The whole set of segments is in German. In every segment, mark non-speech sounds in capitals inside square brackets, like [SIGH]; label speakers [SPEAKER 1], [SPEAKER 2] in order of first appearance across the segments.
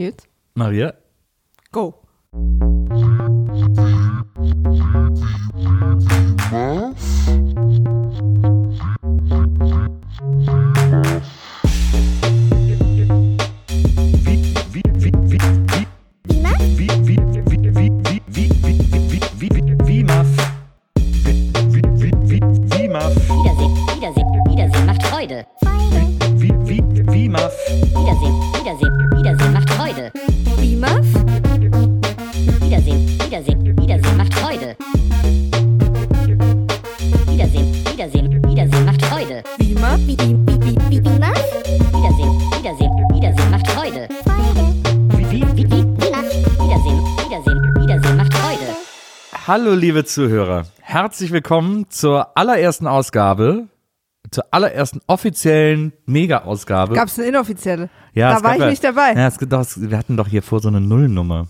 [SPEAKER 1] Jetzt?
[SPEAKER 2] Maria?
[SPEAKER 1] Go.
[SPEAKER 2] Hallo, liebe Zuhörer. Herzlich willkommen zur allerersten Ausgabe, zur allerersten offiziellen Mega-Ausgabe.
[SPEAKER 1] Gab's eine inoffizielle?
[SPEAKER 2] Ja,
[SPEAKER 1] da
[SPEAKER 2] es
[SPEAKER 1] war
[SPEAKER 2] gab
[SPEAKER 1] ich
[SPEAKER 2] ja-
[SPEAKER 1] nicht dabei.
[SPEAKER 2] Ja, es gibt doch, wir hatten doch hier vor so eine Nullnummer.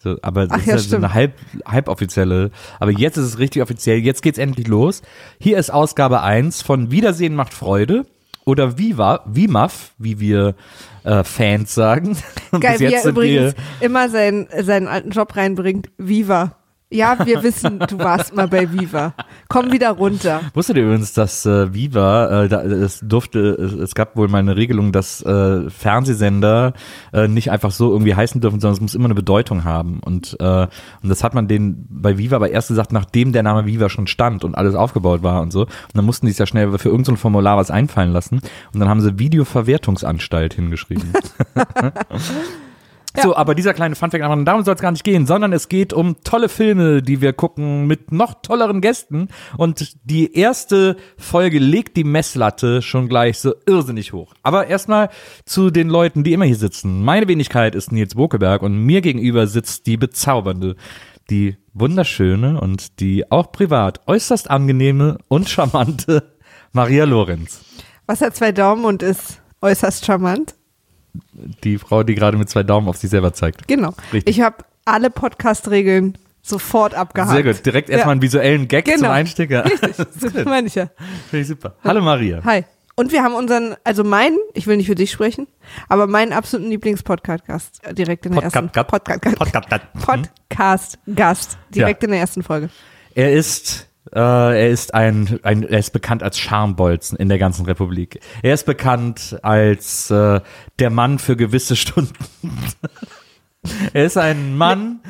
[SPEAKER 2] So, aber
[SPEAKER 1] Ach
[SPEAKER 2] das
[SPEAKER 1] ja,
[SPEAKER 2] ist ja so eine halb, halboffizielle. Aber jetzt ist es richtig offiziell. Jetzt geht's endlich los. Hier ist Ausgabe 1 von Wiedersehen macht Freude oder Viva, Vimaf, wie wir äh, Fans sagen. [LAUGHS]
[SPEAKER 1] Geil,
[SPEAKER 2] bis
[SPEAKER 1] wie er übrigens immer seinen, seinen alten Job reinbringt. Viva. Ja, wir wissen, du warst mal bei Viva. Komm wieder runter.
[SPEAKER 2] Wusstet ihr übrigens, dass äh, Viva, äh, da, es durfte, es, gab wohl mal eine Regelung, dass äh, Fernsehsender äh, nicht einfach so irgendwie heißen dürfen, sondern es muss immer eine Bedeutung haben. Und, äh, und das hat man denen bei Viva aber erst gesagt, nachdem der Name Viva schon stand und alles aufgebaut war und so. Und dann mussten die es ja schnell für irgendein so Formular was einfallen lassen. Und dann haben sie Videoverwertungsanstalt hingeschrieben. [LAUGHS] So, aber dieser kleine Funfact, darum soll es gar nicht gehen, sondern es geht um tolle Filme, die wir gucken mit noch tolleren Gästen. Und die erste Folge legt die Messlatte schon gleich so irrsinnig hoch. Aber erstmal zu den Leuten, die immer hier sitzen. Meine Wenigkeit ist Nils Bokeberg und mir gegenüber sitzt die bezaubernde, die wunderschöne und die auch privat äußerst angenehme und charmante Maria Lorenz.
[SPEAKER 1] Was hat zwei Daumen und ist äußerst charmant?
[SPEAKER 2] Die Frau, die gerade mit zwei Daumen auf sich selber zeigt.
[SPEAKER 1] Genau.
[SPEAKER 2] Richtig.
[SPEAKER 1] Ich habe alle Podcast-Regeln sofort abgehakt.
[SPEAKER 2] Sehr gut. Direkt erstmal einen visuellen Gag zum
[SPEAKER 1] Genau.
[SPEAKER 2] Einstieg. Ja. [LAUGHS]
[SPEAKER 1] So meine ich ja.
[SPEAKER 2] Finde ich super. Hallo Maria.
[SPEAKER 1] Hi. Und wir haben unseren, also meinen, ich will nicht für dich sprechen, aber meinen absoluten Lieblings-Podcast-Gast äh, direkt in der ersten
[SPEAKER 2] Podcast-
[SPEAKER 1] Podcast,
[SPEAKER 2] Podcast-
[SPEAKER 1] Podcast-Gast direkt in der ersten Folge.
[SPEAKER 2] Er ist, äh, er ist ein, ein, er ist bekannt als Schambolzen in der ganzen Republik. Er ist bekannt als äh, der Mann für gewisse Stunden. [LAUGHS] er ist ein Mann,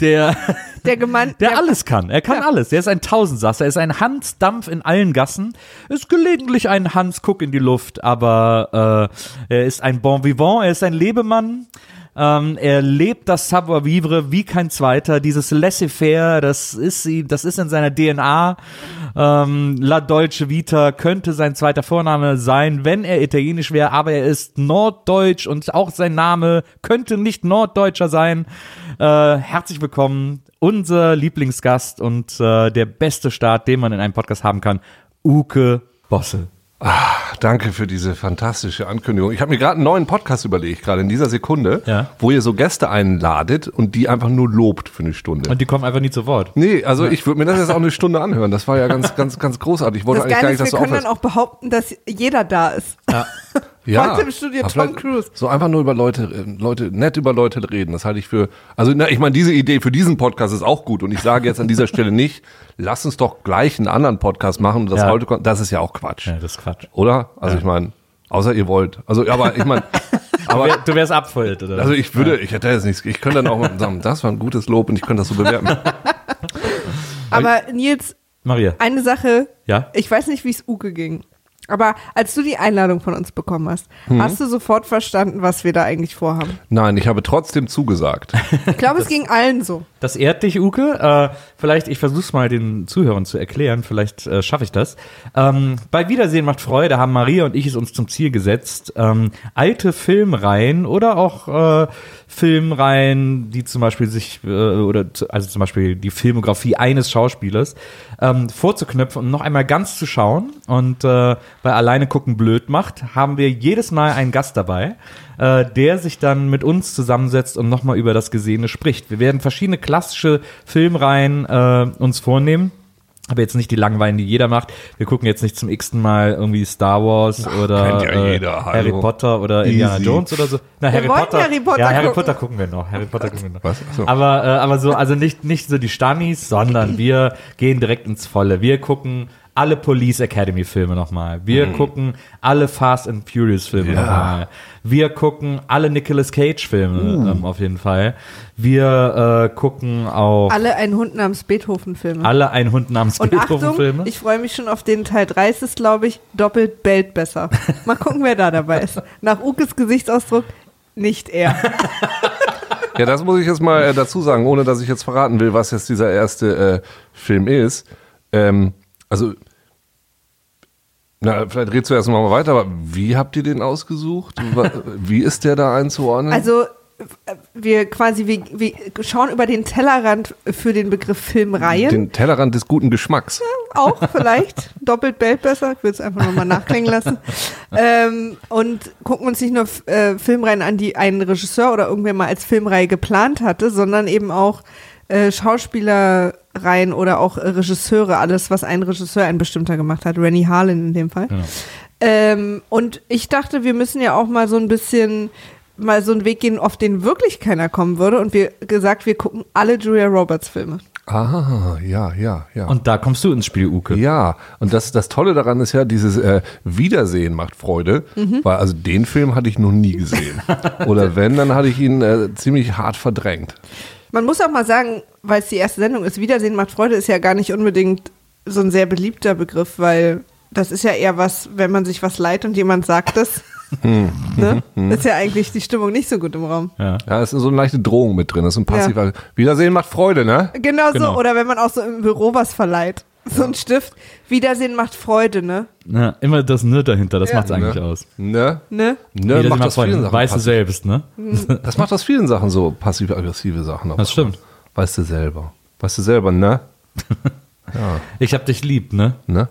[SPEAKER 2] der,
[SPEAKER 1] Der Gemein,
[SPEAKER 2] der alles kann. Er kann
[SPEAKER 1] Ja.
[SPEAKER 2] alles. Er ist ein Tausendsasser. Er ist ein Hans Dampf in allen Gassen. Ist gelegentlich ein Hans Guck in die Luft, aber äh, er ist ein Bon Vivant. Er ist ein Lebemann. Ähm, er lebt das Savoir Vivre wie kein zweiter. Dieses Laissez-faire, das ist ihm, das ist in seiner DNA. Ähm, La Dolce Vita könnte sein zweiter Vorname sein, wenn er italienisch wäre, aber er ist norddeutsch und auch sein Name könnte nicht norddeutscher sein. Äh, herzlich willkommen, unser Lieblingsgast und äh, der beste Start, den man in einem Podcast haben kann, Uke Bosse.
[SPEAKER 3] Danke für diese fantastische Ankündigung. Ich habe mir gerade einen neuen Podcast überlegt, gerade in dieser Sekunde,
[SPEAKER 2] Ja.
[SPEAKER 3] wo ihr so Gäste einladet und die einfach nur lobt für eine Stunde.
[SPEAKER 2] Und die kommen einfach nie zu Wort.
[SPEAKER 3] nee, also ich würde mir das jetzt auch eine Stunde anhören. Das war ja ganz, [LAUGHS] ganz, ganz großartig. Ich wollte
[SPEAKER 1] das
[SPEAKER 3] eigentlich gar nicht,
[SPEAKER 1] ist,
[SPEAKER 3] dass
[SPEAKER 1] wir
[SPEAKER 3] du
[SPEAKER 1] können dann auch behaupten, dass jeder da ist.
[SPEAKER 3] Ja, [LAUGHS]
[SPEAKER 1] heute im Studio Tom Cruise.
[SPEAKER 3] So einfach nur über Leute, äh, Leute, nett über Leute reden. Das halte ich für, also na, ich meine, diese Idee für diesen Podcast ist auch gut. Und ich sage jetzt an dieser Stelle nicht, lass uns doch gleich einen anderen Podcast machen. Und das,
[SPEAKER 2] Ja.
[SPEAKER 3] heute, das ist ja auch Quatsch.
[SPEAKER 2] Ja, das ist Quatsch.
[SPEAKER 3] Oder? Also ich meine, außer ihr wollt. Also, aber ich meine, [LAUGHS] aber
[SPEAKER 2] Du wärst abfüllt, oder?
[SPEAKER 3] also ich würde, ich hätte jetzt nichts, ich könnte dann auch mal sagen, das war ein gutes Lob und ich könnte das so bewerten.
[SPEAKER 1] Aber Nils,
[SPEAKER 2] Maria.
[SPEAKER 1] eine Sache,
[SPEAKER 2] Ja?
[SPEAKER 1] ich weiß nicht, wie es Uke ging. Aber als du die Einladung von uns bekommen hast,
[SPEAKER 3] Mhm.
[SPEAKER 1] hast du sofort verstanden, was wir da eigentlich vorhaben.
[SPEAKER 3] Nein, ich habe trotzdem zugesagt.
[SPEAKER 1] Ich glaube, es ging allen so.
[SPEAKER 2] Das ehrt dich, Uke. Äh, vielleicht, ich versuch's mal den Zuhörern zu erklären, vielleicht äh, schaffe ich das. Ähm, bei Wiedersehen macht Freude haben Maria und ich es uns zum Ziel gesetzt, ähm, alte Filmreihen oder auch äh, Filmreihen, die zum Beispiel sich, äh, oder zu- also zum Beispiel die Filmografie eines Schauspielers, ähm, vorzuknüpfen und noch einmal ganz zu schauen. Und äh, bei Alleine gucken blöd macht, haben wir jedes Mal einen Gast dabei, äh, der sich dann mit uns zusammensetzt und nochmal über das Gesehene spricht. Wir werden verschiedene klassische Filmreihen äh, uns vornehmen Aber jetzt nicht die Langweilen, die jeder macht. Wir gucken jetzt nicht zum x-ten Mal irgendwie Star Wars oder
[SPEAKER 3] kennt ja
[SPEAKER 2] äh,
[SPEAKER 3] jeder.
[SPEAKER 2] Harry Potter oder Indiana
[SPEAKER 3] Easy.
[SPEAKER 2] Jones oder so. Na,
[SPEAKER 1] Wir
[SPEAKER 2] Harry Potter.
[SPEAKER 1] Harry Potter
[SPEAKER 2] ja, Harry
[SPEAKER 1] gucken.
[SPEAKER 2] Potter gucken wir noch. Harry Potter gucken wir noch.
[SPEAKER 3] Was? So.
[SPEAKER 2] Aber, äh, aber so, also nicht, nicht so die Stammis, sondern wir gehen direkt ins Volle. Wir gucken alle Police Academy Filme nochmal. Wir gucken alle Fast and Furious Filme
[SPEAKER 3] Ja.
[SPEAKER 2] nochmal. Wir gucken alle Nicolas Cage Filme ähm, auf jeden Fall. Wir äh, gucken auch
[SPEAKER 1] Alle ein Hund namens Beethoven Filme.
[SPEAKER 2] alle ein Hund namens
[SPEAKER 1] Und
[SPEAKER 2] Beethoven
[SPEAKER 1] Achtung,
[SPEAKER 2] Filme.
[SPEAKER 1] ich freue mich schon auf den Teil 3, es ist glaube ich doppelt bellt besser. [LAUGHS] Mal gucken, wer da dabei ist. Nach Ukes Gesichtsausdruck nicht er. [LAUGHS]
[SPEAKER 3] Ja, das muss ich jetzt mal äh, dazu sagen, ohne dass ich jetzt verraten will, was jetzt dieser erste äh, Film ist. Ähm, also, na, vielleicht redest du erst mal weiter, aber wie habt ihr den ausgesucht? [LAUGHS] Wie ist der da einzuordnen?
[SPEAKER 1] Also wir quasi, wir, wir schauen über den Tellerrand für den Begriff Filmreihen.
[SPEAKER 3] den Tellerrand des guten Geschmacks.
[SPEAKER 1] auch vielleicht [LAUGHS] doppelt bellt besser. Ich würde es einfach nochmal nachklingen lassen. Ähm, und gucken uns nicht nur äh, Filmreihen an, die ein Regisseur oder irgendwer mal als Filmreihe geplant hatte, sondern eben auch äh, Schauspielereien oder auch äh, Regisseure, alles, was ein Regisseur, ein bestimmter gemacht hat. Rennie Harlan in dem Fall. Ähm, und ich dachte, wir müssen ja auch mal so ein bisschen mal so einen Weg gehen, auf den wirklich keiner kommen würde. Und wir gesagt, wir gucken alle Julia Roberts Filme.
[SPEAKER 3] Ah, ja, ja, ja.
[SPEAKER 2] Und da kommst du ins Spiel, Uke.
[SPEAKER 3] Ja, und das, das Tolle daran ist ja, dieses äh, Wiedersehen macht Freude,
[SPEAKER 1] Mhm.
[SPEAKER 3] weil also den Film hatte ich noch nie gesehen. [LAUGHS] Oder wenn, dann hatte ich ihn äh, ziemlich hart verdrängt.
[SPEAKER 1] Man muss auch mal sagen, weil es die erste Sendung ist, Wiedersehen macht Freude ist ja gar nicht unbedingt so ein sehr beliebter Begriff, weil das ist ja eher was, wenn man sich was leiht und jemand sagt es, [LAUGHS]
[SPEAKER 3] Hm.
[SPEAKER 1] ne? ist ja eigentlich die Stimmung nicht so gut im Raum.
[SPEAKER 2] Ja.
[SPEAKER 3] Ja, es ist so eine leichte Drohung mit drin. Das ist ein passiver. Wiedersehen macht Freude, ne?
[SPEAKER 1] Genau,
[SPEAKER 2] Genau.
[SPEAKER 1] so, oder wenn man auch so im Büro was verleiht. So ein Stift, Wiedersehen macht Freude, ne?
[SPEAKER 2] Ja, immer das Ne dahinter, das
[SPEAKER 1] Ja.
[SPEAKER 2] macht's eigentlich
[SPEAKER 3] ne?
[SPEAKER 2] aus.
[SPEAKER 3] Ne?
[SPEAKER 1] Ne?
[SPEAKER 3] Ne,
[SPEAKER 2] Wiedersehen
[SPEAKER 3] macht
[SPEAKER 2] macht
[SPEAKER 3] das
[SPEAKER 2] Freude.
[SPEAKER 3] vielen Sachen.
[SPEAKER 2] Weißt du
[SPEAKER 3] passiv.
[SPEAKER 2] selbst, ne? [LAUGHS]
[SPEAKER 3] Das macht aus vielen Sachen so passiv-aggressive Sachen. auch.
[SPEAKER 2] Das stimmt.
[SPEAKER 3] Weißt du selber. Weißt du selber, ne? [LAUGHS]
[SPEAKER 2] Ich hab dich lieb, ne?
[SPEAKER 3] Ne?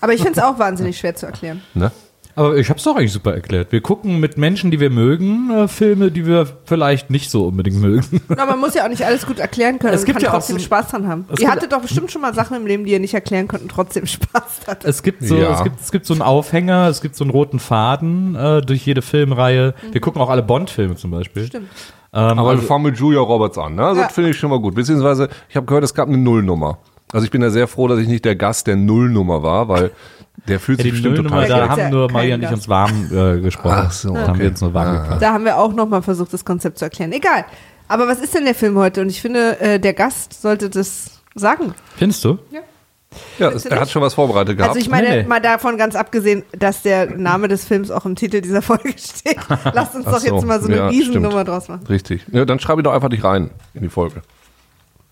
[SPEAKER 1] Aber ich finde es auch wahnsinnig schwer zu erklären.
[SPEAKER 3] Ne?
[SPEAKER 2] Aber ich hab's doch eigentlich super erklärt. Wir gucken mit Menschen, die wir mögen, äh, Filme, die wir vielleicht nicht so unbedingt mögen. [LAUGHS]
[SPEAKER 1] Aber man muss ja auch nicht alles gut erklären können
[SPEAKER 2] Es gibt
[SPEAKER 1] kann
[SPEAKER 2] ja auch
[SPEAKER 1] trotzdem
[SPEAKER 2] so-
[SPEAKER 1] Spaß dran haben.
[SPEAKER 2] Es
[SPEAKER 1] Ihr hattet doch bestimmt schon mal Sachen im Leben, die ihr nicht erklären könnt und trotzdem [LAUGHS] Spaß hattet.
[SPEAKER 2] Es gibt so,
[SPEAKER 3] Ja.
[SPEAKER 2] es gibt, es gibt so einen Aufhänger, es gibt so einen roten Faden äh, durch jede Filmreihe. Wir gucken auch alle Bond-Filme zum Beispiel.
[SPEAKER 1] Stimmt.
[SPEAKER 2] Ähm,
[SPEAKER 3] Aber
[SPEAKER 2] also,
[SPEAKER 3] wir fangen mit Julia Roberts an, ne?
[SPEAKER 1] Ja.
[SPEAKER 3] Das finde ich schon mal gut. Beziehungsweise, ich habe gehört, es gab eine Nullnummer. Also ich bin ja sehr froh, dass ich nicht der Gast der Nullnummer war, weil [LAUGHS] der fühlt
[SPEAKER 2] ja,
[SPEAKER 3] sich bestimmt total
[SPEAKER 1] Da
[SPEAKER 2] haben
[SPEAKER 1] ja
[SPEAKER 2] nur Maria und ich uns warm äh, gesprochen.
[SPEAKER 3] Ach so,
[SPEAKER 2] Da haben
[SPEAKER 3] okay.
[SPEAKER 2] wir uns nur warm
[SPEAKER 3] Ah.
[SPEAKER 1] Da haben wir auch nochmal versucht, das Konzept zu erklären. Egal. Aber was ist denn der Film heute? Und ich finde, äh, der Gast sollte das sagen.
[SPEAKER 2] Findest du?
[SPEAKER 3] Ja, es, er hat schon was vorbereitet gehabt.
[SPEAKER 1] Also ich meine,
[SPEAKER 2] Nee, nee.
[SPEAKER 1] mal davon ganz abgesehen, dass der Name des Films auch im Titel dieser [LAUGHS] Folge steht. Lasst uns doch
[SPEAKER 3] so,
[SPEAKER 1] jetzt mal so eine
[SPEAKER 3] ja,
[SPEAKER 1] Riesennummer
[SPEAKER 3] stimmt.
[SPEAKER 1] draus machen.
[SPEAKER 3] Richtig. Ja, dann schreibe ich doch einfach dich rein in die Folge.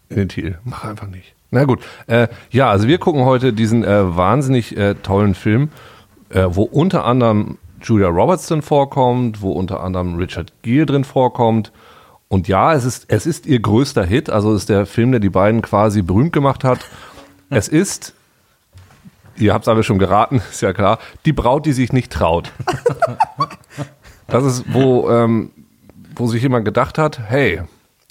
[SPEAKER 3] In den Titel. Mach einfach nicht. Na gut. Äh, ja, also wir gucken heute diesen äh, wahnsinnig äh, tollen Film, äh, wo unter anderem Julia Roberts drin vorkommt, wo unter anderem Richard Gere drin vorkommt. Und ja, es ist, es ist ihr größter Hit, also es ist der Film, der die beiden quasi berühmt gemacht hat. [LAUGHS] Es ist, ihr habt es alle schon geraten, [LAUGHS] ist ja klar, die Braut, die sich nicht traut. [LAUGHS] Das ist, wo, ähm, wo sich jemand gedacht hat, hey,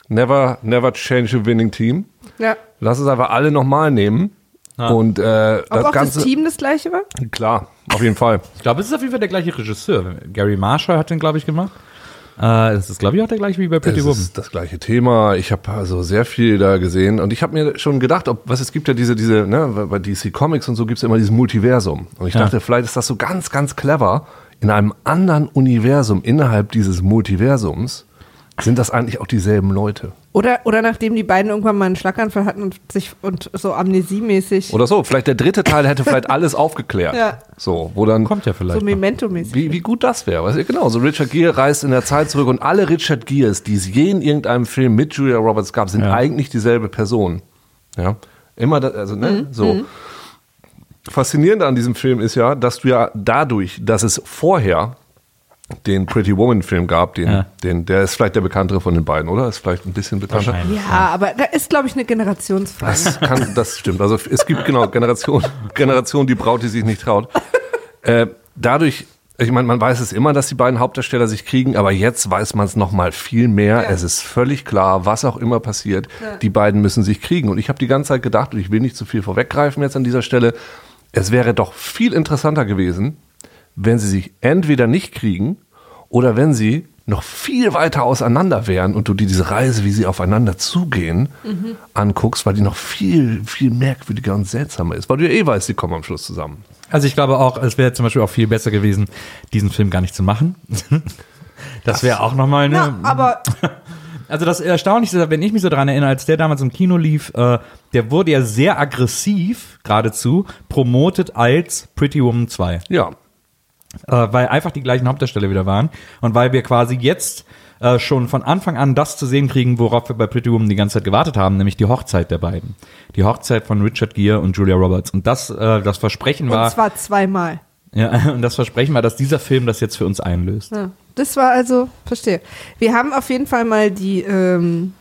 [SPEAKER 3] never, never change a winning team.
[SPEAKER 1] Ja.
[SPEAKER 3] Lass es einfach alle nochmal nehmen. Und äh,
[SPEAKER 1] Ob
[SPEAKER 3] das
[SPEAKER 1] auch
[SPEAKER 3] Ganze,
[SPEAKER 1] das Team das gleiche war?
[SPEAKER 3] klar, auf jeden Fall.
[SPEAKER 2] Ich glaube, es ist auf jeden Fall der gleiche Regisseur. Gary Marshall hat den, glaube ich, gemacht. Äh, es ist, glaube ich, auch der gleiche wie bei Pretty Woman.
[SPEAKER 3] ist das gleiche Thema. Ich habe also sehr viel da gesehen und ich habe mir schon gedacht, ob was es gibt ja diese diese ne, bei DC Comics und so gibt es immer dieses Multiversum und ich
[SPEAKER 2] Ja.
[SPEAKER 3] dachte, vielleicht ist das so ganz ganz clever in einem anderen Universum innerhalb dieses Multiversums sind das eigentlich auch dieselben Leute
[SPEAKER 1] Oder, oder nachdem die beiden irgendwann mal einen Schlaganfall hatten und sich und so amnesiemäßig,
[SPEAKER 3] oder so. Vielleicht der dritte Teil hätte vielleicht [LAUGHS] alles aufgeklärt.
[SPEAKER 1] Ja.
[SPEAKER 3] So, wo dann
[SPEAKER 2] Kommt ja vielleicht.
[SPEAKER 1] so. Memento-mäßig.
[SPEAKER 3] Wie, wie gut das wäre. Weißt du, genau, so Richard Gere reist in der Zeit zurück und alle Richard Geres, die es je in irgendeinem Film mit Julia Roberts gab, sind
[SPEAKER 2] Ja.
[SPEAKER 3] eigentlich dieselbe Person. Ja. Immer, da, also, ne, so. Faszinierend an diesem Film ist ja, dass du ja dadurch, dass es vorher den Pretty Woman Film gab, den,
[SPEAKER 2] Ja.
[SPEAKER 3] den, der ist vielleicht der bekanntere von den beiden, oder? Ist vielleicht ein bisschen bekannter.
[SPEAKER 1] Ja, aber da ist, glaube ich, eine Generationsfrage.
[SPEAKER 3] Das kann, das stimmt. Also es gibt genau Generation, [LAUGHS] Generation, die Braut, die sich nicht traut. Äh, dadurch Ich meine, man weiß es immer, dass die beiden Hauptdarsteller sich kriegen, aber jetzt weiß man es noch mal viel mehr.
[SPEAKER 1] Ja.
[SPEAKER 3] Es ist völlig klar, was auch immer passiert,
[SPEAKER 1] Ja.
[SPEAKER 3] die beiden müssen sich kriegen. Und ich habe die ganze Zeit gedacht, und ich will nicht zu viel vorweggreifen jetzt an dieser Stelle, es wäre doch viel interessanter gewesen, wenn sie sich entweder nicht kriegen oder wenn sie noch viel weiter auseinander wären und du dir diese Reise, wie sie aufeinander zugehen, anguckst, weil die noch viel, viel merkwürdiger und seltsamer ist. Weil du ja eh weißt, sie kommen am Schluss zusammen.
[SPEAKER 2] Also ich glaube auch, es wäre zum Beispiel auch viel besser gewesen, diesen Film gar nicht zu machen. [LAUGHS] Das wäre auch nochmal eine.
[SPEAKER 1] Na, aber [LAUGHS]
[SPEAKER 2] Also das Erstaunlichste, ist, wenn ich mich so dran erinnere, als der damals im Kino lief, äh, der wurde ja sehr aggressiv geradezu promotet als Pretty Woman 2.
[SPEAKER 3] Ja,
[SPEAKER 2] äh, weil einfach die gleichen Hauptdarsteller wieder waren und weil wir quasi jetzt äh, schon von Anfang an das zu sehen kriegen, worauf wir bei Pretty Woman die ganze Zeit gewartet haben, nämlich die Hochzeit der beiden. Die Hochzeit von Richard Gere und Julia Roberts. Und das, äh, das Versprechen
[SPEAKER 1] und
[SPEAKER 2] war,
[SPEAKER 1] zwar zweimal.
[SPEAKER 2] ja, [LAUGHS] und das Versprechen war, dass dieser Film das jetzt für uns einlöst.
[SPEAKER 1] Ja, das war also, verstehe. Wir haben auf jeden Fall mal die, ähm,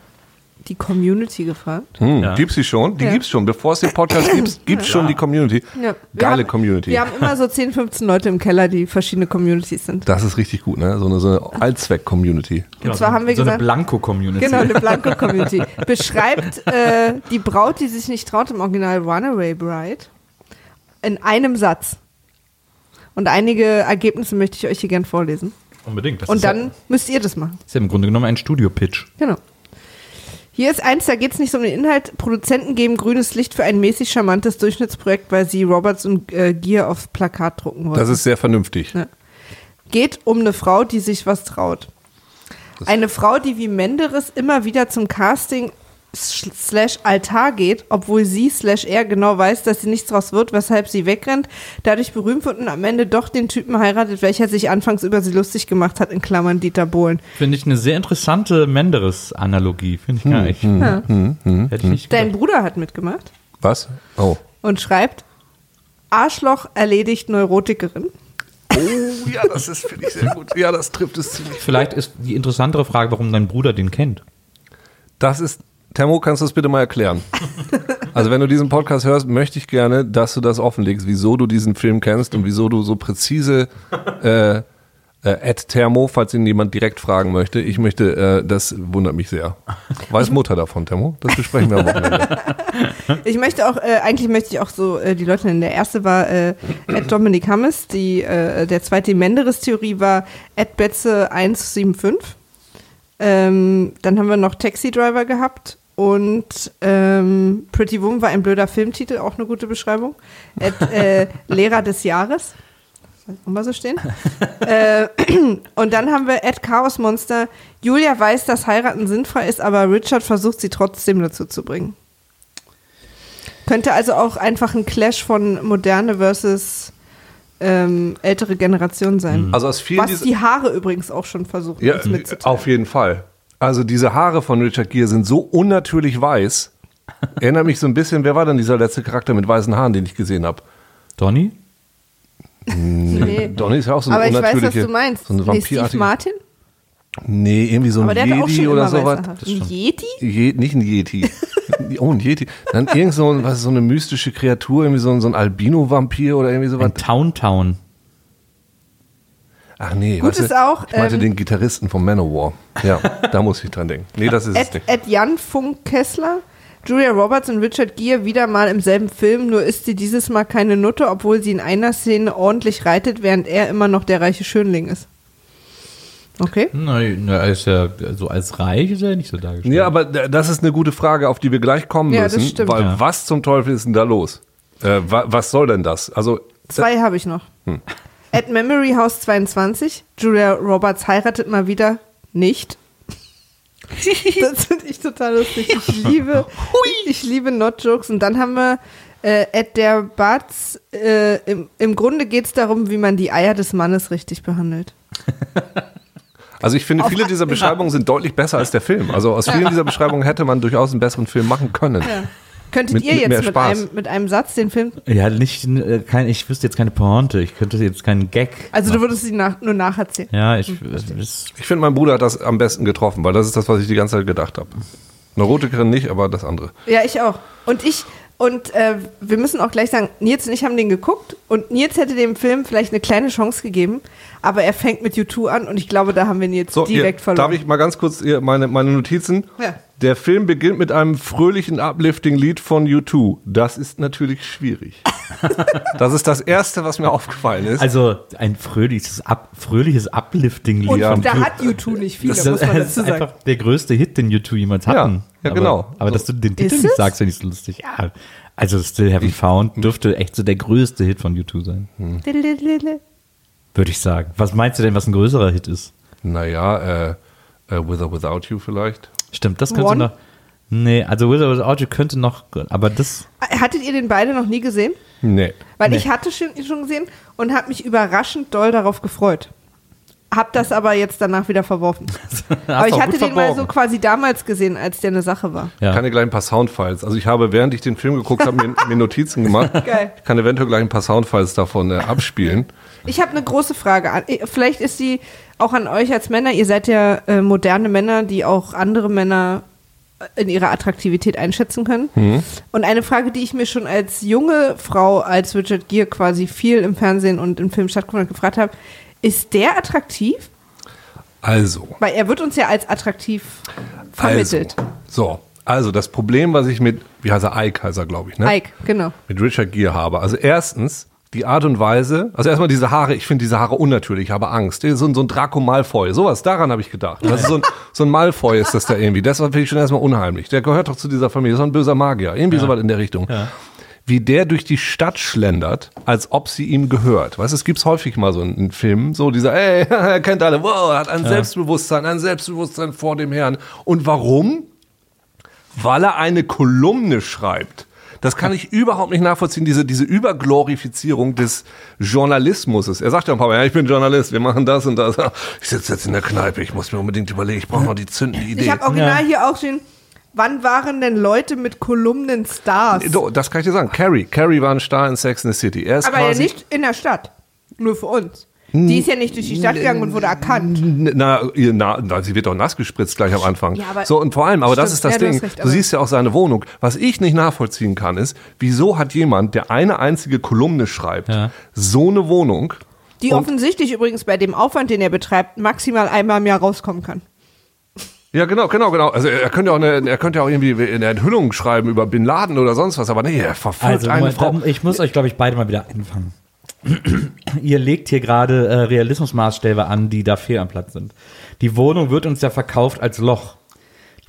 [SPEAKER 1] die Community gefragt.
[SPEAKER 3] Hm,
[SPEAKER 2] Ja.
[SPEAKER 3] Gibt's die schon? Die
[SPEAKER 1] Ja.
[SPEAKER 3] gibt's schon. Bevor es den Podcast gibt, [LAUGHS] gibt's schon die Community.
[SPEAKER 1] Ja,
[SPEAKER 3] Geile
[SPEAKER 1] haben,
[SPEAKER 3] Community.
[SPEAKER 1] Wir haben immer so 10, 15 Leute im Keller, die verschiedene Communities sind.
[SPEAKER 3] das ist richtig gut, ne? So eine, so eine Allzweck-Community.
[SPEAKER 2] Genau,
[SPEAKER 1] zwar haben wir
[SPEAKER 2] so
[SPEAKER 1] gesagt-
[SPEAKER 2] eine Blanko-Community.
[SPEAKER 1] Genau, eine [LAUGHS] Blanco-Community. Beschreibt äh, die Braut, die sich nicht traut, im Original Runaway Bride, in einem Satz. Und einige Ergebnisse möchte ich euch hier gern vorlesen.
[SPEAKER 2] Unbedingt. Das
[SPEAKER 1] Und dann
[SPEAKER 2] ja,
[SPEAKER 1] müsst ihr das machen.
[SPEAKER 2] ist ja im Grunde genommen ein Studio-Pitch.
[SPEAKER 1] Genau. Hier ist eins, da geht es nicht so um den Inhalt. Produzenten geben grünes Licht für ein mäßig charmantes Durchschnittsprojekt, weil sie Roberts und äh, Gear aufs Plakat drucken wollen.
[SPEAKER 3] Das ist sehr vernünftig.
[SPEAKER 1] Ja. Geht um eine Frau, die sich was traut. Eine Frau, die wie Menderes immer wieder zum Casting slash Altar geht, obwohl sie slash er genau weiß, dass sie nichts draus wird, weshalb sie wegrennt, dadurch berühmt wird und am Ende doch den Typen heiratet, welcher sich anfangs über sie lustig gemacht hat, in Klammern Dieter Bohlen.
[SPEAKER 2] Finde ich eine sehr interessante Menderes-Analogie. Finde ich gar nicht.
[SPEAKER 1] Ja.
[SPEAKER 2] Hätte ich nicht
[SPEAKER 1] Dein
[SPEAKER 2] gedacht.
[SPEAKER 1] Bruder hat mitgemacht
[SPEAKER 3] Was? Oh.
[SPEAKER 1] und schreibt, Arschloch erledigt Neurotikerin.
[SPEAKER 3] Oh, ja, das ist, finde ich, sehr gut. Ja, das trifft es ziemlich.
[SPEAKER 2] Vielleicht ist die interessantere Frage, warum dein Bruder den kennt.
[SPEAKER 3] Das ist, Temo, kannst du das bitte mal erklären? [LAUGHS] Also, wenn du diesen Podcast hörst, möchte ich gerne, dass du das offenlegst, wieso du diesen Film kennst und wieso du so präzise äh, äh, Thermo, falls ihn jemand direkt fragen möchte. Ich möchte, äh, das wundert mich sehr. Weiß Mutter davon, Thermo? Das besprechen wir am Wochenende. [LAUGHS]
[SPEAKER 1] Ich möchte auch, äh, eigentlich möchte ich auch so äh, die Leute nennen. Der erste war äh, Ed Dominic Hammes, die, äh, der zweite Menderes-Theorie war Ed Betze 175. Ähm, dann haben wir noch Taxi Driver gehabt und ähm, Pretty Woman war ein blöder Filmtitel, auch eine gute Beschreibung. Ed, äh, [LAUGHS] Lehrer des Jahres. Soll ich auch mal so stehen? [LAUGHS] äh, und dann haben wir Ed Chaos Monster. Julia weiß, dass heiraten sinnvoll ist, aber Richard versucht sie trotzdem dazu zu bringen. Könnte also auch einfach ein Clash von moderne versus ähm, ältere Generation sein.
[SPEAKER 3] Also aus vielen
[SPEAKER 1] Was die Haare übrigens auch schon versuchen,
[SPEAKER 3] Ja, auf jeden Fall. Also diese Haare von Richard Gere sind so unnatürlich weiß. Erinnert mich so ein bisschen, wer war denn dieser letzte Charakter mit weißen Haaren, den ich gesehen habe?
[SPEAKER 2] Donny?
[SPEAKER 1] Nee.
[SPEAKER 3] Donny ist ja auch so eine
[SPEAKER 1] Aber ich weiß, was du meinst.
[SPEAKER 3] so eine
[SPEAKER 1] nee, Steve. Martin?
[SPEAKER 3] Nee, irgendwie so ein
[SPEAKER 1] Aber der hatte auch schon
[SPEAKER 3] Jedi oder
[SPEAKER 1] immer
[SPEAKER 3] sowas.
[SPEAKER 1] Ein Yeti?
[SPEAKER 3] Je, nicht ein Yeti. [LAUGHS] oh, ein Yeti. Dann irgend so, ein, was, so eine mystische Kreatur, irgendwie so, ein- so ein Albino-Vampir oder irgendwie sowas.
[SPEAKER 2] Ein Town Town.
[SPEAKER 3] Ach nee,
[SPEAKER 1] Gut
[SPEAKER 3] weißt du,
[SPEAKER 1] ist auch,
[SPEAKER 3] ich meinte
[SPEAKER 1] ähm,
[SPEAKER 3] den Gitarristen von Manowar. Ja, da muss ich dran denken. Nee, das ist es
[SPEAKER 1] Ed,
[SPEAKER 3] nicht.
[SPEAKER 1] Ed Jan Funk Kessler, Julia Roberts und Richard Gere wieder mal im selben Film, nur ist sie dieses Mal keine Nutte, obwohl sie in einer Szene ordentlich reitet, während er immer noch der reiche Schönling ist. Okay.
[SPEAKER 2] Na, na, er ist ja so als reich ist er nicht so dargestellt.
[SPEAKER 3] Ja, aber das ist eine gute Frage, auf die wir gleich kommen
[SPEAKER 1] Ja, das
[SPEAKER 3] müssen.
[SPEAKER 1] stimmt.
[SPEAKER 3] Weil
[SPEAKER 2] Ja.
[SPEAKER 3] was zum Teufel ist denn da los? Äh, wa was soll denn das? Also,
[SPEAKER 1] Zwei habe ich noch.
[SPEAKER 3] Hm.
[SPEAKER 1] At Memory House 22, Julia Roberts heiratet mal wieder nicht. [LAUGHS] das finde ich total lustig. Ich liebe, ich liebe Not-Jokes. Und dann haben wir äh, Ed der Batz. Äh, im, Im Grunde geht es darum, wie man die Eier des Mannes richtig behandelt. [LAUGHS]
[SPEAKER 3] also ich finde,
[SPEAKER 1] Auf
[SPEAKER 3] viele dieser Beschreibungen sind deutlich besser als der Film. Also aus vielen dieser Beschreibungen hätte man durchaus einen besseren Film machen können.
[SPEAKER 1] Könntet
[SPEAKER 3] Mit-
[SPEAKER 1] ihr
[SPEAKER 3] mit
[SPEAKER 1] jetzt mit einem, mit einem Satz den Film.
[SPEAKER 2] Ja, nicht, äh, kein, ich wüsste jetzt keine Pointe. Ich könnte jetzt keinen Gag.
[SPEAKER 1] Also, du
[SPEAKER 2] machen.
[SPEAKER 1] würdest sie nach, nur nacherzählen.
[SPEAKER 2] Ja, ich. Das,
[SPEAKER 3] Ich finde, mein Bruder hat das am besten getroffen, weil das ist das, was ich die ganze Zeit gedacht habe. Neurotikerin nicht, aber das andere.
[SPEAKER 1] Ja, ich auch. Und ich, Und äh, wir müssen auch gleich sagen, Nils und ich haben den geguckt und Nils hätte dem Film vielleicht eine kleine Chance gegeben, aber er fängt mit U2 an und ich glaube, da haben wir Nils
[SPEAKER 3] So,
[SPEAKER 1] direkt
[SPEAKER 3] ihr,
[SPEAKER 1] verloren.
[SPEAKER 3] darf ich mal ganz kurz meine, meine Notizen?
[SPEAKER 1] Ja.
[SPEAKER 3] Der Film beginnt mit einem fröhlichen Uplifting-Lied von U2. Das ist natürlich schwierig. [LAUGHS] das ist das Erste, was mir aufgefallen ist.
[SPEAKER 2] Also ein fröhliches, Up, fröhliches Uplifting-Lied.
[SPEAKER 1] und
[SPEAKER 2] von
[SPEAKER 1] da
[SPEAKER 2] U2.
[SPEAKER 1] hat U2 nicht viele,
[SPEAKER 2] Das,
[SPEAKER 1] muss man
[SPEAKER 2] das
[SPEAKER 1] dazu
[SPEAKER 2] ist
[SPEAKER 1] sagen.
[SPEAKER 2] einfach der größte Hit, den U2 jemals
[SPEAKER 3] Ja,
[SPEAKER 2] hatten.
[SPEAKER 3] ja,
[SPEAKER 2] aber,
[SPEAKER 3] genau.
[SPEAKER 2] Aber dass du den Titel
[SPEAKER 1] Ist
[SPEAKER 2] nicht
[SPEAKER 1] es?
[SPEAKER 2] sagst, finde ich so lustig. Ja, also Still Haven't Found dürfte echt so der größte Hit von U2 sein. Würde ich sagen. Was meinst du denn, was ein größerer Hit ist?
[SPEAKER 3] naja, äh, äh, With or Without You vielleicht.
[SPEAKER 2] Stimmt, das könnte
[SPEAKER 1] One?
[SPEAKER 2] noch. Nee, also With or Without You könnte noch, aber das.
[SPEAKER 1] Hattet ihr den beide noch nie gesehen?
[SPEAKER 3] Nee.
[SPEAKER 1] Weil
[SPEAKER 2] Nee.
[SPEAKER 1] ich hatte schon, schon gesehen und habe mich überraschend doll darauf gefreut. Hab das aber jetzt danach wieder verworfen. [LAUGHS] aber ich hatte den mal
[SPEAKER 2] verborgen.
[SPEAKER 1] so quasi damals gesehen, als der eine Sache war.
[SPEAKER 2] Ja.
[SPEAKER 3] Ich kann dir gleich ein paar Soundfiles. Also ich habe, während ich den Film geguckt habe, mir, mir Notizen gemacht. [LAUGHS]
[SPEAKER 1] Geil.
[SPEAKER 3] Ich kann eventuell gleich ein paar Soundfiles davon äh, abspielen.
[SPEAKER 1] Ich habe eine große Frage. an- Vielleicht ist die auch an euch als Männer. Ihr seid ja äh, moderne Männer, die auch andere Männer äh, in ihrer Attraktivität einschätzen können. Und eine Frage, die ich mir schon als junge Frau, als Richard Gere quasi viel im Fernsehen und im Film stattgefunden hat, gefragt habe, ist der attraktiv?
[SPEAKER 3] Also,
[SPEAKER 1] Weil er wird uns ja als attraktiv vermittelt.
[SPEAKER 3] Also, so, also das Problem, was ich mit, wie heißt er, Ike heißt er, glaube ich, ne?
[SPEAKER 1] Ike, genau.
[SPEAKER 3] Mit Richard Gere habe. Also erstens, die Art und Weise, also erstmal diese Haare, ich finde diese Haare unnatürlich, ich habe Angst. So, ein- so ein Draco Malfoy, sowas, daran habe ich gedacht. Das ist so ein, so ein Malfoy ist das da irgendwie. Das finde ich schon erstmal unheimlich. Der gehört doch zu dieser Familie, so ein böser Magier, irgendwie sowas in der Richtung. Wie der durch die Stadt schlendert, als ob sie ihm gehört. Weißt du, es gibt's häufig mal so in, in Filmen, so dieser, ey, [LAUGHS] er kennt alle, wow, er hat ein Selbstbewusstsein, ein Selbstbewusstsein vor dem Herrn. Und warum? weil er eine Kolumne schreibt. Das kann ich überhaupt nicht nachvollziehen, diese, diese Überglorifizierung des Journalismus. Er sagt ja ein paar Mal, ja, ich bin Journalist, wir machen das und das. Ich sitze jetzt in der Kneipe, ich muss mir unbedingt überlegen, ich brauche noch die zündende Idee.
[SPEAKER 1] Ich habe original hier auch stehen, wann waren denn Leute mit Kolumnen Stars?
[SPEAKER 3] Das kann ich dir sagen. Carrie. Carrie war ein Star in Sex in the City. Er ist
[SPEAKER 1] Aber ja nicht in der Stadt. Nur für uns. Die ist ja nicht durch die Stadt gegangen und wurde erkannt.
[SPEAKER 3] Na, ihr, na, na, sie wird doch nass gespritzt gleich am Anfang.
[SPEAKER 1] Ja, aber-
[SPEAKER 3] so, und vor allem, aber das ist
[SPEAKER 1] Stimmt,
[SPEAKER 3] das
[SPEAKER 1] ja, du
[SPEAKER 3] Ding.
[SPEAKER 1] hast recht,
[SPEAKER 3] du siehst ja auch seine Wohnung. Was ich nicht nachvollziehen kann, ist, wieso hat jemand, der eine einzige Kolumne schreibt,
[SPEAKER 2] Ja.
[SPEAKER 3] so eine Wohnung?
[SPEAKER 1] Die
[SPEAKER 3] Und-
[SPEAKER 1] offensichtlich übrigens bei dem Aufwand, den er betreibt, maximal einmal im Jahr rauskommen kann.
[SPEAKER 3] Ja, genau, genau, genau. Also er könnte auch eine, er könnte auch irgendwie eine Enthüllung schreiben über Bin Laden oder sonst was, aber nee, er verfolgt
[SPEAKER 2] Also,
[SPEAKER 3] eine Frau.
[SPEAKER 2] ich muss euch, glaube ich, beide mal wieder einfangen. Ihr legt hier gerade äh, Realismusmaßstäbe an, die da fehl am Platz sind. Die Wohnung wird uns ja verkauft als Loch.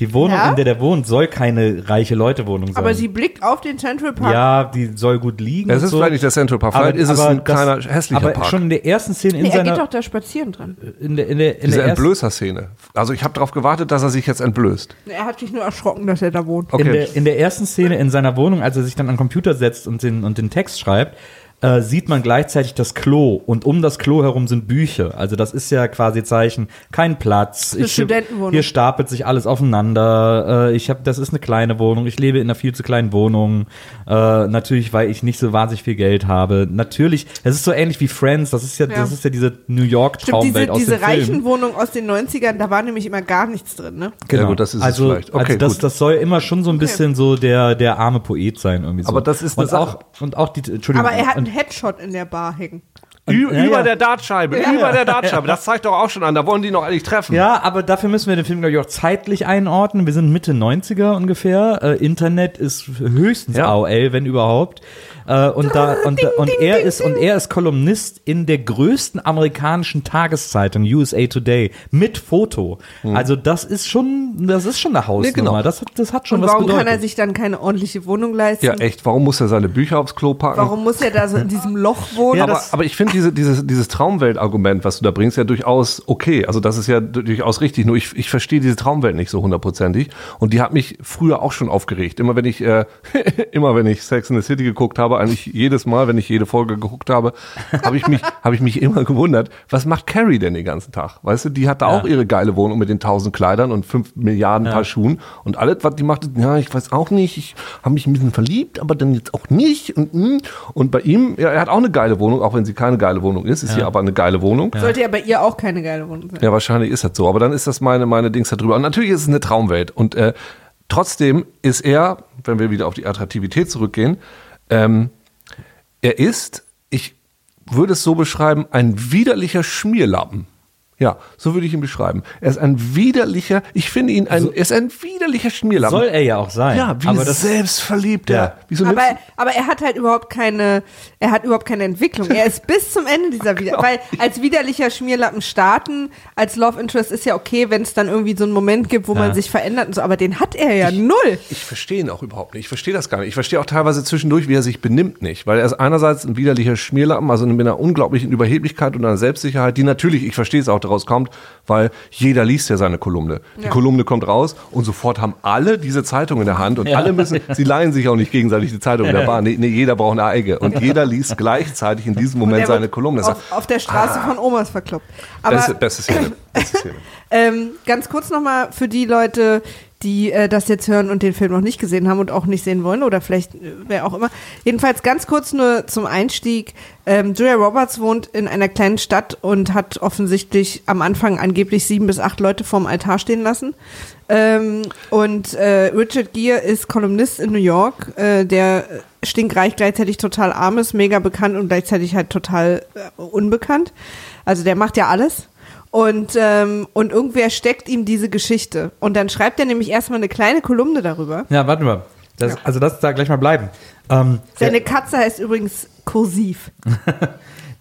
[SPEAKER 2] Die Wohnung,
[SPEAKER 1] Ja?
[SPEAKER 2] in der der wohnt, soll keine reiche Leute-Wohnung sein.
[SPEAKER 1] Aber sie blickt auf den Central Park.
[SPEAKER 2] ja, die soll gut liegen.
[SPEAKER 3] Es
[SPEAKER 2] und
[SPEAKER 3] ist
[SPEAKER 2] so.
[SPEAKER 3] vielleicht nicht der Central Park, vielleicht ist es ein kleiner, hässlicher
[SPEAKER 2] aber
[SPEAKER 3] Park.
[SPEAKER 2] schon in der ersten Szene in
[SPEAKER 1] Nee, er geht
[SPEAKER 2] seiner
[SPEAKER 1] doch da spazieren dran.
[SPEAKER 2] in der in der in
[SPEAKER 3] Diese
[SPEAKER 2] der ersten,
[SPEAKER 3] Entblößer-Szene. Also ich habe darauf gewartet, dass er sich jetzt entblößt.
[SPEAKER 1] Er hat sich nur erschrocken, dass er da wohnt.
[SPEAKER 3] Okay.
[SPEAKER 2] in, der, in der ersten Szene in seiner Wohnung, als er sich dann an den Computer setzt und den, und den Text schreibt, äh, sieht man gleichzeitig das Klo und um das Klo herum sind Bücher. Also das ist ja quasi Zeichen, kein Platz.
[SPEAKER 1] eine Studentenwohnung.
[SPEAKER 2] Hier stapelt sich alles aufeinander. Äh, ich habe, das ist eine kleine Wohnung. Ich lebe in einer viel zu kleinen Wohnung. Äh, natürlich, weil ich nicht so wahnsinnig viel Geld habe. Natürlich, es ist so ähnlich wie Friends. Das ist ja,
[SPEAKER 1] Ja.
[SPEAKER 2] das ist ja diese New York
[SPEAKER 1] diese,
[SPEAKER 2] Traumwelt aus
[SPEAKER 1] diese
[SPEAKER 2] dem Film.
[SPEAKER 1] reichen Wohnungen aus den 90ern, da war nämlich immer gar nichts drin, ne?
[SPEAKER 2] Genau.
[SPEAKER 3] Ja, gut, das ist es
[SPEAKER 2] also,
[SPEAKER 3] vielleicht. Okay,
[SPEAKER 2] also das,
[SPEAKER 3] gut.
[SPEAKER 2] das soll immer schon so ein bisschen so der, der arme Poet sein irgendwie so.
[SPEAKER 3] Aber das ist eine
[SPEAKER 2] und
[SPEAKER 3] Sache.
[SPEAKER 2] auch und auch die Entschuldigung.
[SPEAKER 1] Aber er hat Headshot in der Bar hängen.
[SPEAKER 3] Ü
[SPEAKER 2] ja,
[SPEAKER 3] über
[SPEAKER 2] ja.
[SPEAKER 3] der Dartscheibe, über der Dartscheibe. Das zeigt doch auch schon an, da wollen die noch eigentlich treffen.
[SPEAKER 2] ja, aber dafür müssen wir den Film glaube ich auch zeitlich einordnen. Wir sind Mitte 90er ungefähr. Äh, Internet ist höchstens
[SPEAKER 3] Ja.
[SPEAKER 2] AOL, wenn überhaupt. Äh, und da [LAUGHS] und, und er ist und er ist Kolumnist in der größten amerikanischen Tageszeitung USA Today mit Foto. Also das ist schon das ist schon eine Hausnummer.
[SPEAKER 3] genau.
[SPEAKER 2] Das hat das hat schon
[SPEAKER 1] Und
[SPEAKER 2] was
[SPEAKER 1] warum
[SPEAKER 2] bedeutet.
[SPEAKER 1] kann er sich dann keine ordentliche Wohnung leisten?
[SPEAKER 3] Ja, echt, warum muss er seine Bücher aufs Klo packen?
[SPEAKER 1] Warum muss er da so in diesem Loch wohnen?
[SPEAKER 2] Ja,
[SPEAKER 3] aber, aber ich finde diese, dieses, dieses Traumwelt-Argument, was du da bringst, ja durchaus okay. Also das ist ja du- durchaus richtig. Nur ich, ich verstehe diese Traumwelt nicht so hundertprozentig. Und die hat mich früher auch schon aufgeregt. Immer wenn ich, äh, [LAUGHS] immer wenn ich Sex in the City geguckt habe, eigentlich jedes Mal, wenn ich jede Folge geguckt habe, habe ich mich, habe ich mich immer gewundert, was macht Carrie denn den ganzen Tag? Weißt du, die hat da
[SPEAKER 2] Ja.
[SPEAKER 3] auch ihre geile Wohnung mit den tausend Kleidern und fünf Milliarden Paar Schuhen und alles, was die macht, ja, ich weiß auch nicht, ich habe mich ein bisschen verliebt, aber dann jetzt auch nicht und mm. und bei ihm, ja, er hat auch eine geile Wohnung, auch wenn sie keine geile Wohnung ist, ist hier aber eine geile Wohnung.
[SPEAKER 1] Sollte ja bei ihr auch keine geile Wohnung sein.
[SPEAKER 3] Ja, wahrscheinlich ist das so, aber dann ist das meine, meine Dings da drüber. Und natürlich ist es eine Traumwelt. Und äh, Trotzdem ist er, wenn wir wieder auf die Attraktivität zurückgehen, ähm, er ist, ich würde es so beschreiben, ein widerlicher Schmierlappen. Ja, so würde ich ihn beschreiben. Er ist ein widerlicher, ich finde ihn ein, er ist ein widerlicher Schmierlappen.
[SPEAKER 2] Soll er ja auch sein.
[SPEAKER 3] ja, wie
[SPEAKER 2] aber das,
[SPEAKER 3] selbstverliebt
[SPEAKER 2] Ja.
[SPEAKER 3] er. Wie so
[SPEAKER 1] Aber, aber er hat halt überhaupt keine, er hat überhaupt keine Entwicklung. Er ist bis zum Ende dieser wieder, weil als widerlicher Schmierlappen starten, als Love Interest ist ja okay, wenn es dann irgendwie so einen Moment gibt, wo man sich verändert und so, aber den hat er ja null.
[SPEAKER 3] Ich verstehe ihn auch überhaupt nicht. Ich verstehe das gar nicht. Ich verstehe auch teilweise zwischendurch, wie er sich benimmt nicht. Weil er ist einerseits ein widerlicher Schmierlappen, also mit einer unglaublichen Überheblichkeit und einer Selbstsicherheit, die natürlich, ich verstehe es auch, daraus kommt, weil jeder liest ja seine Kolumne. Die
[SPEAKER 1] Ja.
[SPEAKER 3] Kolumne kommt raus und sofort haben alle diese Zeitung in der Hand und alle müssen, sie leihen sich auch nicht gegenseitig die Zeitung in der Bahn. Nee, nee, jeder braucht eine eigene. Und jeder liest gleichzeitig in diesem
[SPEAKER 1] Und
[SPEAKER 3] Moment seine Kolumne.
[SPEAKER 1] Auf, auf der Straße von Omas verkloppt. Aber
[SPEAKER 3] beste, beste Szene. Beste [LAUGHS] Szene.
[SPEAKER 1] Ähm, ganz kurz nochmal für die Leute, die äh, das jetzt hören und den Film noch nicht gesehen haben und auch nicht sehen wollen oder vielleicht äh, wer auch immer. Jedenfalls ganz kurz nur zum Einstieg. Ähm, Julia Roberts wohnt in einer kleinen Stadt und hat offensichtlich am Anfang angeblich sieben bis acht Leute vorm Altar stehen lassen. Ähm, und äh, Richard Gere ist Kolumnist in New York, äh, der stinkreich gleichzeitig total arm ist, mega bekannt und gleichzeitig halt total äh, unbekannt. Also der macht ja alles. Und, ähm, und irgendwer steckt ihm diese Geschichte. Und dann schreibt er nämlich erstmal eine kleine Kolumne darüber.
[SPEAKER 2] ja, warte mal. Das, Also das da gleich mal bleiben. Ähm,
[SPEAKER 1] Seine Katze heißt übrigens Kursiv. [LAUGHS]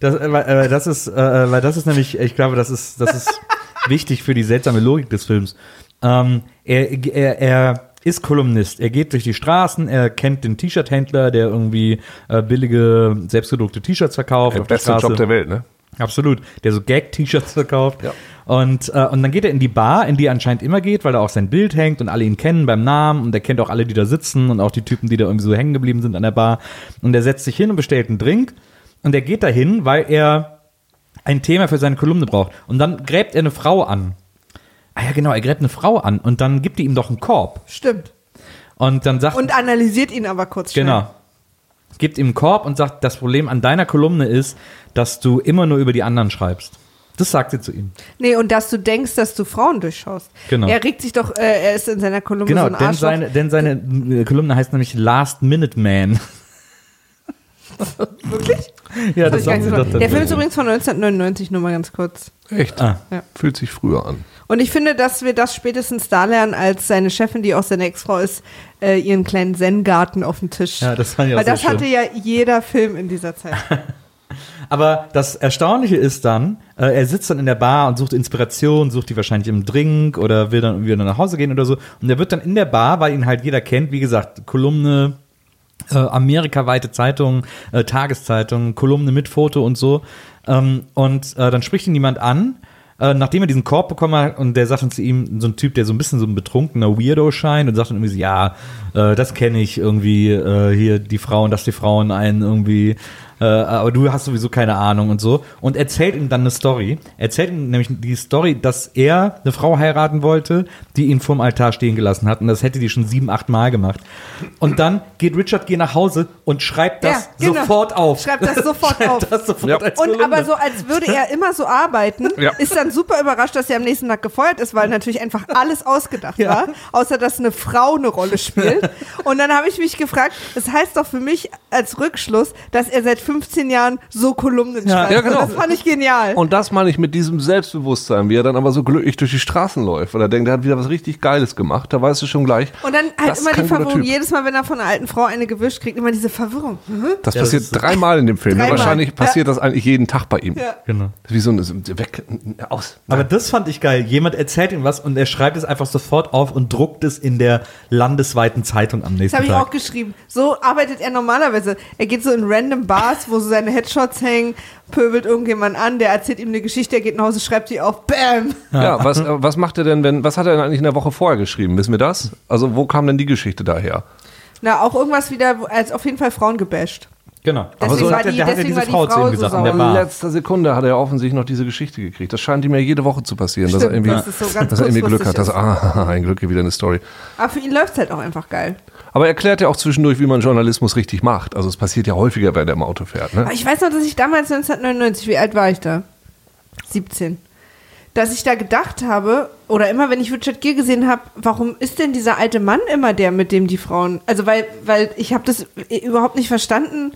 [SPEAKER 2] Das, äh, weil, äh, das ist, äh, weil das ist nämlich, ich glaube, das ist, das ist [LAUGHS] wichtig für die seltsame Logik des Films. Ähm, er, er, er ist Kolumnist. Er geht durch die Straßen, er kennt den T-Shirt-Händler, der irgendwie äh, billige, selbstgedruckte T-Shirts verkauft
[SPEAKER 3] Der beste. Job der Welt, ne?
[SPEAKER 2] Absolut. Der so Gag-T-Shirts verkauft.
[SPEAKER 3] Ja.
[SPEAKER 2] Und, äh, und dann geht er in die Bar, in die er anscheinend immer geht, weil da auch sein Bild hängt und alle ihn kennen beim Namen und er kennt auch alle, die da sitzen und auch die Typen, die da irgendwie so hängen geblieben sind an der Bar. Und er setzt sich hin und bestellt einen Drink und er geht dahin, weil er ein Thema für seine Kolumne braucht. Und dann gräbt er eine Frau an. Ah ja, genau, er gräbt eine Frau an und dann gibt die ihm doch einen Korb.
[SPEAKER 1] Stimmt.
[SPEAKER 2] Und dann sagt
[SPEAKER 1] Und analysiert ihn aber kurz schnell.
[SPEAKER 2] Genau. Gibt ihm einen Korb und sagt, das Problem an deiner Kolumne ist, dass du immer nur über die anderen schreibst. Das sagt sie zu ihm.
[SPEAKER 1] Nee, und dass du denkst, dass du Frauen durchschaust.
[SPEAKER 2] Genau.
[SPEAKER 1] Er regt sich doch, äh, er ist in seiner Kolumne
[SPEAKER 2] Genau,
[SPEAKER 1] so ein
[SPEAKER 2] denn
[SPEAKER 1] Arschloch.
[SPEAKER 2] seine, denn seine äh, Kolumne heißt nämlich Last Minute Man. [LAUGHS]
[SPEAKER 1] Wirklich?
[SPEAKER 2] ja, das
[SPEAKER 1] ich gar
[SPEAKER 2] sagt sie doch.
[SPEAKER 1] Der Film ist übrigens von 1999, nur mal ganz kurz.
[SPEAKER 3] Echt?
[SPEAKER 2] Ah.
[SPEAKER 1] Ja.
[SPEAKER 3] Fühlt sich früher an.
[SPEAKER 1] Und ich finde, dass wir das spätestens da lernen, als seine Chefin, die auch seine Ex-Frau ist, äh, ihren kleinen Zen-Garten auf dem Tisch.
[SPEAKER 2] Ja, das fand ich auch
[SPEAKER 1] Weil das hatte
[SPEAKER 2] schön.
[SPEAKER 1] ja jeder Film in dieser Zeit. [LAUGHS]
[SPEAKER 2] Aber das Erstaunliche ist dann, äh, er sitzt dann in der Bar und sucht Inspiration, sucht die wahrscheinlich im Drink oder will dann wieder nach Hause gehen oder so. Und er wird dann in der Bar, weil ihn halt jeder kennt, wie gesagt, Kolumne, äh, amerikaweite Zeitung, äh, Tageszeitung, Kolumne mit Foto und so. Ähm, und äh, dann spricht ihn jemand an, äh, nachdem er diesen Korb bekommen hat und der sagt dann zu ihm, so ein Typ, der so ein bisschen so ein betrunkener Weirdo scheint und sagt dann irgendwie so, ja, äh, das kenne ich irgendwie, äh, hier die Frauen, dass die Frauen einen irgendwie, äh, aber du hast sowieso keine Ahnung und so. Und erzählt ihm dann eine Story. Erzählt ihm nämlich die Story, dass er eine Frau heiraten wollte, die ihn vorm Altar stehen gelassen hat. Und das hätte die schon sieben, acht Mal gemacht. Und dann geht Richard Gere nach Hause und schreibt das
[SPEAKER 1] Ja, genau.
[SPEAKER 2] sofort auf.
[SPEAKER 1] Schreibt das sofort [LAUGHS]
[SPEAKER 2] Schreibt
[SPEAKER 1] auf.
[SPEAKER 2] Das sofort
[SPEAKER 3] Ja.
[SPEAKER 2] als
[SPEAKER 1] Und aber so, als würde er immer so arbeiten, [LAUGHS]
[SPEAKER 3] Ja.
[SPEAKER 1] ist dann super überrascht, dass er am nächsten Tag gefeuert ist, weil natürlich einfach alles ausgedacht
[SPEAKER 2] Ja.
[SPEAKER 1] war, außer dass eine Frau eine Rolle spielt. Und dann habe ich mich gefragt, das heißt doch für mich als Rückschluss, dass er seit 15 Jahren so Kolumnen
[SPEAKER 2] Ja.
[SPEAKER 1] schreibt.
[SPEAKER 3] Ja, genau.
[SPEAKER 1] Das fand ich genial.
[SPEAKER 3] Und das meine ich mit diesem Selbstbewusstsein, wie er dann aber so glücklich durch die Straßen läuft, weil er denkt, er hat wieder was richtig Geiles gemacht. Da weißt du schon gleich.
[SPEAKER 1] Und dann halt
[SPEAKER 3] das
[SPEAKER 1] immer die Verwirrung. Jedes Mal, wenn er von einer alten Frau eine gewischt kriegt, immer diese Verwirrung. Mhm.
[SPEAKER 3] Das
[SPEAKER 2] Ja, das
[SPEAKER 3] passiert
[SPEAKER 2] ist-
[SPEAKER 3] dreimal in dem Film.
[SPEAKER 1] Dreimal.
[SPEAKER 3] Wahrscheinlich passiert das eigentlich jeden Tag bei ihm.
[SPEAKER 1] Ja.
[SPEAKER 2] Genau.
[SPEAKER 3] Wie so eine so weg aus.
[SPEAKER 2] Aber das fand ich geil. Jemand erzählt ihm was und er schreibt es einfach sofort auf und druckt es in der landesweiten Zeitung am
[SPEAKER 1] Das
[SPEAKER 2] nächsten
[SPEAKER 1] habe ich
[SPEAKER 2] Tag.
[SPEAKER 1] auch geschrieben. So arbeitet er normalerweise. Er geht so in random Bars, wo so seine Headshots hängen, pöbelt irgendjemand an, der erzählt ihm eine Geschichte, er geht nach Hause, schreibt die auf, bam.
[SPEAKER 3] Ja, was, äh, was macht er denn, wenn, was hat er denn eigentlich in der Woche vorher geschrieben? Wissen wir das? Also, wo kam denn die Geschichte daher?
[SPEAKER 1] Na, auch irgendwas wieder, als auf jeden Fall Frauen gebasht.
[SPEAKER 2] Genau.
[SPEAKER 1] Deswegen
[SPEAKER 2] so
[SPEAKER 1] war
[SPEAKER 2] hat er,
[SPEAKER 1] die-
[SPEAKER 2] der hat ja diese Frau zu ihm
[SPEAKER 1] so
[SPEAKER 2] gesagt in der
[SPEAKER 3] In
[SPEAKER 2] Bar.
[SPEAKER 3] letzter Sekunde hat er offensichtlich noch diese Geschichte gekriegt. Das scheint ihm ja jede Woche zu passieren, dass er
[SPEAKER 1] Stimmt,
[SPEAKER 3] irgendwie,
[SPEAKER 1] dass es so [LAUGHS] ganz
[SPEAKER 3] dass er irgendwie Glück hat. Dass, ah, [LAUGHS] ein Glück, wieder eine Story.
[SPEAKER 1] Aber für ihn läuft es halt auch einfach geil.
[SPEAKER 3] Aber er erklärt ja auch zwischendurch, wie man Journalismus richtig macht. Also es passiert ja häufiger, wenn er im Auto fährt. Ne?
[SPEAKER 1] Aber ich weiß noch, dass ich damals 1999, wie alt war ich da? 17. dass ich da gedacht habe, oder immer wenn ich Richard Gere gesehen habe, warum ist denn dieser alte Mann immer der, mit dem die Frauen, also weil, weil ich habe das überhaupt nicht verstanden,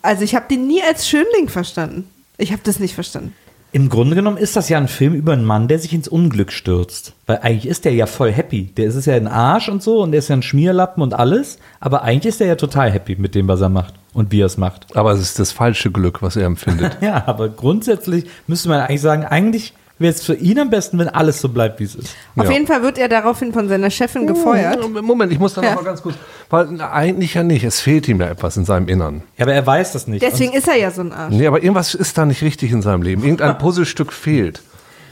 [SPEAKER 1] also ich habe den nie als Schönling verstanden. Ich habe das nicht verstanden.
[SPEAKER 2] Im Grunde genommen ist das ja ein Film über einen Mann, der sich ins Unglück stürzt. Weil eigentlich ist der ja voll happy. Der ist ja ein Arsch und so und der ist ja ein Schmierlappen und alles. Aber eigentlich ist er ja total happy mit dem, was er macht und wie er es macht.
[SPEAKER 3] Aber es ist das falsche Glück, was er empfindet. [LAUGHS]
[SPEAKER 2] Ja, aber grundsätzlich müsste man eigentlich sagen, eigentlich wäre es für ihn am besten, wenn alles so bleibt, wie es ist.
[SPEAKER 1] Auf
[SPEAKER 3] Ja.
[SPEAKER 1] jeden Fall wird er daraufhin von seiner Chefin gefeuert.
[SPEAKER 3] Moment, ich muss da
[SPEAKER 1] Ja.
[SPEAKER 3] noch mal ganz kurz, weil eigentlich ja nicht, es fehlt ihm ja etwas in seinem Innern.
[SPEAKER 2] Ja, aber er weiß das nicht.
[SPEAKER 1] Deswegen ist er ja so ein Arsch.
[SPEAKER 3] Nee, aber irgendwas ist da nicht richtig in seinem Leben. Irgendein Puzzlestück fehlt.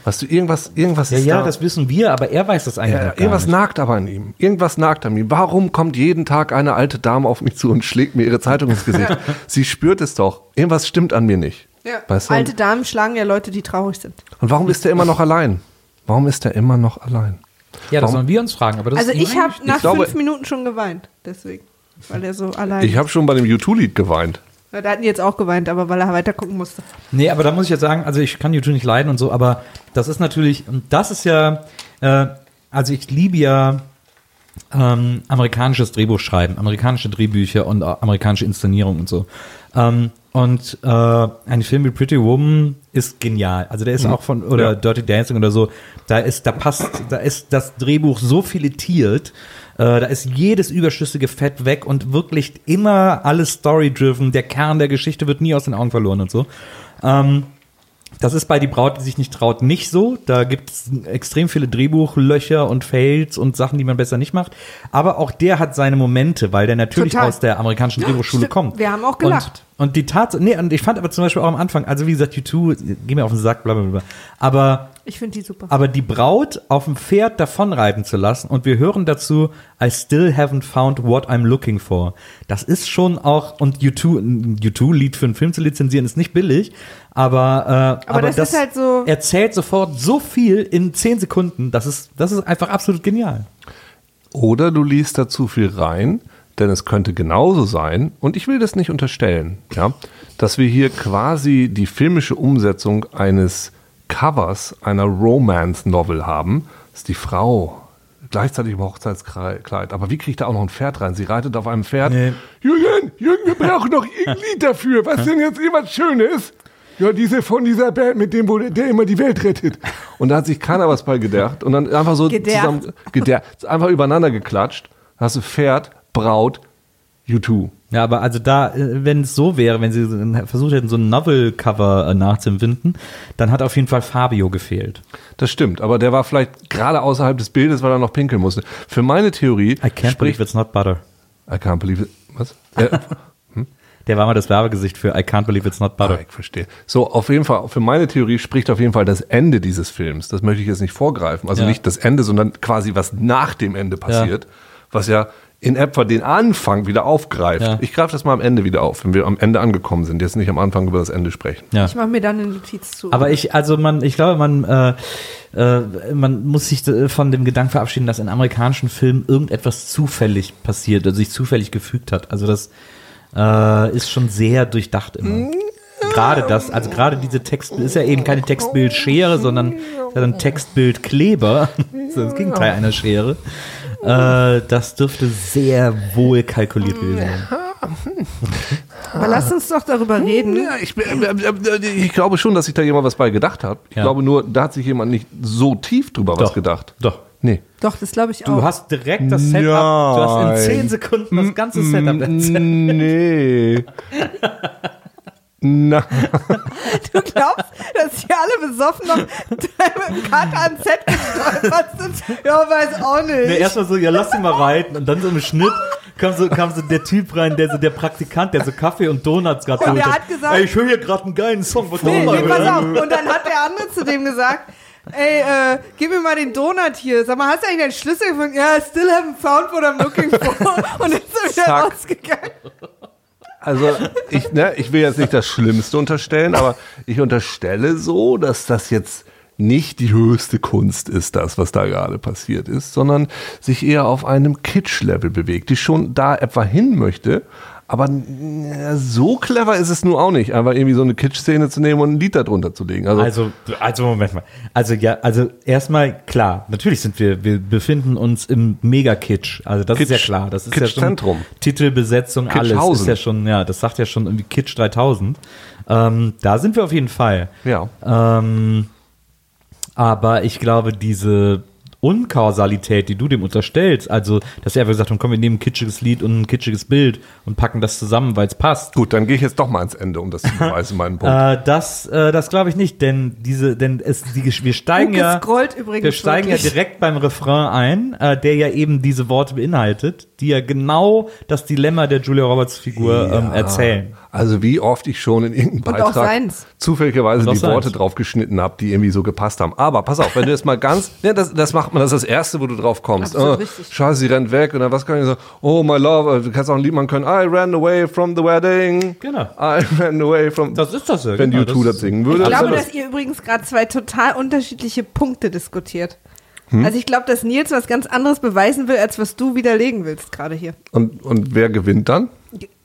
[SPEAKER 3] Weißt du, irgendwas, irgendwas
[SPEAKER 2] ja,
[SPEAKER 3] ist
[SPEAKER 2] ja,
[SPEAKER 3] da.
[SPEAKER 2] das wissen wir, aber er weiß das eigentlich
[SPEAKER 3] ja, irgendwas
[SPEAKER 2] nicht.
[SPEAKER 3] nagt aber an ihm. Irgendwas nagt an ihm. Warum kommt jeden Tag eine alte Dame auf mich zu und schlägt mir ihre Zeitung ins Gesicht? [LAUGHS] Sie spürt es doch. Irgendwas stimmt an mir nicht.
[SPEAKER 1] Ja.
[SPEAKER 3] Weißt du?
[SPEAKER 1] Alte Damen schlagen ja Leute, die traurig sind.
[SPEAKER 3] Und warum ist er immer noch allein? Warum ist er immer noch allein?
[SPEAKER 2] Ja, das
[SPEAKER 3] Warum?
[SPEAKER 2] sollen wir uns fragen. Aber das
[SPEAKER 1] Also
[SPEAKER 2] ist
[SPEAKER 1] ich habe nach
[SPEAKER 3] glaube-
[SPEAKER 1] fünf Minuten schon geweint, deswegen. Weil er so allein
[SPEAKER 3] Ich habe schon bei dem U2-Lied geweint.
[SPEAKER 1] Ja, Da hatten die jetzt auch geweint, aber weil er weiter gucken musste.
[SPEAKER 2] Nee, aber da muss ich jetzt sagen, also ich kann YouTube nicht leiden und so, aber das ist natürlich, und das ist ja, äh, also ich liebe ja ähm, amerikanisches Drehbuch schreiben, amerikanische Drehbücher und äh, amerikanische Inszenierung und so. Ähm, und äh, ein Film wie Pretty Woman ist genial. Also der ist auch von, oder
[SPEAKER 3] Ja.
[SPEAKER 2] Dirty Dancing oder so, da ist, da passt, da ist das Drehbuch so filetiert, äh, da ist jedes überschüssige Fett weg und wirklich immer alles story-driven. Der Kern der Geschichte wird nie aus den Augen verloren und so. Ähm, das ist bei Die Braut, die sich nicht traut, nicht so. Da gibt es extrem viele Drehbuchlöcher und Fails und Sachen, die man besser nicht macht. Aber auch der hat seine Momente, weil der natürlich
[SPEAKER 1] Total.
[SPEAKER 2] aus der amerikanischen Drehbuchschule
[SPEAKER 1] stimmt.
[SPEAKER 2] kommt.
[SPEAKER 1] Wir haben auch gelacht.
[SPEAKER 2] Und, und die Tatsache, nee, und ich fand aber zum Beispiel auch am Anfang, also wie gesagt, U2, geh mir auf den Sack, bla bla bla. Aber
[SPEAKER 1] Ich finde die super.
[SPEAKER 2] aber die Braut auf dem Pferd davonreiten zu lassen und wir hören dazu I still haven't found what I'm looking for. Das ist schon auch und U2 ein U2-Lied für einen Film zu lizenzieren ist nicht billig, aber äh,
[SPEAKER 1] Aber das ist halt so-
[SPEAKER 2] erzählt sofort so viel in zehn Sekunden. Das ist das ist einfach absolut genial.
[SPEAKER 3] Oder du liest da zu viel rein, denn es könnte genauso sein, und ich will das nicht unterstellen, ja, dass wir hier quasi die filmische Umsetzung eines Covers einer Romance-Novel haben. Das ist die Frau gleichzeitig im Hochzeitskleid. Aber wie kriegt da auch noch ein Pferd rein? Sie reitet auf einem Pferd.
[SPEAKER 2] Nee.
[SPEAKER 3] Jürgen, Jürgen, wir brauchen noch ein Lied dafür. Was denn jetzt immer Schönes? Ja, diese von dieser Band mit dem, wo der, der immer die Welt rettet. Und da hat sich keiner was bei gedacht. Und dann einfach so
[SPEAKER 1] Gedercht.
[SPEAKER 3] zusammen, gedercht, einfach übereinander geklatscht. Da hast du Pferd, Braut, U2.
[SPEAKER 2] Ja, aber also da, äh, wenn es so wäre, wenn sie so- versucht hätten, so ein Novel-Cover äh, nachzuempfinden, dann hat auf jeden Fall Fabio gefehlt.
[SPEAKER 3] Das stimmt, aber der war vielleicht gerade außerhalb des Bildes, weil er noch pinkeln musste. Für meine Theorie
[SPEAKER 2] I can't
[SPEAKER 3] spricht...
[SPEAKER 2] believe it's not butter.
[SPEAKER 3] I can't believe it. Was?
[SPEAKER 2] Der war mal das Werbegesicht für I can't believe it's not
[SPEAKER 3] Ah,
[SPEAKER 2] butter.
[SPEAKER 3] ich verstehe. So, auf jeden Fall, für meine Theorie spricht auf jeden Fall das Ende dieses Films. Das möchte ich jetzt nicht vorgreifen. Also
[SPEAKER 2] Ja.
[SPEAKER 3] nicht das Ende, sondern quasi was nach dem Ende passiert, was ja in etwa den Anfang wieder aufgreift.
[SPEAKER 2] Ja.
[SPEAKER 3] Ich greife das mal am Ende wieder auf, wenn wir am Ende angekommen sind. Jetzt nicht am Anfang über das Ende sprechen.
[SPEAKER 2] Ja.
[SPEAKER 1] Ich mache mir dann eine Notiz zu.
[SPEAKER 2] Aber ich, also man, ich glaube, man, äh, äh, man muss sich äh, von dem Gedanken verabschieden, dass in amerikanischen Filmen irgendetwas zufällig passiert, also sich zufällig gefügt hat. Also das äh, ist schon sehr durchdacht immer. Gerade das, also gerade diese Text, ist ja eben keine Textbildschere, sondern ist ja ein Textbildkleber, [LAUGHS] das ist das Gegenteil einer Schere. Äh, das dürfte sehr wohl kalkuliert gewesen sein.
[SPEAKER 1] Aber lass uns doch darüber reden.
[SPEAKER 3] Ja, ich, bin- äh, äh, ich glaube schon, dass sich da jemand was bei gedacht hat. Ich
[SPEAKER 2] Ja.
[SPEAKER 3] glaube nur, da hat sich jemand nicht so tief drüber was
[SPEAKER 2] Doch.
[SPEAKER 3] gedacht.
[SPEAKER 2] Doch.
[SPEAKER 3] Nee.
[SPEAKER 1] Doch, das glaube ich auch.
[SPEAKER 2] Du hast direkt das Setup, du hast in
[SPEAKER 3] Nein.
[SPEAKER 2] zehn Sekunden das ganze Setup erzählt.
[SPEAKER 3] Nee. [LAUGHS] Na,
[SPEAKER 1] Du glaubst, dass die alle besoffen noch mit dem Kater ans Set gestolpert sind? Ja, weiß auch nicht.
[SPEAKER 2] Nee, erstmal so, ja, lass ihn mal reiten. Und dann so im Schnitt kam so, kam so der Typ rein, der so der Praktikant, der so Kaffee und Donuts gerade
[SPEAKER 1] Und der
[SPEAKER 2] holte.
[SPEAKER 1] hat gesagt-
[SPEAKER 2] Ey, ich höre hier gerade einen geilen Song. Was
[SPEAKER 1] Nee,
[SPEAKER 2] soll
[SPEAKER 1] nee, pass auf. Und dann hat der andere zu dem gesagt, ey, äh, gib mir mal den Donut hier. Sag mal, hast du eigentlich deinen Schlüssel gefunden? Ja, I still haven't found what I'm looking for. [LAUGHS] Und dann ist er wieder
[SPEAKER 3] Zack.
[SPEAKER 1] rausgegangen.
[SPEAKER 3] also ich, ne, ich will jetzt nicht das Schlimmste unterstellen, aber ich unterstelle so, dass das jetzt nicht die höchste Kunst ist, das, was da gerade passiert ist, sondern sich eher auf einem Kitsch-Level bewegt, die schon da etwa hin möchte, Aber äh, so clever ist es nur auch nicht, einfach irgendwie so eine Kitsch-Szene zu nehmen und ein Lied darunter zu legen. Also,
[SPEAKER 2] Also, also Moment mal. Also ja, also erstmal klar, natürlich sind wir, wir befinden uns im Mega-Kitsch. Also das ist ja
[SPEAKER 3] Kitsch-
[SPEAKER 2] klar. Das ist ja schon. Titelbesetzung, alles ist ja schon, ja, das sagt ja schon irgendwie Kitsch 3000. Ähm, da sind wir auf jeden Fall.
[SPEAKER 3] ja.
[SPEAKER 2] Ähm, aber ich glaube, diese Unkausalität, die du dem unterstellst, also, dass er einfach gesagt hat, komm, wir nehmen ein kitschiges Lied und ein kitschiges Bild und packen das zusammen, weil es passt.
[SPEAKER 3] Gut, dann gehe ich jetzt doch mal ans Ende, um das zu beweisen, meinen Punkt. [LAUGHS]
[SPEAKER 2] Äh, das, äh, das glaube ich nicht, denn diese, denn es, die, wir steigen ja, wir steigen
[SPEAKER 1] wirklich.
[SPEAKER 2] ja direkt beim Refrain ein, äh, der ja eben diese Worte beinhaltet, die ja genau das Dilemma der Julia Roberts Figur ähm, erzählen.
[SPEAKER 3] Also wie oft ich schon in irgendeinem Beitrag zufälligerweise die Worte
[SPEAKER 2] seins.
[SPEAKER 3] drauf geschnitten habe, die irgendwie so gepasst haben. Aber pass auf, wenn du jetzt mal ganz, [LAUGHS] ne, das, das macht man, das ist das Erste, wo du drauf kommst. Oh. Scheiße, sie rennt weg und dann was kann ich so, oh my love, du kannst auch ein Lied machen können, I ran away from the wedding.
[SPEAKER 2] Genau.
[SPEAKER 3] I ran away from,
[SPEAKER 2] Das ist das ja.
[SPEAKER 3] wenn
[SPEAKER 2] genau,
[SPEAKER 3] U2 das, singen würde.
[SPEAKER 1] Ich glaube,
[SPEAKER 3] das-
[SPEAKER 1] dass ihr übrigens gerade zwei total unterschiedliche Punkte diskutiert.
[SPEAKER 3] Hm?
[SPEAKER 1] Also ich glaube, dass Nils was ganz anderes beweisen will, als was du widerlegen willst gerade hier.
[SPEAKER 3] und, und wer gewinnt dann?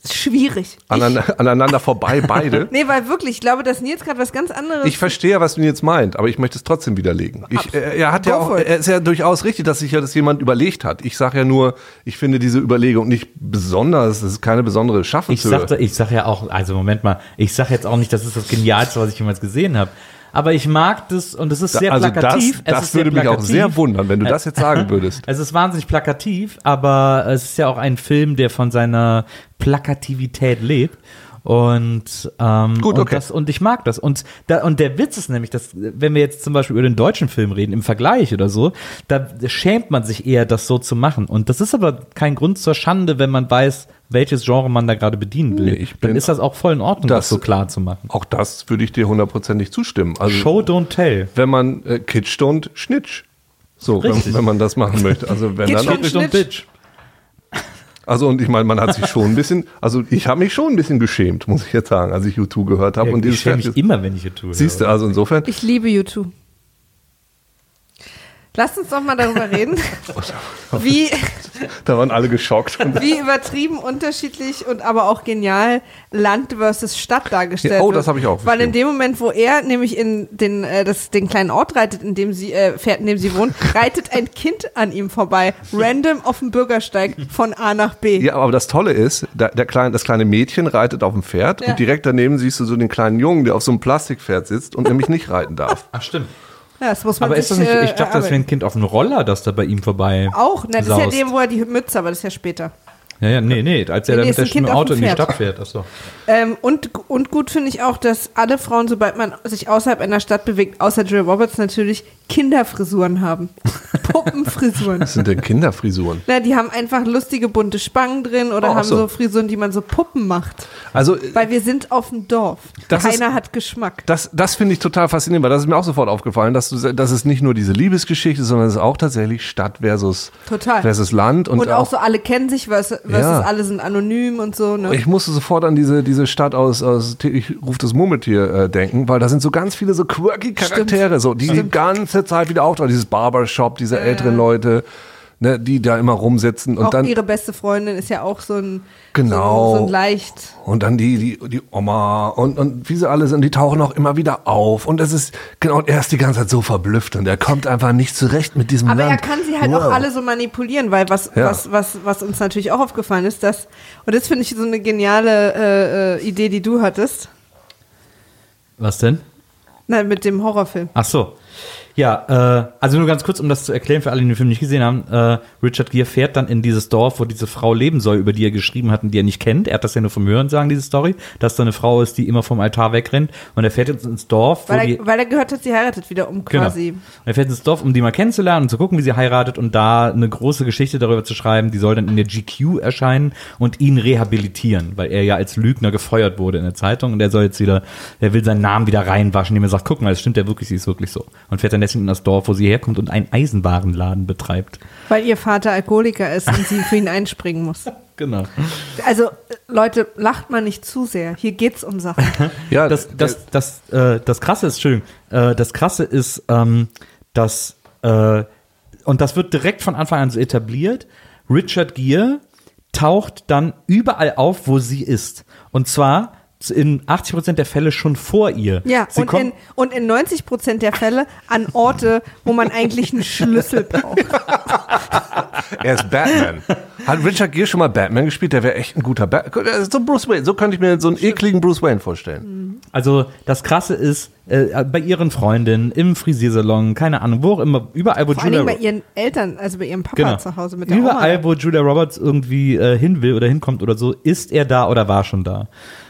[SPEAKER 1] Schwierig. Ich,
[SPEAKER 3] Aneinander, vorbei, beide. [LAUGHS]
[SPEAKER 1] nee, weil wirklich, ich glaube, dass Nils gerade was ganz anderes.
[SPEAKER 3] Ich verstehe, was du jetzt meint, aber ich möchte es trotzdem widerlegen. Ich, äh, er hat ja auch, er ist ja durchaus richtig, dass sich ja das jemand überlegt hat. Ich sage ja nur, ich finde diese Überlegung nicht besonders, es ist keine besondere
[SPEAKER 2] Ich
[SPEAKER 3] Schaffenshöhe.
[SPEAKER 2] sagte, ich sag ja auch, also Moment mal, ich sag jetzt auch nicht, das ist das Genialste, was ich jemals gesehen habe. Aber ich mag das und es ist sehr
[SPEAKER 3] also
[SPEAKER 2] plakativ.
[SPEAKER 3] das,
[SPEAKER 2] es
[SPEAKER 3] das würde mich auch sehr wundern, wenn du das jetzt sagen [LAUGHS] würdest.
[SPEAKER 2] Es ist wahnsinnig plakativ, aber es ist ja auch ein Film, der von seiner Plakativität lebt. Und, ähm,
[SPEAKER 3] Gut,
[SPEAKER 2] und,
[SPEAKER 3] okay.
[SPEAKER 2] das, und ich mag das. Und, da, und der Witz ist nämlich, dass, wenn wir jetzt zum Beispiel über den deutschen Film reden, im Vergleich oder so, da schämt man sich eher, das so zu machen. Und das ist aber kein Grund zur Schande, wenn man weiß, welches Genre man da gerade bedienen will.
[SPEAKER 3] Nee,
[SPEAKER 2] Dann ist das auch voll in Ordnung, das,
[SPEAKER 3] Das-
[SPEAKER 2] so klar zu machen.
[SPEAKER 3] Auch das würde ich dir hundertprozentig zustimmen. Also
[SPEAKER 2] Show, don't tell.
[SPEAKER 3] wenn man äh, Kitsch und Schnitsch. So, wenn, wenn man das machen möchte. Also wenn
[SPEAKER 1] Kitsch
[SPEAKER 3] dann,
[SPEAKER 1] und
[SPEAKER 2] Bitch don't bitch.
[SPEAKER 3] also und ich meine, man hat sich schon ein bisschen, also ich habe mich schon ein bisschen geschämt, muss ich jetzt sagen, als ich U2 gehört habe
[SPEAKER 2] Ja,
[SPEAKER 3] und
[SPEAKER 2] ich schäme mich immer, wenn ich es tue.
[SPEAKER 3] Siehst du, also insofern,
[SPEAKER 1] ich liebe U2. Lasst uns doch mal darüber reden, [LAUGHS] wie,
[SPEAKER 3] da waren alle geschockt.
[SPEAKER 1] Wie übertrieben unterschiedlich und aber auch genial Land versus Stadt dargestellt
[SPEAKER 3] Ja, oh,
[SPEAKER 1] wird.
[SPEAKER 3] das habe ich auch
[SPEAKER 1] Weil in dem Moment, wo er nämlich in den, äh, das, den kleinen Ort reitet, in dem sie äh, fährt, in dem sie wohnt, [LAUGHS] reitet ein Kind an ihm vorbei, random auf dem Bürgersteig von A nach B.
[SPEAKER 3] Ja, aber das Tolle ist, der, der kleine, das kleine Mädchen reitet auf dem Pferd
[SPEAKER 1] Ja.
[SPEAKER 3] und direkt daneben siehst du so den kleinen Jungen, der auf so einem Plastikpferd sitzt und nämlich nicht reiten darf.
[SPEAKER 2] Ach, stimmt.
[SPEAKER 1] Ja, das muss man
[SPEAKER 2] Aber
[SPEAKER 1] sich,
[SPEAKER 2] ist das nicht,
[SPEAKER 1] äh,
[SPEAKER 2] ich dachte, das wäre
[SPEAKER 1] erarbeiten.
[SPEAKER 2] ein Kind auf einem Roller, das da bei ihm vorbei.
[SPEAKER 1] Auch, ne, das ist ja
[SPEAKER 2] saust.
[SPEAKER 1] dem, wo er die Mütze, aber das ist ja später.
[SPEAKER 2] Ja, ja, nee, nee, als er
[SPEAKER 1] Nee,
[SPEAKER 2] da
[SPEAKER 1] nee,
[SPEAKER 2] mit dem Auto
[SPEAKER 1] dem
[SPEAKER 2] in die. Stadt fährt. Achso.
[SPEAKER 1] Ähm, und, und gut finde ich auch, dass alle Frauen, sobald man sich außerhalb einer Stadt bewegt, außer Julia Roberts natürlich, Kinderfrisuren haben. Puppenfrisuren.
[SPEAKER 3] Das sind denn Kinderfrisuren.
[SPEAKER 1] Na, die haben einfach lustige bunte Spangen drin oder
[SPEAKER 3] Oh,
[SPEAKER 1] haben so.
[SPEAKER 3] so.
[SPEAKER 1] Frisuren, die man so Puppen macht.
[SPEAKER 3] Also äh,
[SPEAKER 1] Weil wir sind auf dem Dorf.
[SPEAKER 3] Das ist-
[SPEAKER 1] Keiner hat Geschmack.
[SPEAKER 3] das, das finde ich total faszinierend, weil das ist mir auch sofort aufgefallen, dass, du, dass es nicht nur diese Liebesgeschichte, sondern es ist auch tatsächlich Stadt versus,
[SPEAKER 1] Total.
[SPEAKER 3] versus Land. Und,
[SPEAKER 1] Und, auch, so alle kennen sich versus, versus
[SPEAKER 3] Ja.
[SPEAKER 1] alle sind anonym und so. Ne?
[SPEAKER 3] Ich musste sofort an diese, diese Stadt aus, aus ich rufe das Murmeltier äh, denken, weil da sind so ganz viele so quirky Charaktere, so, die die ganze Zeit wieder auftauchen. Dieses Barbershop, diese älteren Leute, ne, die da immer rumsitzen und
[SPEAKER 1] auch
[SPEAKER 3] dann
[SPEAKER 1] ihre beste Freundin ist ja auch so ein,
[SPEAKER 3] Genau.
[SPEAKER 1] so, so ein leicht.
[SPEAKER 3] und dann die die die Oma und und wie sie alle sind, die tauchen auch immer wieder auf und das ist genau und er ist die ganze Zeit so verblüfft und er kommt einfach nicht zurecht mit diesem
[SPEAKER 1] Aber
[SPEAKER 3] Land.
[SPEAKER 1] er kann sie halt
[SPEAKER 3] Wow.
[SPEAKER 1] auch alle so manipulieren, weil was,
[SPEAKER 3] Ja.
[SPEAKER 1] was, was, was uns natürlich auch aufgefallen ist, dass, und das finde ich so eine geniale äh, äh, Idee, die du hattest,
[SPEAKER 2] Was denn?
[SPEAKER 1] na, mit dem Horrorfilm.
[SPEAKER 2] Ach so. Ja, äh, also nur ganz kurz, um das zu erklären für alle, die den Film nicht gesehen haben. Äh, Richard Gere fährt dann in dieses Dorf, wo diese Frau leben soll, über die er geschrieben hat und die er nicht kennt. Er hat das ja nur vom Hören sagen, diese Story, dass da eine Frau ist, die immer vom Altar wegrennt. Und er fährt jetzt ins Dorf,
[SPEAKER 1] Weil
[SPEAKER 2] die...
[SPEAKER 1] er, weil er gehört hat, sie heiratet wieder um
[SPEAKER 2] Genau.
[SPEAKER 1] quasi.
[SPEAKER 2] Und er fährt ins Dorf, um die mal kennenzulernen und zu gucken, wie sie heiratet und da eine große Geschichte darüber zu schreiben. Die soll dann in der GQ erscheinen und ihn rehabilitieren, weil er ja als Lügner gefeuert wurde in der Zeitung und er soll jetzt wieder, er will seinen Namen wieder reinwaschen, indem er sagt, guck mal, es stimmt ja wirklich, sie ist wirklich so. Und fährt dann deswegen in das Dorf, wo sie herkommt und einen Eisenwarenladen betreibt.
[SPEAKER 1] Weil ihr Vater Alkoholiker ist und sie für ihn einspringen muss. [LAUGHS]
[SPEAKER 2] Genau.
[SPEAKER 1] Also, Leute, lacht mal nicht zu sehr. Hier geht's um Sachen. [LAUGHS]
[SPEAKER 3] ja,
[SPEAKER 2] Das, das, das, äh, das Krasse ist, Entschuldigung, äh, das Krasse ist, ähm, dass, äh, und das wird direkt von Anfang an so etabliert, Richard Gere taucht dann überall auf, wo sie ist. Und zwar in 80% der Fälle schon vor ihr.
[SPEAKER 1] Ja,
[SPEAKER 2] sie
[SPEAKER 1] und in, und in 90 Prozent der Fälle an Orte, wo man eigentlich einen Schlüssel braucht. [LAUGHS]
[SPEAKER 3] Er ist Batman. Hat Richard Gere schon mal Batman gespielt? Der wäre echt ein guter Batman. So Bruce Wayne. So könnte ich mir so einen ekligen Bruce Wayne vorstellen.
[SPEAKER 2] Also das Krasse ist, äh, bei ihren Freundinnen, im Frisiersalon, keine Ahnung, wo auch immer, überall, wo
[SPEAKER 1] Vor
[SPEAKER 2] Julia
[SPEAKER 1] Dingen bei ihren Eltern, also bei ihrem Papa
[SPEAKER 2] Genau.
[SPEAKER 1] zu Hause mit der
[SPEAKER 2] Überall,
[SPEAKER 1] Oma.
[SPEAKER 2] wo Julia Roberts irgendwie äh, hin will oder hinkommt oder so, ist er da oder war schon da.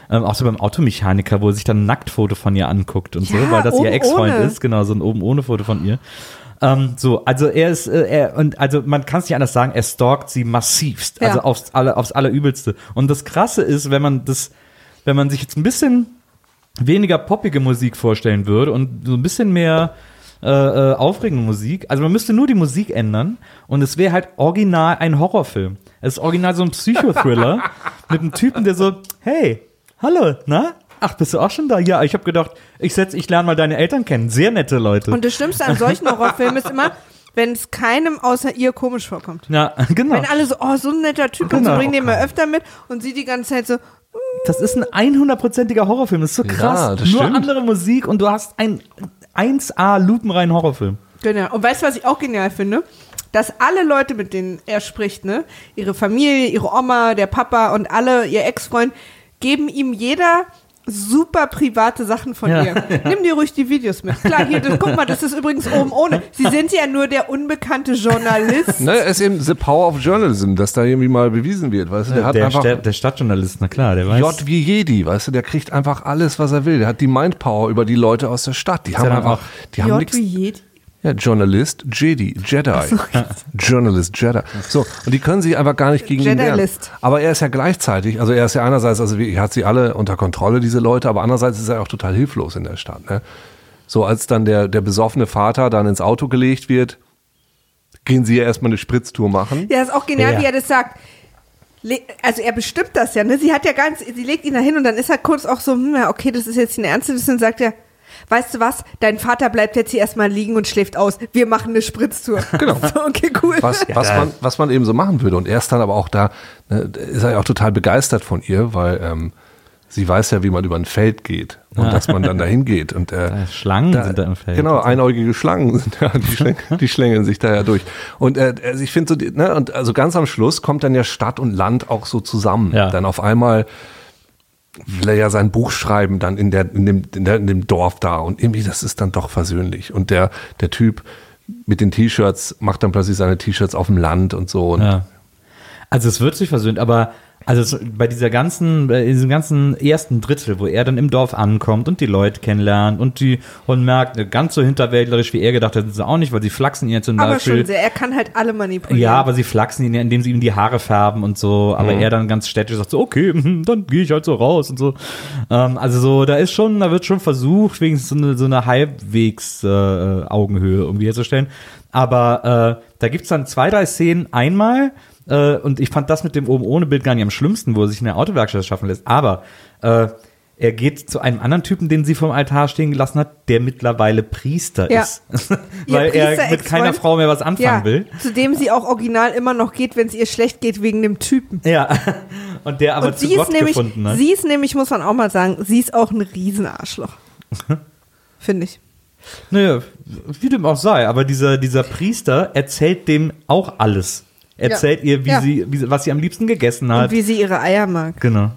[SPEAKER 2] Ähm, auch so beim Automechaniker, wo er sich dann ein Nacktfoto von ihr anguckt und so,
[SPEAKER 1] Ja,
[SPEAKER 2] weil das ihr Ex-Freund ist, genau, so ein oben ohne Foto von ihr. Ähm, so, also er ist, äh, er, und also man kann es nicht anders sagen, er stalkt sie massivst,
[SPEAKER 1] Ja.
[SPEAKER 2] also aufs, aller, aufs Allerübelste. Und das Krasse ist, wenn man das, wenn man sich jetzt ein bisschen weniger poppige Musik vorstellen würde und so ein bisschen mehr äh, äh, aufregende Musik. Also man müsste nur die Musik ändern und es wäre halt original ein Horrorfilm. Es ist original so ein Psychothriller [LAUGHS] mit einem Typen, der so, hey, hallo, na? Ach, bist du auch schon da? Ja, ich habe gedacht, ich setz, ich lerne mal deine Eltern kennen. Sehr nette Leute.
[SPEAKER 1] Und das Schlimmste an solchen [LAUGHS] Horrorfilmen ist immer, wenn es keinem außer ihr komisch vorkommt.
[SPEAKER 2] ja, genau.
[SPEAKER 1] Wenn alle so, oh, so ein netter Typ, und so
[SPEAKER 2] Genau.
[SPEAKER 1] bringen den mal öfter mit und sie die ganze Zeit so,
[SPEAKER 2] Das ist ein 100%iger Horrorfilm. Das ist so krass.
[SPEAKER 3] Ja, das
[SPEAKER 2] Nur
[SPEAKER 3] stimmt.
[SPEAKER 2] andere Musik und du hast ein 1A lupenreinen Horrorfilm.
[SPEAKER 1] Genau. Und weißt du, was ich auch genial finde? Dass alle Leute, mit denen er spricht, ne, ihre Familie, ihre Oma, der Papa und alle, ihr Ex-Freund, geben ihm jeder super private Sachen von
[SPEAKER 2] Ja.
[SPEAKER 1] ihr. Nimm dir ruhig die Videos mit. Klar, hier, das, guck mal, das ist übrigens oben ohne. Sie sind ja nur der unbekannte Journalist.
[SPEAKER 3] Ne, es ist eben the power of journalism, dass da irgendwie mal bewiesen wird. Weißt du, der hat
[SPEAKER 2] der,
[SPEAKER 3] einfach
[SPEAKER 2] Sta- der Stadtjournalist, na klar, der weiß.
[SPEAKER 3] J wie Jedi, weißt du, der kriegt einfach alles, was er will. Der hat die Mindpower über die Leute aus der Stadt. Die haben
[SPEAKER 2] ja dann
[SPEAKER 3] einfach, die haben
[SPEAKER 1] J
[SPEAKER 3] nichts.
[SPEAKER 1] wie Jedi.
[SPEAKER 3] Ja, Journalist, Jedi, Jedi. Journalist, Jedi. So, und die können sich einfach gar nicht gegen ihn wehren. Aber er ist ja gleichzeitig, also er ist ja einerseits, also wie- er hat sie alle unter Kontrolle, diese Leute, aber andererseits ist er auch total hilflos in der Stadt. Ne? So, als dann der, der besoffene Vater dann ins Auto gelegt wird, gehen sie ja erstmal eine Spritztour machen.
[SPEAKER 1] Ja, ist auch genial,
[SPEAKER 2] Ja.
[SPEAKER 1] wie er das sagt. Also er bestimmt das ja, ne? Sie hat ja ganz, sie legt ihn da hin und dann ist er kurz auch so, hm, ja, okay, das ist jetzt eine ernste Diskussion, sagt er, weißt du was, dein Vater bleibt jetzt hier erstmal liegen und schläft aus. Wir machen eine Spritztour.
[SPEAKER 3] Genau. [LAUGHS]
[SPEAKER 1] So, okay, cool.
[SPEAKER 3] was, was, man, was man eben so machen würde. Und er ist dann aber auch da, ne, ist er ja auch total begeistert von ihr, weil ähm, sie weiß ja, wie man über ein Feld geht und dass man dann dahin geht. Und, äh,
[SPEAKER 2] Schlangen sind da im Feld.
[SPEAKER 3] Genau, einäugige Schlangen sind ja, die, [LAUGHS] schläng, die schlängeln sich da ja durch. Und äh, also ich finde so, ne, und also ganz am Schluss kommt dann ja Stadt und Land auch so zusammen.
[SPEAKER 2] Ja.
[SPEAKER 3] Dann auf einmal will er ja sein Buch schreiben, dann in, der, in, dem, in, der, in dem Dorf da. Und irgendwie, das ist dann doch versöhnlich. Und der, der Typ mit den T-Shirts macht dann plötzlich seine T-Shirts auf dem Land und so. Und
[SPEAKER 2] Ja. Also es wird sich versöhnt, aber also bei dieser ganzen, bei diesem ganzen ersten Drittel, wo er dann im Dorf ankommt und die Leute kennenlernt und die und merkt, ne, ganz so hinterwäldlerisch wie er gedacht hat, sind sie auch nicht, weil sie flachsen ihn ja zum
[SPEAKER 1] aber
[SPEAKER 2] Beispiel.
[SPEAKER 1] schon sehr, er kann halt alle manipulieren.
[SPEAKER 2] Ja, aber sie flachsen ihn ja, indem sie ihm die Haare färben und so. Aber er dann ganz städtisch sagt so, okay, [LAUGHS] mhm, dann gehe ich halt so raus und so. Ähm, also so, da ist schon, da wird schon versucht, wenigstens so eine, so eine halbwegs äh, Augenhöhe irgendwie herzustellen. Aber äh, da gibt's dann zwei, drei Szenen einmal. Äh, und ich fand das mit dem oben ohne Bild gar nicht am schlimmsten, wo er sich in der Autowerkstatt schaffen lässt. Aber äh, er geht zu einem anderen Typen, den sie vom Altar stehen gelassen hat, der mittlerweile Priester
[SPEAKER 1] Ja.
[SPEAKER 2] ist. [LAUGHS] Weil
[SPEAKER 1] Ihr
[SPEAKER 2] er mit keiner Frau mehr was anfangen
[SPEAKER 1] ja,
[SPEAKER 2] will.
[SPEAKER 1] zu dem sie auch original immer noch geht, wenn es ihr schlecht geht wegen dem Typen.
[SPEAKER 2] Ja, und der aber
[SPEAKER 1] und
[SPEAKER 2] zu
[SPEAKER 1] sie
[SPEAKER 2] Gott
[SPEAKER 1] ist nämlich,
[SPEAKER 2] gefunden hat.
[SPEAKER 1] sie ist nämlich, muss man auch mal sagen, sie ist auch ein Riesenarschloch. [LAUGHS] Finde ich.
[SPEAKER 2] Naja, wie dem auch sei, aber dieser, dieser Priester erzählt dem auch alles. Erzählt ihr, wie
[SPEAKER 1] Ja.
[SPEAKER 2] sie, wie, was sie am liebsten gegessen
[SPEAKER 1] Und
[SPEAKER 2] hat.
[SPEAKER 1] wie sie ihre Eier mag.
[SPEAKER 2] genau.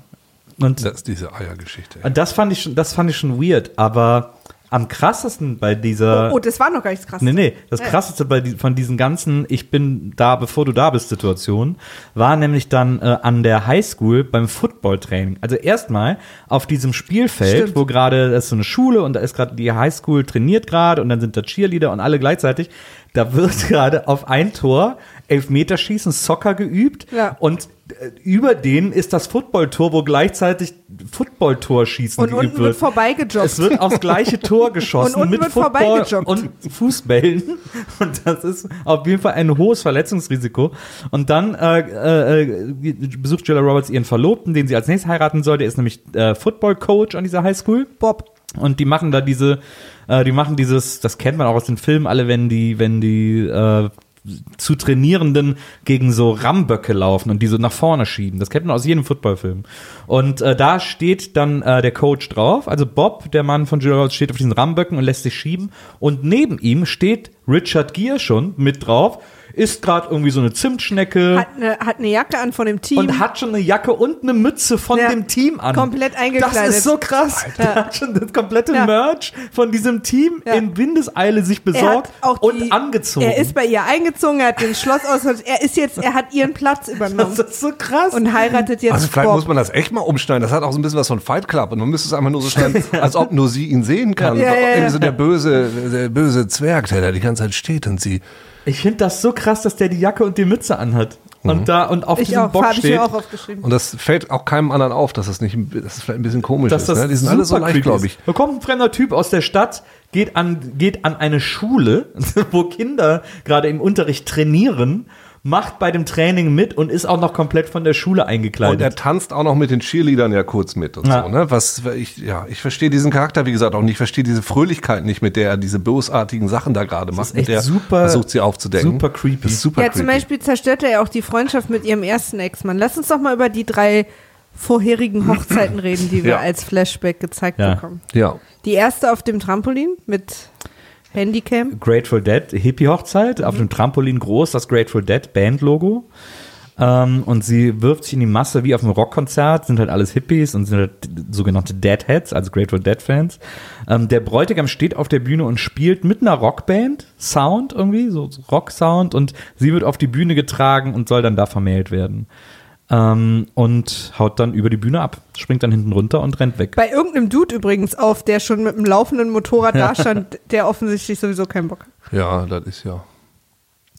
[SPEAKER 2] Und,
[SPEAKER 3] das ist diese Eiergeschichte.
[SPEAKER 2] und das fand ich schon, das fand ich schon weird, aber am krassesten bei dieser.
[SPEAKER 1] Oh, oh, das war noch gar nichts krass.
[SPEAKER 2] Nee, nee, das
[SPEAKER 1] Ja.
[SPEAKER 2] krasseste bei die, von diesen ganzen Ich bin da, bevor du da bist Situationen, war nämlich dann äh, an der Highschool beim Footballtraining. Also erstmal auf diesem Spielfeld,
[SPEAKER 1] Stimmt.
[SPEAKER 2] wo gerade, das ist so eine Schule und da ist gerade die Highschool trainiert gerade und dann sind da Cheerleader und alle gleichzeitig. Da wird [LAUGHS] gerade auf ein Tor Elfmeterschießen, Soccer geübt
[SPEAKER 1] Ja.
[SPEAKER 2] und äh, über denen ist das Footballtor, wo gleichzeitig Footballtorschießen
[SPEAKER 1] Und
[SPEAKER 2] geübt
[SPEAKER 1] unten wird vorbeigejoggt.
[SPEAKER 2] Es wird aufs gleiche [LAUGHS] Tor geschossen
[SPEAKER 1] Und unten
[SPEAKER 2] mit
[SPEAKER 1] wird
[SPEAKER 2] Football und Fußbällen. [LAUGHS] Und das ist auf jeden Fall ein hohes Verletzungsrisiko. Und dann äh, äh, besucht Julia Roberts ihren Verlobten, den sie als nächstes heiraten soll. Der ist nämlich äh, Football-Coach an dieser Highschool.
[SPEAKER 1] Bob.
[SPEAKER 2] Und die machen da diese, äh, die machen dieses, das kennt man auch aus den Filmen alle, wenn die, wenn die äh, zu Trainierenden gegen so Ramböcke laufen und die so nach vorne schieben. Das kennt man aus jedem Footballfilm. Und äh, da steht dann äh, der Coach drauf. Also Bob, der Mann von Julia Roberts, steht auf diesen Ramböcken und lässt sich schieben. Und neben ihm steht Richard Gere schon mit drauf, isst gerade irgendwie so eine Zimtschnecke
[SPEAKER 1] Hat eine, hat eine Jacke an von dem Team.
[SPEAKER 2] und hat schon eine Jacke und eine Mütze von
[SPEAKER 1] Ja,
[SPEAKER 2] dem Team an.
[SPEAKER 1] komplett eingekleidet.
[SPEAKER 2] Das ist so krass. Der hat schon das komplette
[SPEAKER 1] Ja.
[SPEAKER 2] Merch von diesem Team
[SPEAKER 1] Ja.
[SPEAKER 2] in Windeseile sich besorgt
[SPEAKER 1] auch
[SPEAKER 2] und
[SPEAKER 1] die,
[SPEAKER 2] angezogen.
[SPEAKER 1] Er ist bei ihr eingezogen, er hat den Schloss aus. Er ist jetzt, er hat ihren Platz [LAUGHS] übernommen
[SPEAKER 2] das ist so krass.
[SPEAKER 1] und heiratet jetzt
[SPEAKER 3] Also vielleicht
[SPEAKER 1] Bob.
[SPEAKER 3] muss man das echt mal umschneiden. Das hat auch so ein bisschen was von Fight Club. Und man müsste es einfach nur so [LAUGHS] schneiden, als ob nur sie ihn sehen kann.
[SPEAKER 1] Ja, ja, ja.
[SPEAKER 3] So der böse, der böse Zwerg, der da die ganze Zeit steht und sie.
[SPEAKER 2] Ich finde das so krass, dass der die Jacke und die Mütze anhat.
[SPEAKER 3] Mhm.
[SPEAKER 2] Und da und auf
[SPEAKER 1] ich
[SPEAKER 2] diesem
[SPEAKER 1] auch,
[SPEAKER 2] Bock steht.
[SPEAKER 1] mir auch aufgeschrieben.
[SPEAKER 3] Und das fällt auch keinem anderen auf, dass das nicht, dass das vielleicht ein bisschen komisch
[SPEAKER 2] dass
[SPEAKER 3] ist.
[SPEAKER 2] das
[SPEAKER 3] Ne? Die sind alle so
[SPEAKER 2] super
[SPEAKER 3] leicht, glaube ich.
[SPEAKER 2] Da kommt ein fremder Typ aus der Stadt, geht an, geht an eine Schule, [LAUGHS] wo Kinder gerade im Unterricht trainieren, macht bei dem Training mit und ist auch noch komplett von der Schule
[SPEAKER 3] Und
[SPEAKER 2] eingekleidet.
[SPEAKER 3] er tanzt auch noch mit den Cheerleadern ja kurz mit und
[SPEAKER 2] Ja.
[SPEAKER 3] so, ne? Was ich, ja, ich verstehe diesen Charakter, wie gesagt, auch nicht. Ich verstehe diese Fröhlichkeit nicht, mit der er diese bosartigen Sachen da gerade macht, mit
[SPEAKER 2] echt
[SPEAKER 3] der
[SPEAKER 2] super-
[SPEAKER 3] versucht sie aufzudecken.
[SPEAKER 2] super creepy.
[SPEAKER 3] Das ist super
[SPEAKER 1] Ja,
[SPEAKER 3] creepy.
[SPEAKER 1] zum Beispiel zerstört er ja auch die Freundschaft mit ihrem ersten Ex-Mann. Lass uns doch mal über die drei vorherigen Hochzeiten reden, die wir
[SPEAKER 3] Ja.
[SPEAKER 1] als Flashback gezeigt
[SPEAKER 2] Ja.
[SPEAKER 1] bekommen.
[SPEAKER 3] Ja.
[SPEAKER 1] Die erste auf dem Trampolin mit Handycam.
[SPEAKER 2] Grateful Dead Hippie-Hochzeit, auf dem Trampolin groß das Grateful Dead Band-Logo. Ähm, und sie wirft sich in die Masse wie auf einem Rockkonzert, sind halt alles Hippies und sind halt sogenannte Deadheads, also Grateful Dead-Fans. Ähm, der Bräutigam steht auf der Bühne und spielt mit einer Rockband, Sound irgendwie, so so Rock-Sound, und sie wird auf die Bühne getragen und soll dann da vermählt werden. Ähm, und haut dann über die Bühne ab, springt dann hinten runter und rennt weg.
[SPEAKER 1] Bei irgendeinem Dude übrigens auf, der schon mit einem laufenden Motorrad da [LAUGHS] stand, der offensichtlich sowieso keinen Bock hat.
[SPEAKER 3] Ja, das ist ja.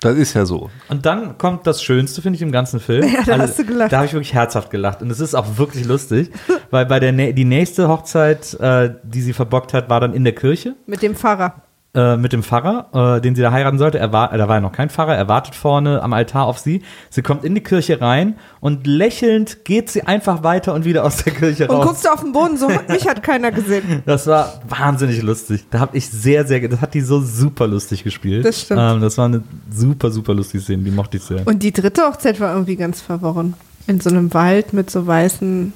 [SPEAKER 3] Das ist ja so.
[SPEAKER 2] Und dann kommt das Schönste, finde ich, im ganzen Film. Also, [LAUGHS]
[SPEAKER 1] Ja, da hast du gelacht.
[SPEAKER 2] Da habe ich wirklich herzhaft gelacht. Und es ist auch wirklich lustig, [LAUGHS] weil bei der die nächste Hochzeit, äh, die sie verbockt hat, war dann in der Kirche
[SPEAKER 1] Mit dem Pfarrer.
[SPEAKER 2] Äh, mit dem Pfarrer, äh, den sie da heiraten sollte. Er war, da war ja noch kein Pfarrer, er wartet vorne am Altar auf sie. Sie kommt in die Kirche rein und lächelnd geht sie einfach weiter und wieder aus der Kirche
[SPEAKER 1] Und
[SPEAKER 2] raus.
[SPEAKER 1] guckst du auf den Boden, so mich hat keiner gesehen. [LAUGHS]
[SPEAKER 2] Das war wahnsinnig lustig. Da habe ich sehr, sehr, das hat die so super lustig gespielt.
[SPEAKER 1] Das stimmt.
[SPEAKER 2] Ähm, das war eine super, super lustige Szene, die mochte ich sehr.
[SPEAKER 1] Und die dritte Hochzeit war irgendwie ganz verworren. In so einem Wald mit so weißen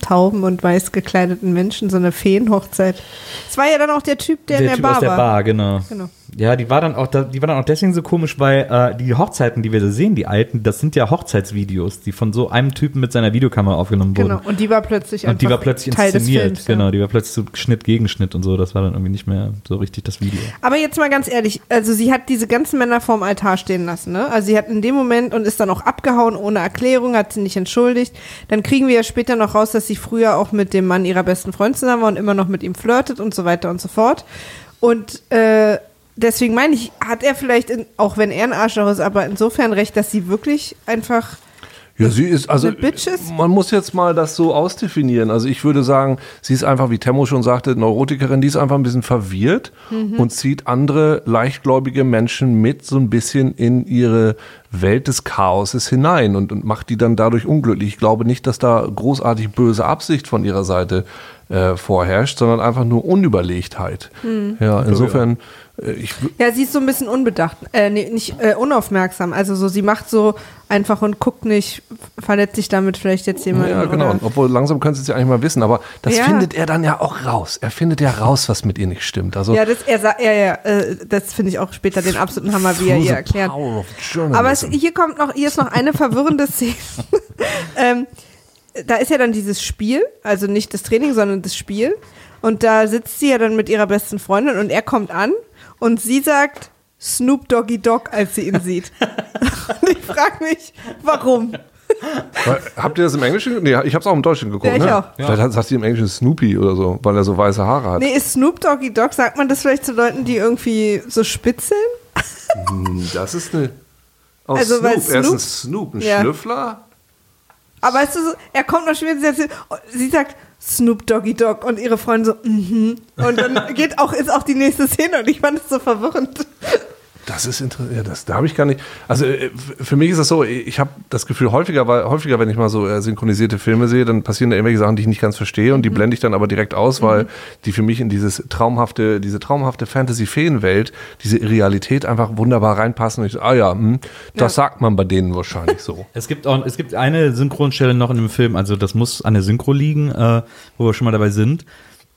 [SPEAKER 1] Tauben und weiß gekleideten Menschen, so eine Feenhochzeit. Es war ja dann auch der Typ, der, in der
[SPEAKER 2] Typ
[SPEAKER 1] Bar
[SPEAKER 2] aus der
[SPEAKER 1] war.
[SPEAKER 2] Bar, genau.
[SPEAKER 1] Genau.
[SPEAKER 2] Ja, die war dann auch, die war dann auch deswegen so komisch, weil äh, die Hochzeiten, die wir da sehen, die alten, das sind ja Hochzeitsvideos, die von so einem Typen mit seiner Videokamera aufgenommen wurden.
[SPEAKER 1] Genau. Und die war plötzlich
[SPEAKER 2] Und die war plötzlich
[SPEAKER 1] Teil
[SPEAKER 2] inszeniert,
[SPEAKER 1] Films, ja.
[SPEAKER 2] genau, die war plötzlich so Schnitt gegen Schnitt und so, das war dann irgendwie nicht mehr so richtig das Video.
[SPEAKER 1] Aber jetzt mal ganz ehrlich, also sie hat diese ganzen Männer vorm Altar stehen lassen, ne? Also sie hat in dem Moment und ist dann auch abgehauen ohne Erklärung, hat sie nicht entschuldigt. Dann kriegen wir ja später noch raus, dass sie früher auch mit dem Mann ihrer besten Freundin zusammen war und immer noch mit ihm flirtet und so weiter und so fort. Und äh, deswegen meine ich, hat er vielleicht, in, auch wenn er ein Arschloch ist, aber insofern recht, dass sie wirklich einfach
[SPEAKER 3] Ja, sie ist, also, man muss jetzt mal das so ausdefinieren. Also ich würde sagen, sie ist einfach, wie Temmo schon sagte, Neurotikerin, die ist einfach ein bisschen verwirrt und zieht andere leichtgläubige Menschen mit so ein bisschen in ihre Welt des Chaoses hinein und, und macht die dann dadurch unglücklich. Ich glaube nicht, dass da großartig böse Absicht von ihrer Seite äh, vorherrscht, sondern einfach nur Unüberlegtheit. Ja, insofern, äh, ich,
[SPEAKER 1] Ja, sie ist so ein bisschen unbedacht, äh, nee, nicht äh, unaufmerksam. Also so, sie macht so einfach und guckt nicht, verletzt sich damit vielleicht jetzt jemand.
[SPEAKER 3] Ja, genau.
[SPEAKER 1] Oder?
[SPEAKER 3] Obwohl langsam können sie es ja eigentlich mal wissen, aber das
[SPEAKER 1] Ja.
[SPEAKER 3] findet er dann ja auch raus. Er findet ja raus, was mit ihr nicht stimmt. Also
[SPEAKER 1] Ja, das, er ja, ja, äh, das finde ich auch später den absoluten Hammer, wie er ihr erklärt. Aber es, hier kommt noch, hier ist noch eine verwirrende Szene. [LAUGHS] ähm, da ist ja dann dieses Spiel, also nicht das Training, sondern das Spiel. Und da sitzt sie ja dann mit ihrer besten Freundin und er kommt an und sie sagt Snoop Doggy Dog, als sie ihn sieht. [LAUGHS] und ich frage mich, warum?
[SPEAKER 3] Weil- Habt ihr das im Englischen? Nee, ich habe es auch im Deutschen geguckt.
[SPEAKER 1] Ja, ich
[SPEAKER 3] ne?
[SPEAKER 1] auch.
[SPEAKER 3] Vielleicht hat- sagt sie im Englischen Snoopy oder so, weil er so weiße Haare hat.
[SPEAKER 1] Nee, ist Snoop Doggy Dog, sagt man das vielleicht zu Leuten, die irgendwie so spitzeln?
[SPEAKER 3] Hm, Das ist eine. Oh,
[SPEAKER 1] Also, weil
[SPEAKER 3] Snoop. Er ist ein
[SPEAKER 1] Snoop-
[SPEAKER 3] Snoop, ein
[SPEAKER 1] Ja.
[SPEAKER 3] Schlüffler.
[SPEAKER 1] Aber weißt du, er kommt noch später, sie, sagt- sie sagt Snoop Doggy Dog und ihre Freundin so, mhm. Und dann [LAUGHS] geht auch, ist auch die nächste Szene und ich fand es so verwirrend.
[SPEAKER 3] Das ist interessant. Ja, das, da habe ich gar nicht. Also äh, für mich ist das so, ich habe das Gefühl, häufiger, weil, häufiger, wenn ich mal so äh, synchronisierte Filme sehe, dann passieren da irgendwelche Sachen, die ich nicht ganz verstehe und die blende ich dann aber direkt aus, weil die für mich in dieses traumhafte, diese traumhafte Fantasy-Feenwelt, diese Realität einfach wunderbar reinpassen. Und ich so, ah ja, hm, das sagt man bei denen wahrscheinlich so. [LAUGHS]
[SPEAKER 2] Es gibt auch, es gibt eine Synchronstelle noch in dem Film, also das muss an der Synchro liegen, äh, wo wir schon mal dabei sind,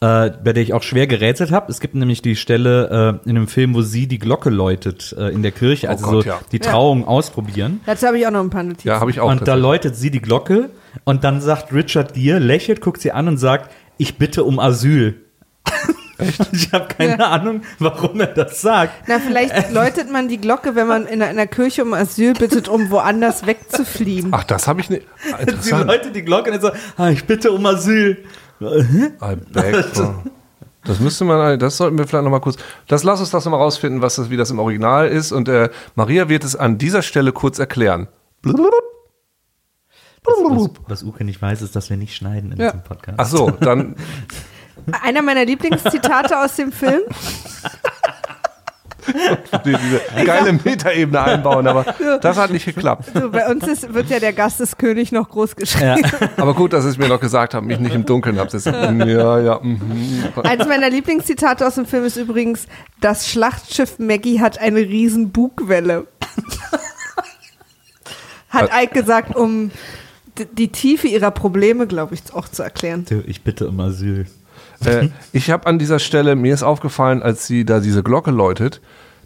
[SPEAKER 2] äh, bei der ich auch schwer gerätselt habe. Es gibt nämlich die Stelle äh, in einem Film, wo sie die Glocke läutet äh, in der Kirche, also
[SPEAKER 3] Gott,
[SPEAKER 2] so
[SPEAKER 3] ja.
[SPEAKER 2] die Trauung ausprobieren.
[SPEAKER 1] Dazu habe ich auch noch ein paar Notizen.
[SPEAKER 3] Ja, habe ich auch.
[SPEAKER 2] und da läutet sie die Glocke und dann sagt Richard Gere, lächelt, guckt sie an und sagt, ich bitte um Asyl. [LAUGHS] Echt? Ich habe keine
[SPEAKER 1] Ja.
[SPEAKER 2] Ahnung, warum er das sagt.
[SPEAKER 1] Na, vielleicht läutet man die Glocke, wenn man in einer, in einer Kirche um Asyl bittet, um woanders wegzufliehen.
[SPEAKER 3] Ach, das habe ich nicht. [LAUGHS]
[SPEAKER 2] Sie läutet die Glocke und dann so, ah, ich bitte um Asyl.
[SPEAKER 3] I beg for. Das müsste man, das sollten wir vielleicht nochmal kurz. Das lass uns das nochmal rausfinden, was das, wie das im Original ist. Und äh, Maria wird es an dieser Stelle kurz erklären.
[SPEAKER 2] Was, was Uke nicht weiß, ist, dass wir nicht schneiden in
[SPEAKER 1] Ja.
[SPEAKER 2] diesem Podcast.
[SPEAKER 3] Ach so, dann
[SPEAKER 1] Einer meiner Lieblingszitate aus dem Film. [LAUGHS]
[SPEAKER 3] die, diese geile Metaebene einbauen, aber das hat nicht geklappt.
[SPEAKER 1] So, bei uns ist, wird ja der Gast des König noch groß geschrieben.
[SPEAKER 3] Aber gut, dass Sie es mir noch gesagt haben, mich nicht im Dunkeln habt. Ja, ja. Mhm.
[SPEAKER 1] Eins meiner Lieblingszitate aus dem Film ist übrigens, das Schlachtschiff Maggie hat eine riesen Bugwelle. Hat Ike gesagt, um die Tiefe ihrer Probleme, glaube ich, auch zu erklären.
[SPEAKER 2] Ich bitte um Asyl.
[SPEAKER 3] Äh, [LAUGHS] ich habe an dieser Stelle, mir ist aufgefallen, als sie da diese Glocke läutet,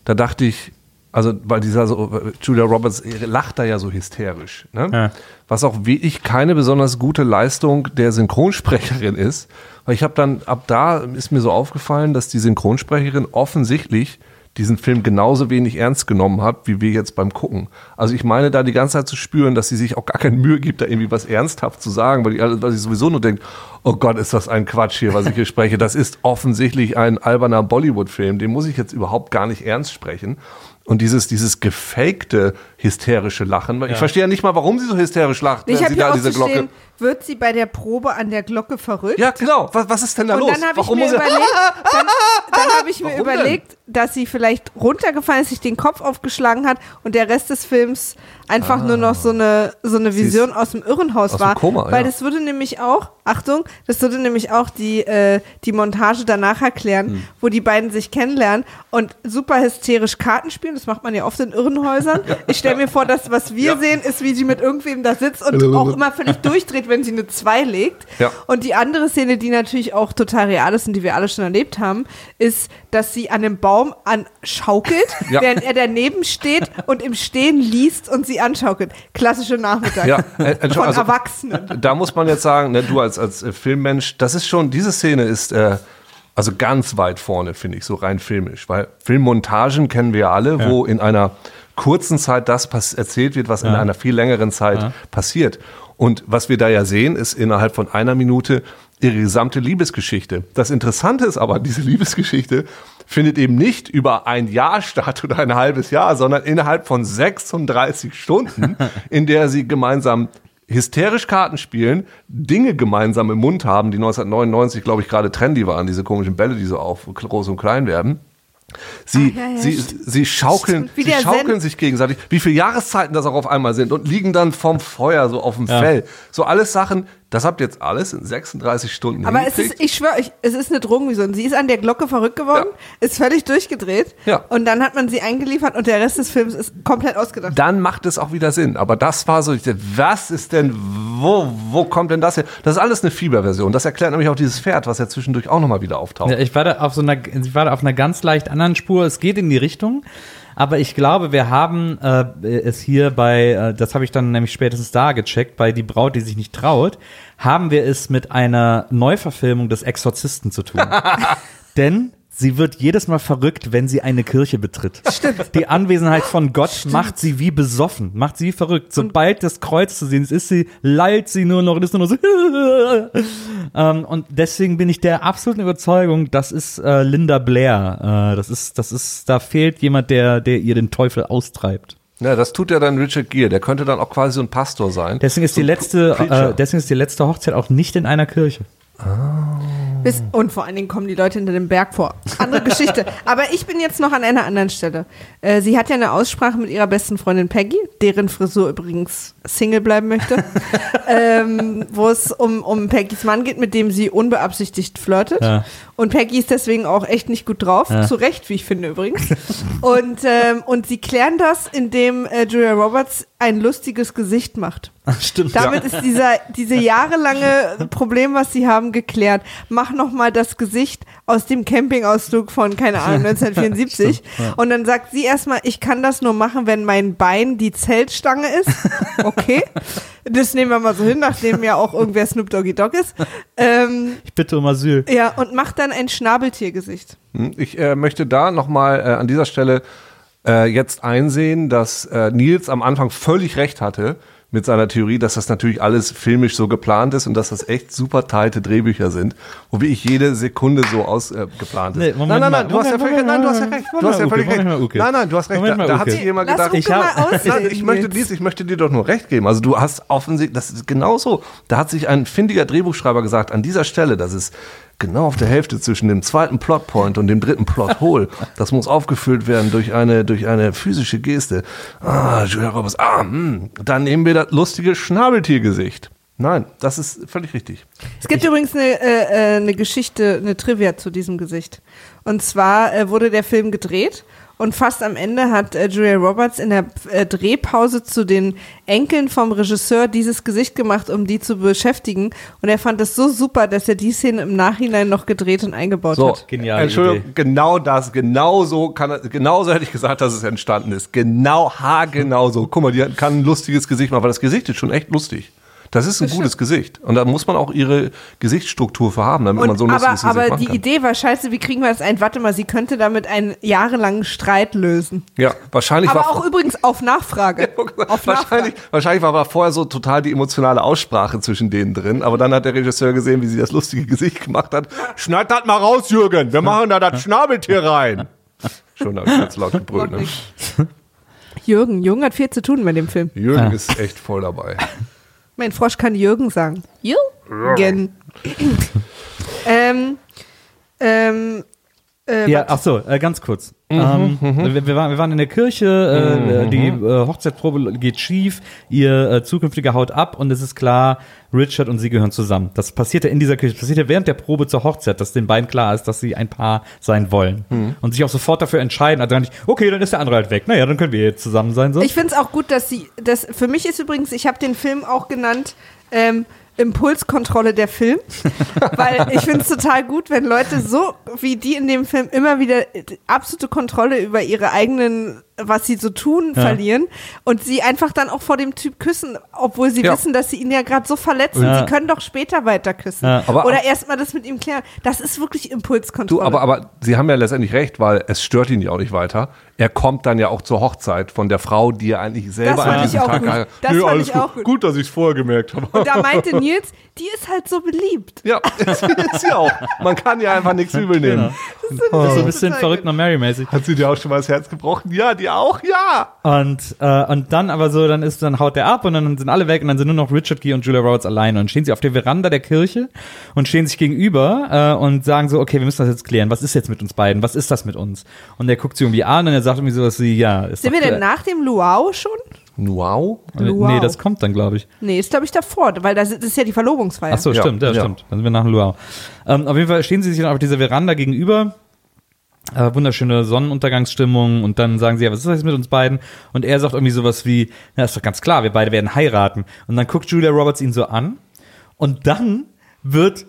[SPEAKER 3] da dachte ich, also weil dieser so, Julia Roberts lacht da ja so hysterisch, ne?
[SPEAKER 2] Ja.
[SPEAKER 3] was auch wirklich keine besonders gute Leistung der Synchronsprecherin ist, weil ich habe dann, ab da ist mir so aufgefallen, dass die Synchronsprecherin offensichtlich diesen Film genauso wenig ernst genommen hat, wie wir jetzt beim Gucken. Also ich meine da die ganze Zeit zu spüren, dass sie sich auch gar keine Mühe gibt, da irgendwie was ernsthaft zu sagen, weil, sie sowieso nur denkt, oh Gott, ist das ein Quatsch hier, was ich hier spreche. Das ist offensichtlich ein alberner Bollywood-Film, den muss ich jetzt überhaupt gar nicht ernst sprechen. Und dieses, dieses gefakte hysterische Lachen, weil ich verstehe ja nicht mal, warum sie so hysterisch lacht,
[SPEAKER 1] Ich
[SPEAKER 3] wenn sie da diese Glocke.
[SPEAKER 1] Wird sie bei der Probe an der Glocke verrückt?
[SPEAKER 3] Ja, genau. Was, was ist denn da
[SPEAKER 1] Und
[SPEAKER 3] los?
[SPEAKER 1] dann habe [LAUGHS] ich mir
[SPEAKER 3] er-
[SPEAKER 1] überlegt, dann, dann habe ich mir überlegt, dass sie vielleicht runtergefallen ist, sich den Kopf aufgeschlagen hat und der Rest des Films einfach nur noch so eine, so eine Vision aus dem Irrenhaus
[SPEAKER 3] Ah. Aus dem
[SPEAKER 1] war.
[SPEAKER 3] Koma,
[SPEAKER 1] weil
[SPEAKER 3] ja.
[SPEAKER 1] das würde nämlich auch, Achtung, das würde nämlich auch die, äh, die Montage danach erklären,
[SPEAKER 3] Hm.
[SPEAKER 1] wo die beiden sich kennenlernen und super hysterisch Karten spielen. Das macht man ja oft in Irrenhäusern. [LAUGHS] Ich stelle mir vor, dass was wir
[SPEAKER 3] Ja.
[SPEAKER 1] sehen, ist, wie sie mit irgendwem da sitzt und auch immer völlig durchdreht, wenn sie eine 2 legt.
[SPEAKER 3] Ja.
[SPEAKER 1] Und die andere Szene, die natürlich auch total real ist und die wir alle schon erlebt haben, ist, dass sie an einem Baum anschaukelt, [LAUGHS]
[SPEAKER 3] Ja.
[SPEAKER 1] während er daneben steht und im Stehen liest und sie anschaukelt. Klassische Nachmittag
[SPEAKER 3] Ja, äh, äh,
[SPEAKER 1] von
[SPEAKER 3] also-
[SPEAKER 1] Erwachsenen.
[SPEAKER 3] da muss man jetzt sagen, ne, du als, als äh, Filmmensch, das ist schon, diese Szene ist äh, also ganz weit vorne, finde ich, so rein filmisch. Weil Filmmontagen kennen wir ja alle, wo in einer kurzen Zeit das erzählt wird, was in einer viel längeren Zeit passiert. Und was wir da ja sehen, ist innerhalb von einer Minute ihre gesamte Liebesgeschichte. Das Interessante ist aber, diese [LAUGHS] Liebesgeschichte findet eben nicht über ein Jahr statt oder ein halbes Jahr, sondern innerhalb von 36 Stunden, [LAUGHS] in der sie gemeinsam hysterisch Karten spielen, Dinge gemeinsam im Mund haben, die 1999, glaube ich, gerade trendy waren, diese komischen Bälle, die so auf groß und klein werden. Sie,
[SPEAKER 1] Ach, ja, ja,
[SPEAKER 3] sie, sie schaukeln,
[SPEAKER 1] Wie
[SPEAKER 3] sie schaukeln sich gegenseitig, wie viele Jahreszeiten das auch auf einmal sind und liegen dann vom Feuer so auf dem Fell. So alles Sachen, das habt ihr jetzt alles in 36 Stunden
[SPEAKER 1] Aber es ist, ich schwöre euch, es ist eine Drogenvision. Sie ist an der Glocke verrückt geworden, ist völlig durchgedreht
[SPEAKER 3] Ja.
[SPEAKER 1] und dann hat man sie eingeliefert und der Rest des Films ist komplett ausgedacht.
[SPEAKER 3] dann macht es auch wieder Sinn. Aber das war so, ich dachte, was ist denn, wo, wo kommt denn das her? Das ist alles eine Fieberversion. Das erklärt nämlich auch dieses Pferd, was ja zwischendurch auch nochmal wieder auftaucht.
[SPEAKER 2] Ja, ich war da auf so einer, ich war da auf einer ganz leicht anderen Spur. Es geht in die Richtung, aber ich glaube, wir haben äh, es hier bei, äh, das habe ich dann nämlich spätestens da gecheckt, bei die Braut, die sich nicht traut, haben wir es mit einer Neuverfilmung des Exorzisten zu tun. [LAUGHS] Denn sie wird jedes Mal verrückt, wenn sie eine Kirche betritt. Stimmt. Die Anwesenheit von Gott macht sie wie besoffen, macht sie wie verrückt. Sobald das Kreuz zu sehen ist, ist sie, lallt sie nur noch und ist nur noch so. [LAUGHS] ähm, und deswegen bin ich der absoluten Überzeugung, das ist äh, Linda Blair. Äh, das ist, das ist, da fehlt jemand, der, der ihr den Teufel austreibt.
[SPEAKER 3] Ja, das tut ja dann Richard Gere. Der könnte dann auch quasi so ein Pastor sein.
[SPEAKER 2] Deswegen ist die
[SPEAKER 3] So
[SPEAKER 2] letzte,
[SPEAKER 3] Preacher.
[SPEAKER 2] äh, deswegen ist die letzte Hochzeit auch nicht in einer Kirche.
[SPEAKER 1] Bis, und vor allen Dingen kommen die Leute hinter dem Berg vor. Andere [LAUGHS] Geschichte. Aber ich bin jetzt noch an einer anderen Stelle. Äh, sie hat ja eine Aussprache mit ihrer besten Freundin Peggy, deren Frisur übrigens Single bleiben möchte, [LAUGHS] ähm, wo es um, um Peggys Mann geht, mit dem sie unbeabsichtigt flirtet.
[SPEAKER 2] Ja.
[SPEAKER 1] Und Peggy ist deswegen auch echt nicht gut drauf.
[SPEAKER 2] Ja.
[SPEAKER 1] Zu Recht, wie ich finde übrigens. [LAUGHS] und, ähm, und sie klären das, indem äh, Julia Roberts ein lustiges Gesicht macht.
[SPEAKER 2] Stimmt.
[SPEAKER 1] Damit ist dieser, diese jahrelange Problem, was sie haben, geklärt. Mach noch mal das Gesicht aus dem Campingausflug von, keine Ahnung, [LAUGHS] 1974. Und dann sagt sie erstmal, ich kann das nur machen, wenn mein Bein die Zeltstange ist. [LAUGHS] Okay. Das nehmen wir mal so hin, nachdem ja auch irgendwer Snoop Doggy Dogg ist. Ähm,
[SPEAKER 2] Ich bitte um Asyl.
[SPEAKER 1] ja, und macht dann ein Schnabeltiergesicht.
[SPEAKER 3] Hm, Ich äh, möchte da nochmal äh, an dieser Stelle äh, jetzt einsehen, dass äh, Nils am Anfang völlig recht hatte mit seiner Theorie, dass das natürlich alles filmisch so geplant ist und dass das echt super teilte Drehbücher sind, wo wirklich jede Sekunde so ausgeplant
[SPEAKER 2] Nee,
[SPEAKER 3] ist.
[SPEAKER 2] Moment
[SPEAKER 3] nein, nein, nein, du hast ja völlig, nein, du hast ja recht. Du hast ja völlig recht. Nein, nein, du hast recht.
[SPEAKER 2] Moment
[SPEAKER 3] Da, da hat sich jemand gedacht,
[SPEAKER 2] Ich hab- [LAUGHS]
[SPEAKER 3] ich möchte, dies, ich möchte dir doch nur recht geben. Also du hast offensichtlich, das ist genauso. Da hat sich ein findiger Drehbuchschreiber gesagt, an dieser Stelle, das ist genau auf der Hälfte zwischen dem zweiten Plotpoint und dem dritten Plothole. Das muss aufgefüllt werden durch eine, durch eine physische Geste. Ah, Julia Roberts, ah, hm. dann nehmen wir das lustige Schnabeltiergesicht. Nein, das ist völlig richtig.
[SPEAKER 1] Es gibt übrigens eine, äh, äh, eine Geschichte, eine Trivia zu diesem Gesicht. Und zwar äh, wurde der Film gedreht und fast am Ende hat äh, Julia Roberts in der äh, Drehpause zu den Enkeln vom Regisseur dieses Gesicht gemacht, um die zu beschäftigen. Und er fand es so super, dass er die Szene im Nachhinein noch gedreht und eingebaut
[SPEAKER 3] So,
[SPEAKER 1] hat.
[SPEAKER 2] Geniale
[SPEAKER 3] Entschuldigung,
[SPEAKER 2] Idee.
[SPEAKER 3] genau das, genau so kann, genau so hätte ich gesagt, dass es entstanden ist. Genau, haargenau so. Guck mal, die kann ein lustiges Gesicht machen, weil das Gesicht ist schon echt lustig. Das ist ein gutes Gesicht. Und da muss man auch ihre Gesichtsstruktur für haben, damit man
[SPEAKER 1] Und,
[SPEAKER 3] so ein
[SPEAKER 1] aber
[SPEAKER 3] lustiges Gesicht
[SPEAKER 1] aber die
[SPEAKER 3] kann.
[SPEAKER 1] Idee war scheiße, wie kriegen wir das ein? Warte mal, sie könnte damit einen jahrelangen Streit lösen.
[SPEAKER 3] Ja, wahrscheinlich
[SPEAKER 1] Aber
[SPEAKER 3] war
[SPEAKER 1] auch übrigens auf Nachfrage. [LAUGHS] Auf
[SPEAKER 3] wahrscheinlich, wahrscheinlich war aber vorher so total die emotionale Aussprache zwischen denen drin. Aber dann hat der Regisseur gesehen, wie sie das lustige Gesicht gemacht hat. Schneid das mal raus, Jürgen. Wir machen da das Schnabeltier rein. Schon habe ich ganz laut gebrüllt. Ne? [LAUGHS]
[SPEAKER 1] Jürgen, Jürgen hat viel zu tun mit dem Film.
[SPEAKER 3] Jürgen
[SPEAKER 2] Ah.
[SPEAKER 3] ist echt voll dabei.
[SPEAKER 1] Mein Frosch kann Jürgen sagen. Jürgen. [CLEARS THROAT] ähm, ähm, äh,
[SPEAKER 2] Ja, ach so, äh, ganz kurz. ähm, wir, wir, waren, wir waren in der Kirche, äh, die äh, Hochzeitsprobe geht schief, ihr äh, zukünftiger haut ab und es ist klar, Richard und sie gehören zusammen. Das passierte in dieser Kirche, das passierte während der Probe zur Hochzeit, dass den beiden klar ist, dass sie ein Paar sein wollen. Und sich auch sofort dafür entscheiden, also dann nicht, okay, dann ist der andere halt weg. Naja, dann können wir jetzt zusammen sein. So.
[SPEAKER 1] ich finde es auch gut, dass sie, das, für mich ist übrigens, ich habe den Film auch genannt, ähm, Impulskontrolle der Film, [LAUGHS] weil ich finde es total gut, wenn Leute so wie die in dem Film immer wieder äh, absolute Kontrolle über ihre eigenen, was sie so tun,
[SPEAKER 2] Ja.
[SPEAKER 1] verlieren und sie einfach dann auch vor dem Typ küssen, obwohl sie
[SPEAKER 3] Ja.
[SPEAKER 1] wissen, dass sie ihn ja gerade so verletzen.
[SPEAKER 2] Ja.
[SPEAKER 1] Sie können doch später weiter küssen
[SPEAKER 2] Ja.
[SPEAKER 3] Aber-
[SPEAKER 1] oder erstmal das mit ihm klären. Das ist wirklich
[SPEAKER 3] Du,
[SPEAKER 1] Impulskontrolle.
[SPEAKER 3] aber, aber Sie haben ja letztendlich recht, weil es stört ihn ja auch nicht weiter. Er kommt dann ja auch zur Hochzeit von der Frau, die er eigentlich selber an diesem
[SPEAKER 1] auch
[SPEAKER 3] Tag
[SPEAKER 1] gut.
[SPEAKER 3] geheiratet-
[SPEAKER 1] Das
[SPEAKER 3] Nö,
[SPEAKER 1] fand
[SPEAKER 3] alles
[SPEAKER 1] ich
[SPEAKER 3] gut.
[SPEAKER 1] auch gut.
[SPEAKER 3] Gut, dass ich es vorher gemerkt habe.
[SPEAKER 1] Und da meinte [LAUGHS] Nils, die ist halt so beliebt.
[SPEAKER 3] Ja, [LAUGHS] ist sie auch. Man kann ja einfach nichts übel nehmen.
[SPEAKER 2] Das ist so ein bisschen verrückt nach Mary-mäßig.
[SPEAKER 3] Hat sie dir auch schon mal das Herz gebrochen? Ja, die auch, ja.
[SPEAKER 2] Und, äh, und dann aber so, dann ist, dann haut der ab und dann sind alle weg und dann sind nur noch Richard Gere und Julia Roberts allein und dann stehen sie auf der Veranda der Kirche und stehen sich gegenüber äh, und sagen so, okay, wir müssen das jetzt klären. Was ist jetzt mit uns beiden? Was ist das mit uns? Und er guckt sie irgendwie an und er sagt irgendwie sowas wie, ja, ist
[SPEAKER 1] Sind wir denn nach dem Luau schon?
[SPEAKER 3] Wow.
[SPEAKER 2] Äh,
[SPEAKER 1] Luau?
[SPEAKER 2] Nee, das kommt dann, glaube ich.
[SPEAKER 1] Nee, ist glaube ich davor, weil das, das ist ja die Verlobungsfeier.
[SPEAKER 2] Ach so,
[SPEAKER 3] Ja,
[SPEAKER 2] stimmt, ja,
[SPEAKER 3] ja.
[SPEAKER 2] stimmt. Dann sind wir nach dem Luau. Ähm, auf jeden Fall stehen sie sich dann auf dieser Veranda gegenüber. Äh, wunderschöne Sonnenuntergangsstimmung und dann sagen sie, ja, was ist das jetzt mit uns beiden? Und er sagt irgendwie sowas wie, ja, ist doch ganz klar, wir beide werden heiraten. Und dann guckt Julia Roberts ihn so an und dann wird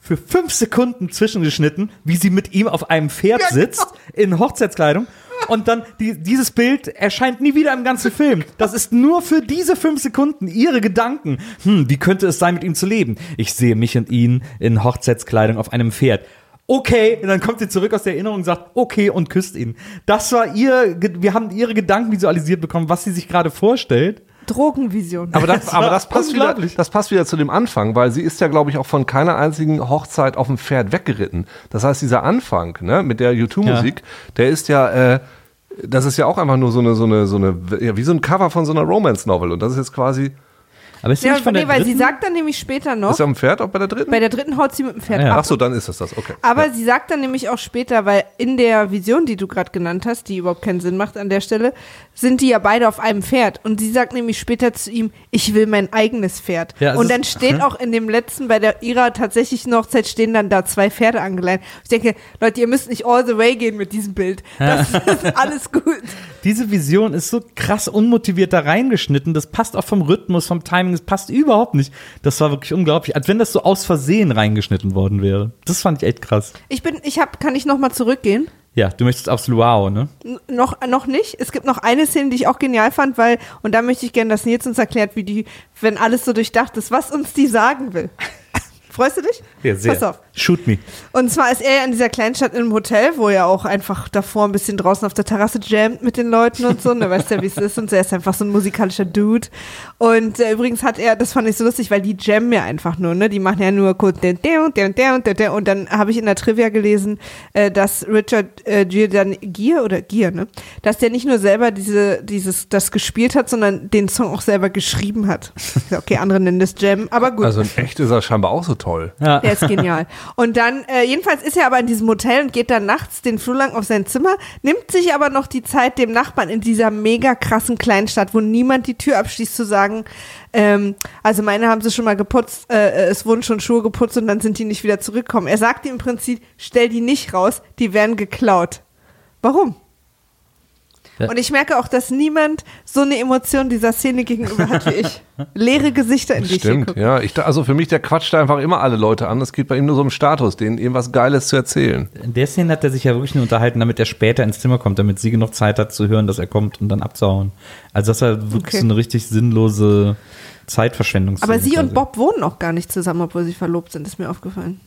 [SPEAKER 2] für fünf Sekunden zwischengeschnitten, wie sie mit ihm auf einem Pferd sitzt, in Hochzeitskleidung. Und dann, die, dieses Bild erscheint nie wieder im ganzen Film. Das ist nur für diese fünf Sekunden ihre Gedanken. Hm, wie könnte es sein, mit ihm zu leben? Ich sehe mich und ihn in Hochzeitskleidung auf einem Pferd. Okay, und dann kommt sie zurück aus der Erinnerung und sagt, okay, und küsst ihn. Das war ihr, wir haben ihre Gedanken visualisiert bekommen, was sie sich gerade vorstellt.
[SPEAKER 1] Drogenvision.
[SPEAKER 3] Aber das,
[SPEAKER 2] Das
[SPEAKER 3] aber das passt wieder, das passt wieder zu dem Anfang, weil sie ist ja, glaube ich, auch von keiner einzigen Hochzeit auf dem Pferd weggeritten. Das heißt, dieser Anfang, ne, mit der U2-Musik, der ist ja, äh, das ist ja auch einfach nur so eine, so eine, so eine, ja, wie so ein Cover von so einer Romance-Novel. Und das ist jetzt quasi
[SPEAKER 2] Aber ist sie
[SPEAKER 1] Ja,
[SPEAKER 2] nicht von
[SPEAKER 1] nee,
[SPEAKER 2] der
[SPEAKER 1] weil sie
[SPEAKER 2] dritten?
[SPEAKER 1] sagt dann nämlich später noch,
[SPEAKER 3] Ist er am Pferd auch bei der dritten?
[SPEAKER 1] bei der dritten haut sie mit dem Pferd
[SPEAKER 2] Ja.
[SPEAKER 1] ab.
[SPEAKER 3] Ach so, dann ist das das, okay.
[SPEAKER 1] Aber
[SPEAKER 3] ja.
[SPEAKER 1] sie sagt dann nämlich auch später, weil in der Vision, die du gerade genannt hast, die überhaupt keinen Sinn macht an der Stelle, sind die ja beide auf einem Pferd. Und sie sagt nämlich später zu ihm, ich will mein eigenes Pferd.
[SPEAKER 2] Ja, es
[SPEAKER 1] und dann steht [LAUGHS] auch in dem letzten, bei der ihrer tatsächlichen Hochzeit stehen dann da zwei Pferde angeleint. Ich denke, Leute, ihr müsst nicht all the way gehen mit diesem Bild. Das ist [LAUGHS] alles gut.
[SPEAKER 2] Diese Vision ist so krass unmotiviert da reingeschnitten. Das passt auch vom Rhythmus, vom Timing, das passt überhaupt nicht. Das war wirklich unglaublich. Als wenn das so aus Versehen reingeschnitten worden wäre. Das fand ich echt krass.
[SPEAKER 1] Ich bin, ich hab, kann ich nochmal zurückgehen?
[SPEAKER 2] Ja, du möchtest aufs Luau, ne?
[SPEAKER 1] N- Noch, noch nicht. Es gibt noch eine Szene, die ich auch genial fand, weil, und da möchte ich gerne, dass Nils uns erklärt, wie die, wenn alles so durchdacht ist, was uns die sagen will. Freust du dich? Pass auf.
[SPEAKER 2] Shoot me.
[SPEAKER 1] Und zwar ist er ja in dieser Kleinstadt in einem Hotel, wo er auch einfach davor ein bisschen draußen auf der Terrasse jammt mit den Leuten und so. Und da weißt du ja, wie es ist. Und so, er ist einfach so ein musikalischer Dude. Und äh, übrigens hat er, das fand ich so lustig, weil die jammen ja einfach nur, ne? Die machen ja nur kurz der, der und der und der und der. Und dann habe ich in der Trivia gelesen, äh, dass Richard äh, Giordani, Gier oder Gier, ne? Dass der nicht nur selber diese, dieses, das gespielt hat, sondern den Song auch selber geschrieben hat. Okay, andere nennen das Jam, aber gut.
[SPEAKER 3] Also in echt ist er scheinbar auch so toll.
[SPEAKER 2] Ja.
[SPEAKER 1] Der ist genial. Und dann, äh, jedenfalls ist er aber in diesem Hotel und geht dann nachts den Flur lang auf sein Zimmer, nimmt sich aber noch die Zeit, dem Nachbarn in dieser mega krassen Kleinstadt, wo niemand die Tür abschließt, zu sagen, ähm, also meine haben sie schon mal geputzt, äh, es wurden schon Schuhe geputzt und dann sind die nicht wieder zurückgekommen. Er sagt ihm im Prinzip, stell die nicht raus, die werden geklaut. Warum? Und ich merke auch, dass niemand so eine Emotion dieser Szene gegenüber hat wie ich. Leere Gesichter, in die ich
[SPEAKER 3] Stimmt,
[SPEAKER 1] gucke.
[SPEAKER 3] ja. Ich, also für mich, der quatscht da einfach immer alle Leute an. Es geht bei ihm nur so um Status, denen irgendwas Geiles zu erzählen.
[SPEAKER 2] In der Szene hat er sich ja wirklich nur unterhalten, damit er später ins Zimmer kommt, damit sie genug Zeit hat zu hören, dass er kommt und dann abzuhauen. Also das war wirklich
[SPEAKER 1] Okay.
[SPEAKER 2] so eine richtig sinnlose Zeitverschwendung.
[SPEAKER 1] Aber sie und Bob wohnen auch gar nicht zusammen, obwohl sie verlobt sind, ist mir aufgefallen.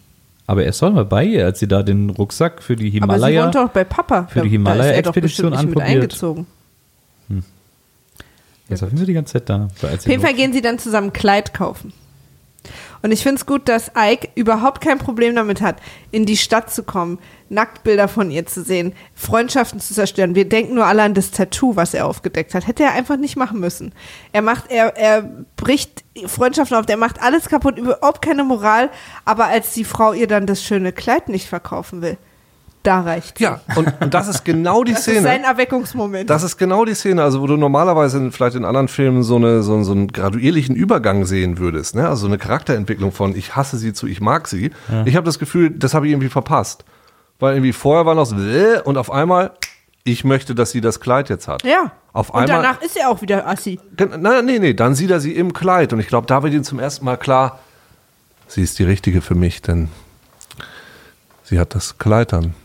[SPEAKER 2] Aber er doch mal bei ihr, als sie da den Rucksack für die
[SPEAKER 1] Aber sie
[SPEAKER 2] Himalaya.
[SPEAKER 1] wohnt doch bei Papa.
[SPEAKER 2] für die Himalaya-Expedition
[SPEAKER 1] mit eingezogen.
[SPEAKER 2] Jetzt auf jeden Fall die ganze Zeit da.
[SPEAKER 1] Auf jeden Fall gehen sie dann zusammen Kleid kaufen. Und ich finde es gut, dass Ike überhaupt kein Problem damit hat, in die Stadt zu kommen, Nacktbilder von ihr zu sehen, Freundschaften zu zerstören. Wir denken nur alle an das Tattoo, was er aufgedeckt hat. Hätte er einfach nicht machen müssen. Er macht, er, er bricht Freundschaften auf, der macht alles kaputt, überhaupt keine Moral. Aber als die Frau ihr dann das schöne Kleid nicht verkaufen will, da reicht
[SPEAKER 3] Ja, und, und das ist genau die
[SPEAKER 1] Das ist sein
[SPEAKER 3] Szene.
[SPEAKER 1] Erweckungsmoment.
[SPEAKER 3] Das ist genau die Szene, also wo du normalerweise in, vielleicht in anderen Filmen so, eine, so, so einen graduierlichen Übergang sehen würdest. Ne? Also so eine Charakterentwicklung von ich hasse sie zu ich mag sie. Ich habe das Gefühl, das habe ich irgendwie verpasst. Weil irgendwie vorher war noch so "Bäh", und auf einmal, ich möchte, dass sie das Kleid jetzt hat.
[SPEAKER 1] ja.
[SPEAKER 3] Auf
[SPEAKER 1] Und
[SPEAKER 3] einmal.
[SPEAKER 1] danach ist er auch wieder Assi.
[SPEAKER 3] Nein, nee, nee, dann sieht er sie im Kleid und ich glaube, da wird ihm zum ersten Mal klar, sie ist die richtige für mich, denn sie hat das Kleid an.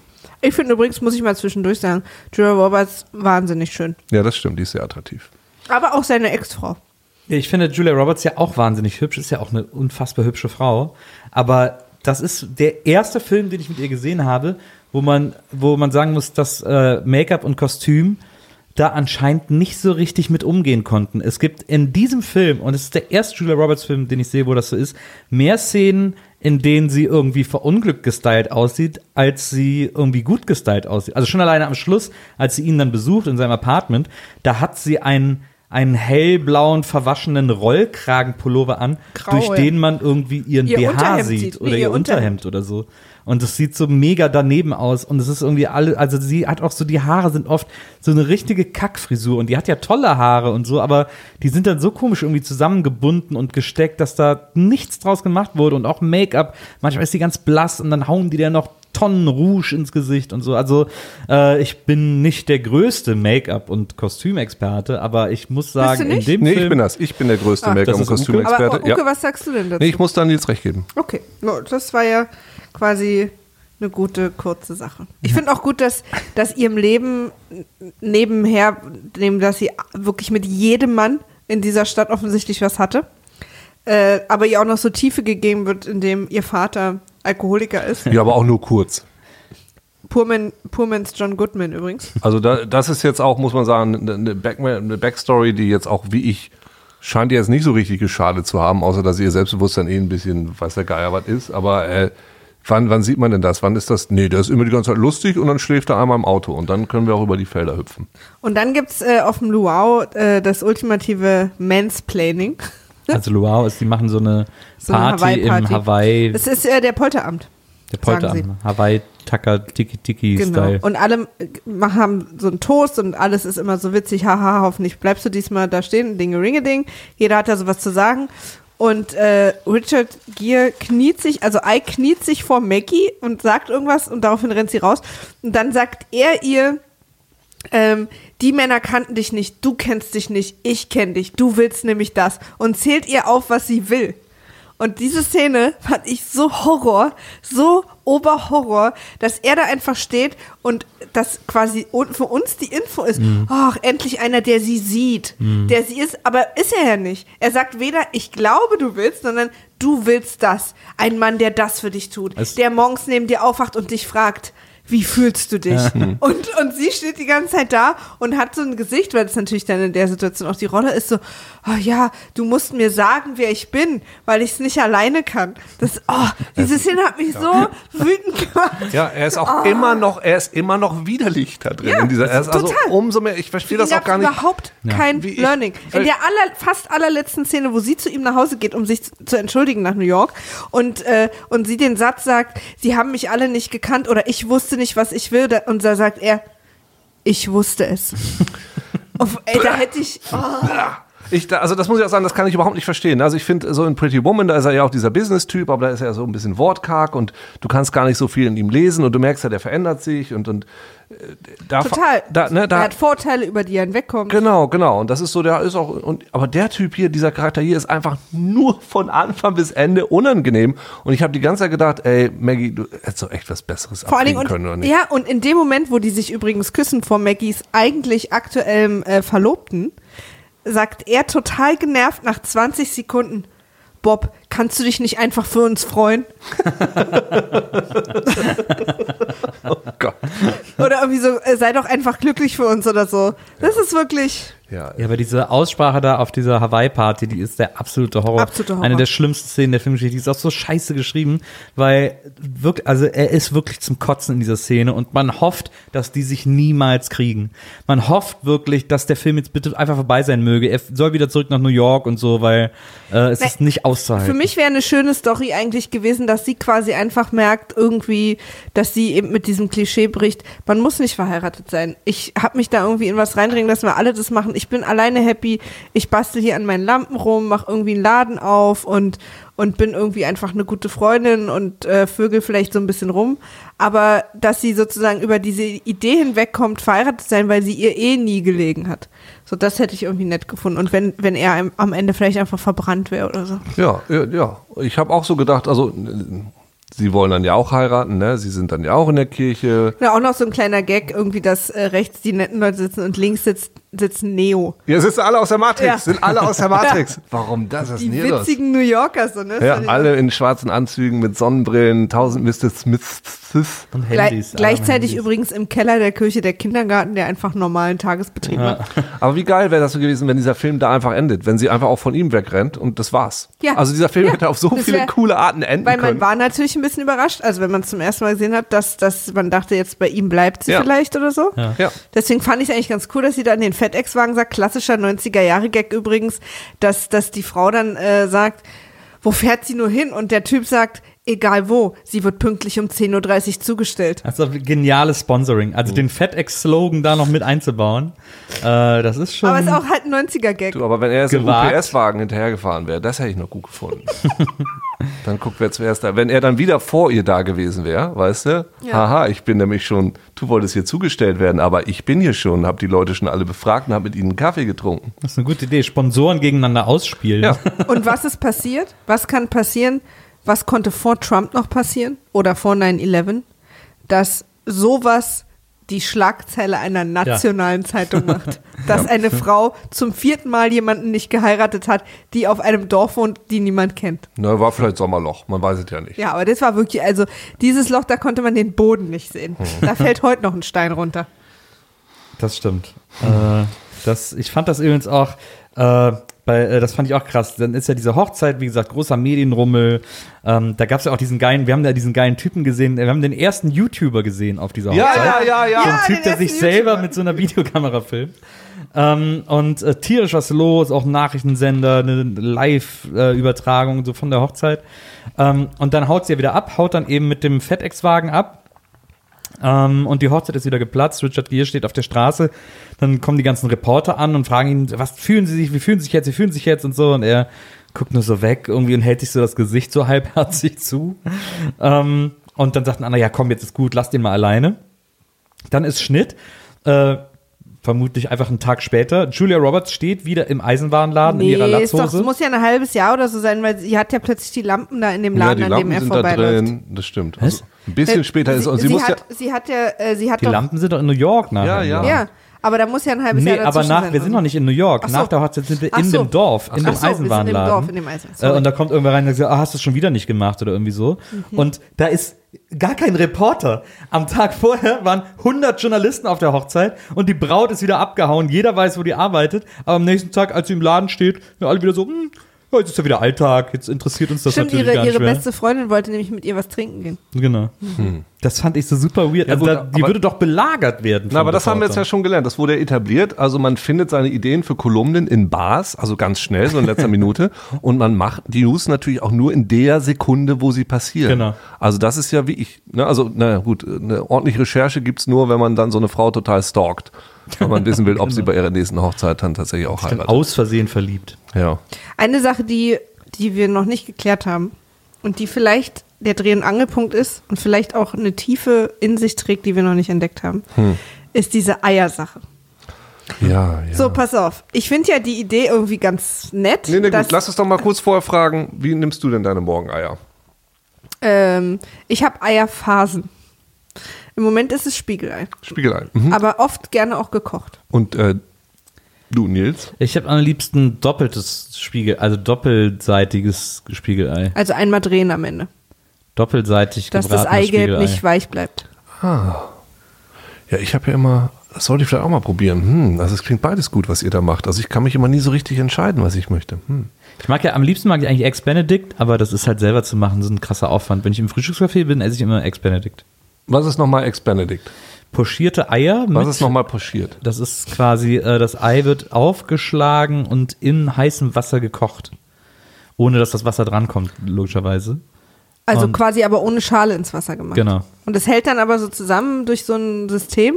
[SPEAKER 1] Ich finde übrigens, muss ich mal zwischendurch sagen, Julia Roberts wahnsinnig schön.
[SPEAKER 3] Ja, das stimmt, die ist sehr attraktiv.
[SPEAKER 1] Aber auch seine Ex-Frau.
[SPEAKER 2] Ich finde Julia Roberts ja auch wahnsinnig hübsch, ist ja auch eine unfassbar hübsche Frau. Aber das ist der erste Film, den ich mit ihr gesehen habe, wo man, wo man sagen muss, dass äh, Make-up und Kostüm da anscheinend nicht so richtig mit umgehen konnten. Es gibt in diesem Film, und es ist der erste Julia Roberts Film, den ich sehe, wo das so ist, mehr Szenen, in denen sie irgendwie verunglückt gestylt aussieht, als sie irgendwie gut gestylt aussieht. Also schon alleine am Schluss, als sie ihn dann besucht in seinem Apartment, da hat sie einen, einen hellblauen, verwaschenen Rollkragenpullover an,
[SPEAKER 1] Grau,
[SPEAKER 2] durch
[SPEAKER 1] ja.
[SPEAKER 2] den man irgendwie ihren
[SPEAKER 1] Ihr
[SPEAKER 2] BH
[SPEAKER 1] Unterhemd
[SPEAKER 2] sieht
[SPEAKER 1] sieht.
[SPEAKER 2] oder
[SPEAKER 1] Nee,
[SPEAKER 2] ihr
[SPEAKER 1] ihr
[SPEAKER 2] Unterhemd oder so. Und es sieht so mega daneben aus und es ist irgendwie alle, also sie hat auch so, die Haare sind oft so eine richtige Kackfrisur und die hat ja tolle Haare und so, aber die sind dann so komisch irgendwie zusammengebunden und gesteckt, dass da nichts draus gemacht wurde und auch Make-up, manchmal ist die ganz blass und dann hauen die dir noch Tonnen Rouge ins Gesicht und so. Also äh, ich bin nicht der größte Make-up- und Kostümexperte, aber ich muss sagen, in dem
[SPEAKER 3] Nee,
[SPEAKER 2] Film
[SPEAKER 3] ich bin das. Ich bin der größte
[SPEAKER 1] Ah,
[SPEAKER 3] Make-up-
[SPEAKER 2] das
[SPEAKER 3] und. Kostümexperte.
[SPEAKER 1] Aber Uke,
[SPEAKER 3] ja.
[SPEAKER 1] was sagst du denn dazu?
[SPEAKER 3] Nee, ich muss dann jetzt recht geben.
[SPEAKER 1] okay, no, das war ja quasi eine gute, kurze Sache. Ich finde auch gut, dass, dass ihrem Leben nebenher, dem, dass sie wirklich mit jedem Mann in dieser Stadt offensichtlich was hatte, äh, aber ihr auch noch so Tiefe gegeben wird, indem ihr Vater Alkoholiker ist.
[SPEAKER 3] Ja, aber auch nur kurz.
[SPEAKER 1] Poorman, Poormans John Goodman übrigens.
[SPEAKER 3] Also da, das ist jetzt auch, muss man sagen, eine, eine, Back, eine Backstory, die jetzt auch wie ich scheint ihr jetzt nicht so richtig geschadet zu haben, außer dass ihr Selbstbewusstsein eh ein bisschen, weiß der Geier was ist. Aber äh, wann, wann sieht man denn das? Wann ist das? Nee, der ist immer die ganze Zeit lustig und dann schläft er einmal im Auto und dann können wir auch über die Felder hüpfen.
[SPEAKER 1] Und dann gibt's äh, auf dem Luau äh, das ultimative Mansplaining.
[SPEAKER 2] Also Luau ist, die machen so eine
[SPEAKER 1] So eine
[SPEAKER 2] Party im. Hawaii,
[SPEAKER 1] Es ist äh, der Polteramt.
[SPEAKER 2] der Polteramt, Hawaii Taka Tiki Tiki
[SPEAKER 1] Genau.
[SPEAKER 2] Style.
[SPEAKER 1] Und alle äh, machen haben so einen Toast und alles ist immer so witzig, haha, hoffentlich bleibst du diesmal da stehen, dinge ringe ding. Jeder hat da sowas zu sagen. Und äh, Richard Gere kniet sich, also Ike kniet sich vor Maggie und sagt irgendwas und daraufhin rennt sie raus. Und dann sagt er ihr, ähm, die Männer kannten dich nicht, du kennst dich nicht, ich kenn dich, du willst nämlich das und zählt ihr auf, was sie will. Und diese Szene fand ich so Horror, so Oberhorror, dass er da einfach steht und das quasi für uns die Info ist, ach, endlich einer, der sie sieht, der sie ist, aber ist er ja nicht. Er sagt weder, ich glaube, du willst, sondern du willst das. Ein Mann, der das für dich tut,
[SPEAKER 2] Es-
[SPEAKER 1] der morgens neben dir aufwacht und dich fragt, wie fühlst du dich? [LAUGHS] und, und sie steht die ganze Zeit da und hat so ein Gesicht, weil das natürlich dann in der Situation auch die Rolle ist, so, oh ja, du musst mir sagen, wer ich bin, weil ich es nicht alleine kann. Das, oh, [LAUGHS] diese Szene hat mich so wütend gemacht.
[SPEAKER 3] Ja, er ist auch immer noch, er ist immer noch widerlich da drin.
[SPEAKER 1] Ja,
[SPEAKER 3] in dieser, er ist also
[SPEAKER 1] total.
[SPEAKER 3] umso mehr, ich verstehe das auch gar nicht.
[SPEAKER 1] überhaupt kein
[SPEAKER 3] Wie ich-
[SPEAKER 1] Learning.
[SPEAKER 3] weil-
[SPEAKER 1] In der aller, fast allerletzten Szene, wo sie zu ihm nach Hause geht, um sich zu, zu entschuldigen nach New York und, äh, und sie den Satz sagt, sie haben mich alle nicht gekannt oder ich wusste nicht, was ich will. Und da sagt er, ich wusste es. [LAUGHS] Auf, ey, da hätte ich, oh,
[SPEAKER 3] Ich, also das muss ich auch sagen, das kann ich überhaupt nicht verstehen. Also ich finde, so in Pretty Woman, da ist er ja auch dieser Business-Typ, aber da ist er so ein bisschen wortkarg und du kannst gar nicht so viel in ihm lesen und du merkst ja, der verändert sich und, und äh, da,
[SPEAKER 1] total.
[SPEAKER 3] Da, ne,
[SPEAKER 1] er
[SPEAKER 3] da,
[SPEAKER 1] hat Vorteile, über die er hinwegkommt.
[SPEAKER 3] Genau, genau. Und das ist so, der ist auch, und, aber der Typ hier, dieser Charakter hier ist einfach nur von Anfang bis Ende unangenehm. Und ich habe die ganze Zeit gedacht, ey, Maggie, du hättest doch echt was Besseres
[SPEAKER 1] Vor allen Dingen,
[SPEAKER 3] können, oder
[SPEAKER 1] und,
[SPEAKER 3] nicht?
[SPEAKER 1] ja, und in dem Moment, wo die sich übrigens küssen vor Maggies eigentlich aktuellem äh, Verlobten, sagt er total genervt nach 20 Sekunden, Bob, kannst du dich nicht einfach für uns freuen? [LAUGHS]
[SPEAKER 3] Oh Gott.
[SPEAKER 1] Oder irgendwie so, äh, sei doch einfach glücklich für uns oder so. Das ist wirklich,
[SPEAKER 3] Ja,
[SPEAKER 2] Ja, aber diese Aussprache da auf dieser Hawaii-Party, die ist der absolute Horror.
[SPEAKER 1] Absolute Horror.
[SPEAKER 2] Eine der schlimmsten Szenen der Filmgeschichte. Die ist auch so scheiße geschrieben, weil wirklich, also er ist wirklich zum Kotzen in dieser Szene und man hofft, dass die sich niemals kriegen. Man hofft wirklich, dass der Film jetzt bitte einfach vorbei sein möge. Er soll wieder zurück nach New York und so, weil äh, es
[SPEAKER 1] Nee,
[SPEAKER 2] ist nicht auszuhalten.
[SPEAKER 1] Mich wäre eine schöne Story eigentlich gewesen, dass sie quasi einfach merkt, irgendwie, dass sie eben mit diesem Klischee bricht, man muss nicht verheiratet sein. Ich habe mich da irgendwie in was reindringen lassen, wir alle das machen. Ich bin alleine happy, ich bastel hier an meinen Lampen rum, mache irgendwie einen Laden auf und, und bin irgendwie einfach eine gute Freundin und äh, vögel vielleicht so ein bisschen rum. Aber dass sie sozusagen über diese Idee hinwegkommt, verheiratet sein, weil sie ihr eh nie gelegen hat. So, das hätte ich irgendwie nett gefunden. Und wenn, wenn er am- Ende vielleicht einfach verbrannt wäre oder so.
[SPEAKER 3] ja, ja. ja. Ich habe auch so gedacht, also sie wollen dann ja auch heiraten, ne? Sie sind dann ja auch in der Kirche.
[SPEAKER 1] Ja, auch noch so ein kleiner Gag, irgendwie, dass äh, rechts die netten Leute sitzen und links sitzt, sitzen Neo.
[SPEAKER 3] Ja, sitzen alle aus der Matrix.
[SPEAKER 1] Ja.
[SPEAKER 3] Sind alle aus der Matrix. [LAUGHS] Warum das? Was ist
[SPEAKER 1] Die
[SPEAKER 3] los?
[SPEAKER 1] witzigen New Yorker, so, ne?
[SPEAKER 3] Ja, alle in schwarzen Anzügen mit Sonnenbrillen, tausend Mr. Smiths.
[SPEAKER 2] und
[SPEAKER 1] Gle
[SPEAKER 2] Handys.
[SPEAKER 1] gleichzeitig
[SPEAKER 2] alle
[SPEAKER 1] übrigens im Keller der Kirche der Kindergarten, der einfach normalen Tagesbetrieb hat. [LAUGHS]
[SPEAKER 3] Aber wie geil wäre das so gewesen, wenn dieser Film da einfach endet, wenn sie einfach auch von ihm wegrennt und das war's.
[SPEAKER 1] Ja.
[SPEAKER 3] Also dieser Film
[SPEAKER 1] Ja.
[SPEAKER 3] hätte auf so
[SPEAKER 1] Das
[SPEAKER 3] viele
[SPEAKER 1] wär-
[SPEAKER 3] coole Arten enden
[SPEAKER 1] Weil man
[SPEAKER 3] können.
[SPEAKER 1] war natürlich ein bisschen überrascht, also wenn man es zum ersten Mal gesehen hat, dass, dass man dachte, jetzt bei ihm bleibt sie
[SPEAKER 3] Ja.
[SPEAKER 1] vielleicht oder so.
[SPEAKER 3] Ja.
[SPEAKER 1] Deswegen fand ich es eigentlich ganz cool, dass sie da in den FedEx-Wagen sagt, klassischer 90er-Jahre-Gag übrigens, dass, dass die Frau dann äh, sagt, wo fährt sie nur hin? Und der Typ sagt, egal wo, sie wird pünktlich um 10.30 Uhr zugestellt.
[SPEAKER 2] Also geniales Sponsoring. Also
[SPEAKER 3] Mhm.
[SPEAKER 2] den FedEx-Slogan da noch mit einzubauen, äh, das ist schon.
[SPEAKER 1] Aber es ist auch halt ein 90er-Gag.
[SPEAKER 3] Du, aber wenn er jetzt im. UPS-Wagen hinterhergefahren wäre, das hätte ich noch gut gefunden. [LAUGHS] dann guckt wer zuerst da. Wenn er dann wieder vor ihr da gewesen wäre, weißt du?
[SPEAKER 1] Ja.
[SPEAKER 3] Haha, ich bin nämlich schon, du wolltest hier zugestellt werden, aber ich bin hier schon, habe die Leute schon alle befragt und habe mit ihnen einen Kaffee getrunken.
[SPEAKER 2] das ist eine gute Idee. Sponsoren gegeneinander ausspielen.
[SPEAKER 3] Ja. [LAUGHS]
[SPEAKER 1] Und was ist passiert? Was kann passieren? Was konnte vor Trump noch passieren oder vor 9-11? Dass sowas die Schlagzeile einer nationalen Zeitung macht. [LAUGHS] Dass eine Frau zum vierten Mal jemanden nicht geheiratet hat, die auf einem Dorf wohnt, die niemand kennt.
[SPEAKER 3] Na, war vielleicht Sommerloch, man weiß es ja nicht.
[SPEAKER 1] Ja, aber das war wirklich, also dieses Loch, da konnte man den Boden nicht sehen. Da fällt heute noch ein Stein runter.
[SPEAKER 2] Das stimmt. äh, das, ich fand das übrigens auch, äh, Bei, äh, das fand ich auch krass. Dann ist ja diese Hochzeit, wie gesagt, großer Medienrummel. Ähm, da gab es ja auch diesen geilen, wir haben da diesen geilen Typen gesehen, wir haben den ersten YouTuber gesehen auf dieser
[SPEAKER 3] Ja,
[SPEAKER 2] Hochzeit.
[SPEAKER 3] ja, ja, ja.
[SPEAKER 2] So ein
[SPEAKER 1] Ja,
[SPEAKER 2] Typ, der sich
[SPEAKER 1] ersten
[SPEAKER 2] selber
[SPEAKER 1] YouTuber.
[SPEAKER 2] mit so einer Videokamera filmt. Ähm, und äh, tierisch was los, auch Nachrichtensender, eine Live-Übertragung so von der Hochzeit. Ähm, und dann haut sie ja wieder ab, haut dann eben mit dem FedEx-Wagen ab. Ähm, und die Hochzeit ist wieder geplatzt. Richard Gere steht auf der Straße. Dann kommen die ganzen Reporter an und fragen ihn, was fühlen sie sich, wie fühlen sie sich jetzt, wie fühlen sie sich jetzt und so. Und er guckt nur so weg irgendwie und hält sich so das Gesicht so [LAUGHS] halbherzig zu. Ähm, und dann sagt ein anderer, ja komm, jetzt ist gut, lass den mal alleine. Dann ist Schnitt. Äh, vermutlich einfach einen Tag später. Julia Roberts steht wieder im Eisenwarenladen in
[SPEAKER 1] Nee,
[SPEAKER 2] ihrer
[SPEAKER 1] ist doch, es
[SPEAKER 2] Latzhose.
[SPEAKER 1] muss ja ein halbes Jahr oder so sein, weil sie hat ja plötzlich die Lampen da in dem
[SPEAKER 3] Ja,
[SPEAKER 1] Laden,
[SPEAKER 3] die
[SPEAKER 1] an dem
[SPEAKER 3] Lampen
[SPEAKER 1] er
[SPEAKER 3] sind da
[SPEAKER 1] vorbeiläuft.
[SPEAKER 3] drin, das stimmt. Also, ein bisschen später ist und sie,
[SPEAKER 1] sie
[SPEAKER 3] muss ja.
[SPEAKER 1] hat, sie hat ja, äh, sie hat
[SPEAKER 2] Die
[SPEAKER 1] doch,
[SPEAKER 2] Lampen sind doch in New York nachher.
[SPEAKER 3] Ja, ja.
[SPEAKER 1] ja, aber da muss ja ein halbes
[SPEAKER 2] Nee,
[SPEAKER 1] Jahr
[SPEAKER 2] aber
[SPEAKER 1] dazwischen
[SPEAKER 2] nach,
[SPEAKER 1] sein.
[SPEAKER 2] wir sind noch nicht in New York.
[SPEAKER 1] Ach so.
[SPEAKER 2] Nach der Hochzeit sind wir in
[SPEAKER 1] so.
[SPEAKER 2] dem Dorf, in dem
[SPEAKER 1] so, wir sind im. Dorf, in dem Eisenwarenladen.
[SPEAKER 2] Äh, und da kommt irgendwer rein und sagt, ah, hast du es schon wieder nicht gemacht oder irgendwie so.
[SPEAKER 1] Mhm.
[SPEAKER 2] Und da ist gar kein Reporter. Am Tag vorher waren 100 Journalisten auf der Hochzeit und die Braut ist wieder abgehauen. Jeder weiß, wo die arbeitet. Aber am nächsten Tag, als sie im Laden steht, sind alle wieder so, hm, ja, jetzt ist ja wieder Alltag, jetzt interessiert uns das
[SPEAKER 1] Stimmt,
[SPEAKER 2] natürlich
[SPEAKER 1] ihre,
[SPEAKER 2] gar nicht
[SPEAKER 1] ihre
[SPEAKER 2] mehr.
[SPEAKER 1] beste Freundin wollte nämlich mit ihr was trinken gehen.
[SPEAKER 2] Genau. Das fand ich so super weird.
[SPEAKER 3] Ja,
[SPEAKER 2] also
[SPEAKER 3] gut,
[SPEAKER 2] da, die
[SPEAKER 3] aber-
[SPEAKER 2] würde doch belagert werden.
[SPEAKER 3] Na, aber das haben wir jetzt ja schon gelernt. Das wurde ja etabliert. Also man findet seine Ideen für Kolumnen in Bars, also ganz schnell, so in letzter [LAUGHS] Minute. Und man macht die News natürlich auch nur in der Sekunde, wo sie passieren.
[SPEAKER 2] Genau.
[SPEAKER 3] Also das ist ja wie ich. Ne? Also, na gut, eine ordentliche Recherche gibt's nur, wenn man dann so eine Frau total stalkt. Wenn man wissen will, ob sie bei ihrer nächsten Hochzeit dann tatsächlich auch heiratet.
[SPEAKER 2] aus Versehen verliebt.
[SPEAKER 3] Ja.
[SPEAKER 1] Eine Sache, die, die wir noch nicht geklärt haben und die vielleicht der Dreh- und Angelpunkt ist und vielleicht auch eine Tiefe in sich trägt, die wir noch nicht entdeckt haben,
[SPEAKER 2] Hm.
[SPEAKER 1] ist diese Eiersache.
[SPEAKER 3] Ja, ja.
[SPEAKER 1] So, pass auf. Ich finde ja die Idee irgendwie ganz nett.
[SPEAKER 3] Nee, nee,
[SPEAKER 1] dass,
[SPEAKER 3] gut, lass uns doch mal kurz vorher fragen, wie nimmst du denn deine Morgeneier?
[SPEAKER 1] ähm, ich habe Eierphasen. Im Moment ist es Spiegelei,
[SPEAKER 3] Spiegelei. Mhm.
[SPEAKER 1] aber oft gerne auch gekocht.
[SPEAKER 3] Und äh, du, Nils?
[SPEAKER 2] Ich habe am liebsten doppeltes Spiegel, also doppelseitiges Spiegelei.
[SPEAKER 1] Also einmal drehen am Ende,
[SPEAKER 2] Doppelseitig
[SPEAKER 1] dass das Eigelb
[SPEAKER 2] Spiegelei.
[SPEAKER 1] nicht weich bleibt.
[SPEAKER 3] Ja, ich habe ja immer, das sollte ich vielleicht auch mal probieren. Hm, also es klingt beides gut, was ihr da macht. Also ich kann mich immer nie so richtig entscheiden, was ich möchte. Hm.
[SPEAKER 2] Ich mag ja, am liebsten mag ich eigentlich Eggs Benedict, aber das ist halt selber zu machen, so ein krasser Aufwand. Wenn ich im Frühstückscafé bin, esse ich immer Eggs Benedict.
[SPEAKER 3] Was ist nochmal Ex Benedict?
[SPEAKER 2] Pochierte Eier mit,
[SPEAKER 3] Was ist nochmal pochiert?
[SPEAKER 2] das ist quasi, äh, das Ei wird aufgeschlagen und in heißem Wasser gekocht. Ohne dass das Wasser drankommt, logischerweise.
[SPEAKER 1] Also
[SPEAKER 2] Und-
[SPEAKER 1] quasi aber ohne Schale ins Wasser gemacht.
[SPEAKER 2] Genau.
[SPEAKER 1] Und das hält dann aber so zusammen durch so ein System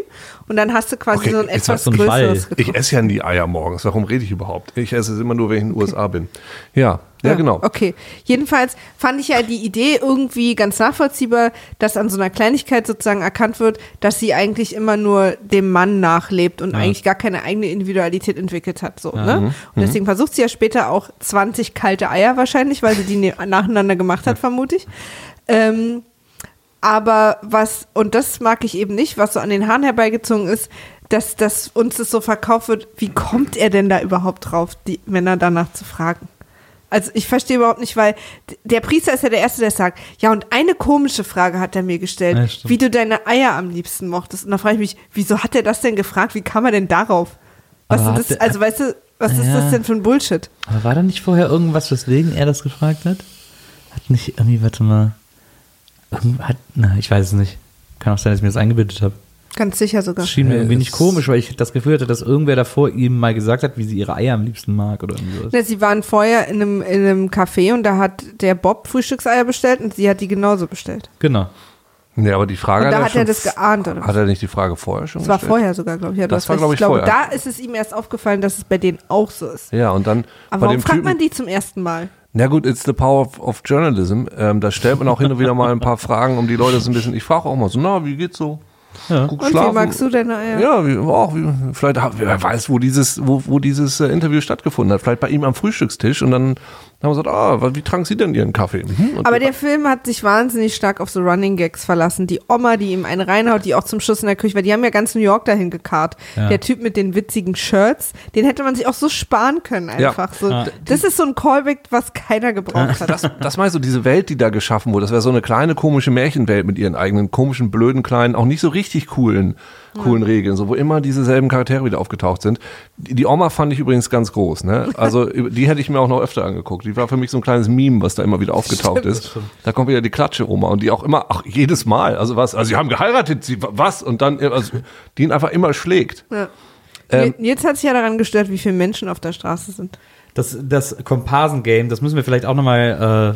[SPEAKER 1] und dann hast du quasi
[SPEAKER 3] Okay,
[SPEAKER 1] so ein etwas
[SPEAKER 2] einen
[SPEAKER 1] größeres.
[SPEAKER 3] Ich esse ja nie Eier morgens. Warum rede ich überhaupt? Ich esse es immer nur, wenn ich in den USA bin. Ja, ja, genau.
[SPEAKER 1] Okay. Jedenfalls fand ich ja die Idee irgendwie ganz nachvollziehbar, dass an so einer Kleinigkeit sozusagen erkannt wird, dass sie eigentlich immer nur dem Mann nachlebt und
[SPEAKER 2] Ja.
[SPEAKER 1] eigentlich gar keine eigene Individualität entwickelt hat. So,
[SPEAKER 2] Ja.
[SPEAKER 1] ne?
[SPEAKER 3] Mhm.
[SPEAKER 1] Und deswegen versucht sie ja später auch 20 kalte Eier wahrscheinlich, weil sie die ne- [LAUGHS] nacheinander gemacht hat, vermute ich. Ähm, aber was, und das mag ich eben nicht, was so an den Haaren herbeigezogen ist, dass, dass uns das so verkauft wird, wie kommt er denn da überhaupt drauf, die Männer danach zu fragen? Also ich verstehe überhaupt nicht, weil der Priester ist ja der Erste, der sagt, ja und eine komische Frage hat er mir gestellt,
[SPEAKER 2] Ja,
[SPEAKER 1] wie du deine Eier am liebsten mochtest. Und da frage ich mich, wieso hat er das denn gefragt? Wie kam er denn darauf? Was
[SPEAKER 2] Aber
[SPEAKER 1] ist das, also weißt du, was ist
[SPEAKER 2] Ja.
[SPEAKER 1] das denn für ein Bullshit?
[SPEAKER 2] Aber war da nicht vorher irgendwas, weswegen er das gefragt hat? Hat nicht irgendwie, warte mal. Hat, na, ich weiß es nicht. Kann auch sein, dass ich mir das eingebildet habe.
[SPEAKER 1] Ganz sicher sogar.
[SPEAKER 2] Das schien mir
[SPEAKER 3] Äh,
[SPEAKER 2] irgendwie nicht komisch, weil ich das Gefühl hatte, dass irgendwer davor ihm mal gesagt hat, wie sie ihre Eier am liebsten mag oder irgendwie sowas.
[SPEAKER 1] Ja, sie waren vorher in einem, in einem Café und da hat der Bob Frühstückseier bestellt und sie hat die genauso bestellt.
[SPEAKER 2] Genau.
[SPEAKER 3] Nee, aber die Frage
[SPEAKER 1] Und da
[SPEAKER 3] er
[SPEAKER 1] hat er das geahnt, oder?
[SPEAKER 3] Hat er nicht die Frage vorher schon
[SPEAKER 1] Das war vorher sogar, glaube ich. Ja,
[SPEAKER 3] Das war,
[SPEAKER 1] recht.
[SPEAKER 3] glaub ich,
[SPEAKER 1] glaube,
[SPEAKER 3] vorher.
[SPEAKER 1] da ist es ihm erst aufgefallen, dass es bei denen auch so ist.
[SPEAKER 3] Ja, und dann
[SPEAKER 1] Aber
[SPEAKER 3] bei
[SPEAKER 1] warum
[SPEAKER 3] dem
[SPEAKER 1] fragt
[SPEAKER 3] Typen,
[SPEAKER 1] man die zum ersten Mal?
[SPEAKER 3] Na gut, it's the power of, of journalism. Ähm, da stellt man auch hin und wieder mal ein paar Fragen, um die Leute so ein bisschen. Ich frage auch mal so, na, wie geht's so?
[SPEAKER 2] Ja.
[SPEAKER 3] Gut
[SPEAKER 1] Und wie magst du deine Eier?
[SPEAKER 3] Ja, wie, auch, wie, vielleicht, wer weiß, wo dieses, wo, wo dieses äh, Interview stattgefunden hat. Vielleicht bei ihm am Frühstückstisch und dann Dann haben wir gesagt, ah, wie tranken Sie denn Ihren Kaffee? Hm,
[SPEAKER 1] Aber der Film hat sich wahnsinnig stark auf so Running Gags verlassen. Die Oma, die ihm einen reinhaut, die auch zum Schluss in der Küche war, die haben ja ganz New York dahin gekarrt.
[SPEAKER 2] Ja.
[SPEAKER 1] Der Typ mit den witzigen Shirts, den hätte man sich auch so sparen können einfach. So,
[SPEAKER 2] Ja.
[SPEAKER 1] Das ist so ein Callback, was keiner gebraucht hat.
[SPEAKER 3] das, das meinst du, diese Welt, die da geschaffen wurde, das wäre so eine kleine komische Märchenwelt mit ihren eigenen komischen, blöden, kleinen, auch nicht so richtig coolen, coolen Regeln, so wo immer dieselben Charaktere wieder aufgetaucht sind. Die, die Oma fand ich übrigens ganz groß, ne? Also [LAUGHS] die hätte ich mir auch noch öfter angeguckt. Die war für mich so ein kleines Meme, was da immer wieder aufgetaucht ist. Da kommt wieder die Klatsche-Oma und die auch immer, ach, jedes Mal, also was, also sie haben geheiratet, sie, was? Und dann, also, die ihn einfach immer schlägt.
[SPEAKER 1] Ja.
[SPEAKER 3] Ähm,
[SPEAKER 1] Jetzt hat sich ja daran gestört, wie viele Menschen auf der Straße sind.
[SPEAKER 2] Das, das Komparsen-Game, das müssen wir vielleicht auch nochmal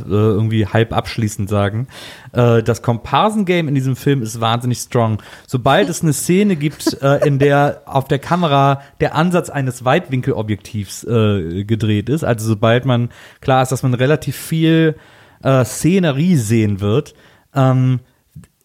[SPEAKER 2] äh, äh, irgendwie halb abschließend sagen. Äh, das Komparsen-Game in diesem Film ist wahnsinnig strong. Sobald es eine Szene gibt, [LAUGHS] äh, in der auf der Kamera der Ansatz eines Weitwinkelobjektivs äh, gedreht ist, also sobald man klar ist, dass man relativ viel äh, Szenerie sehen wird, ähm,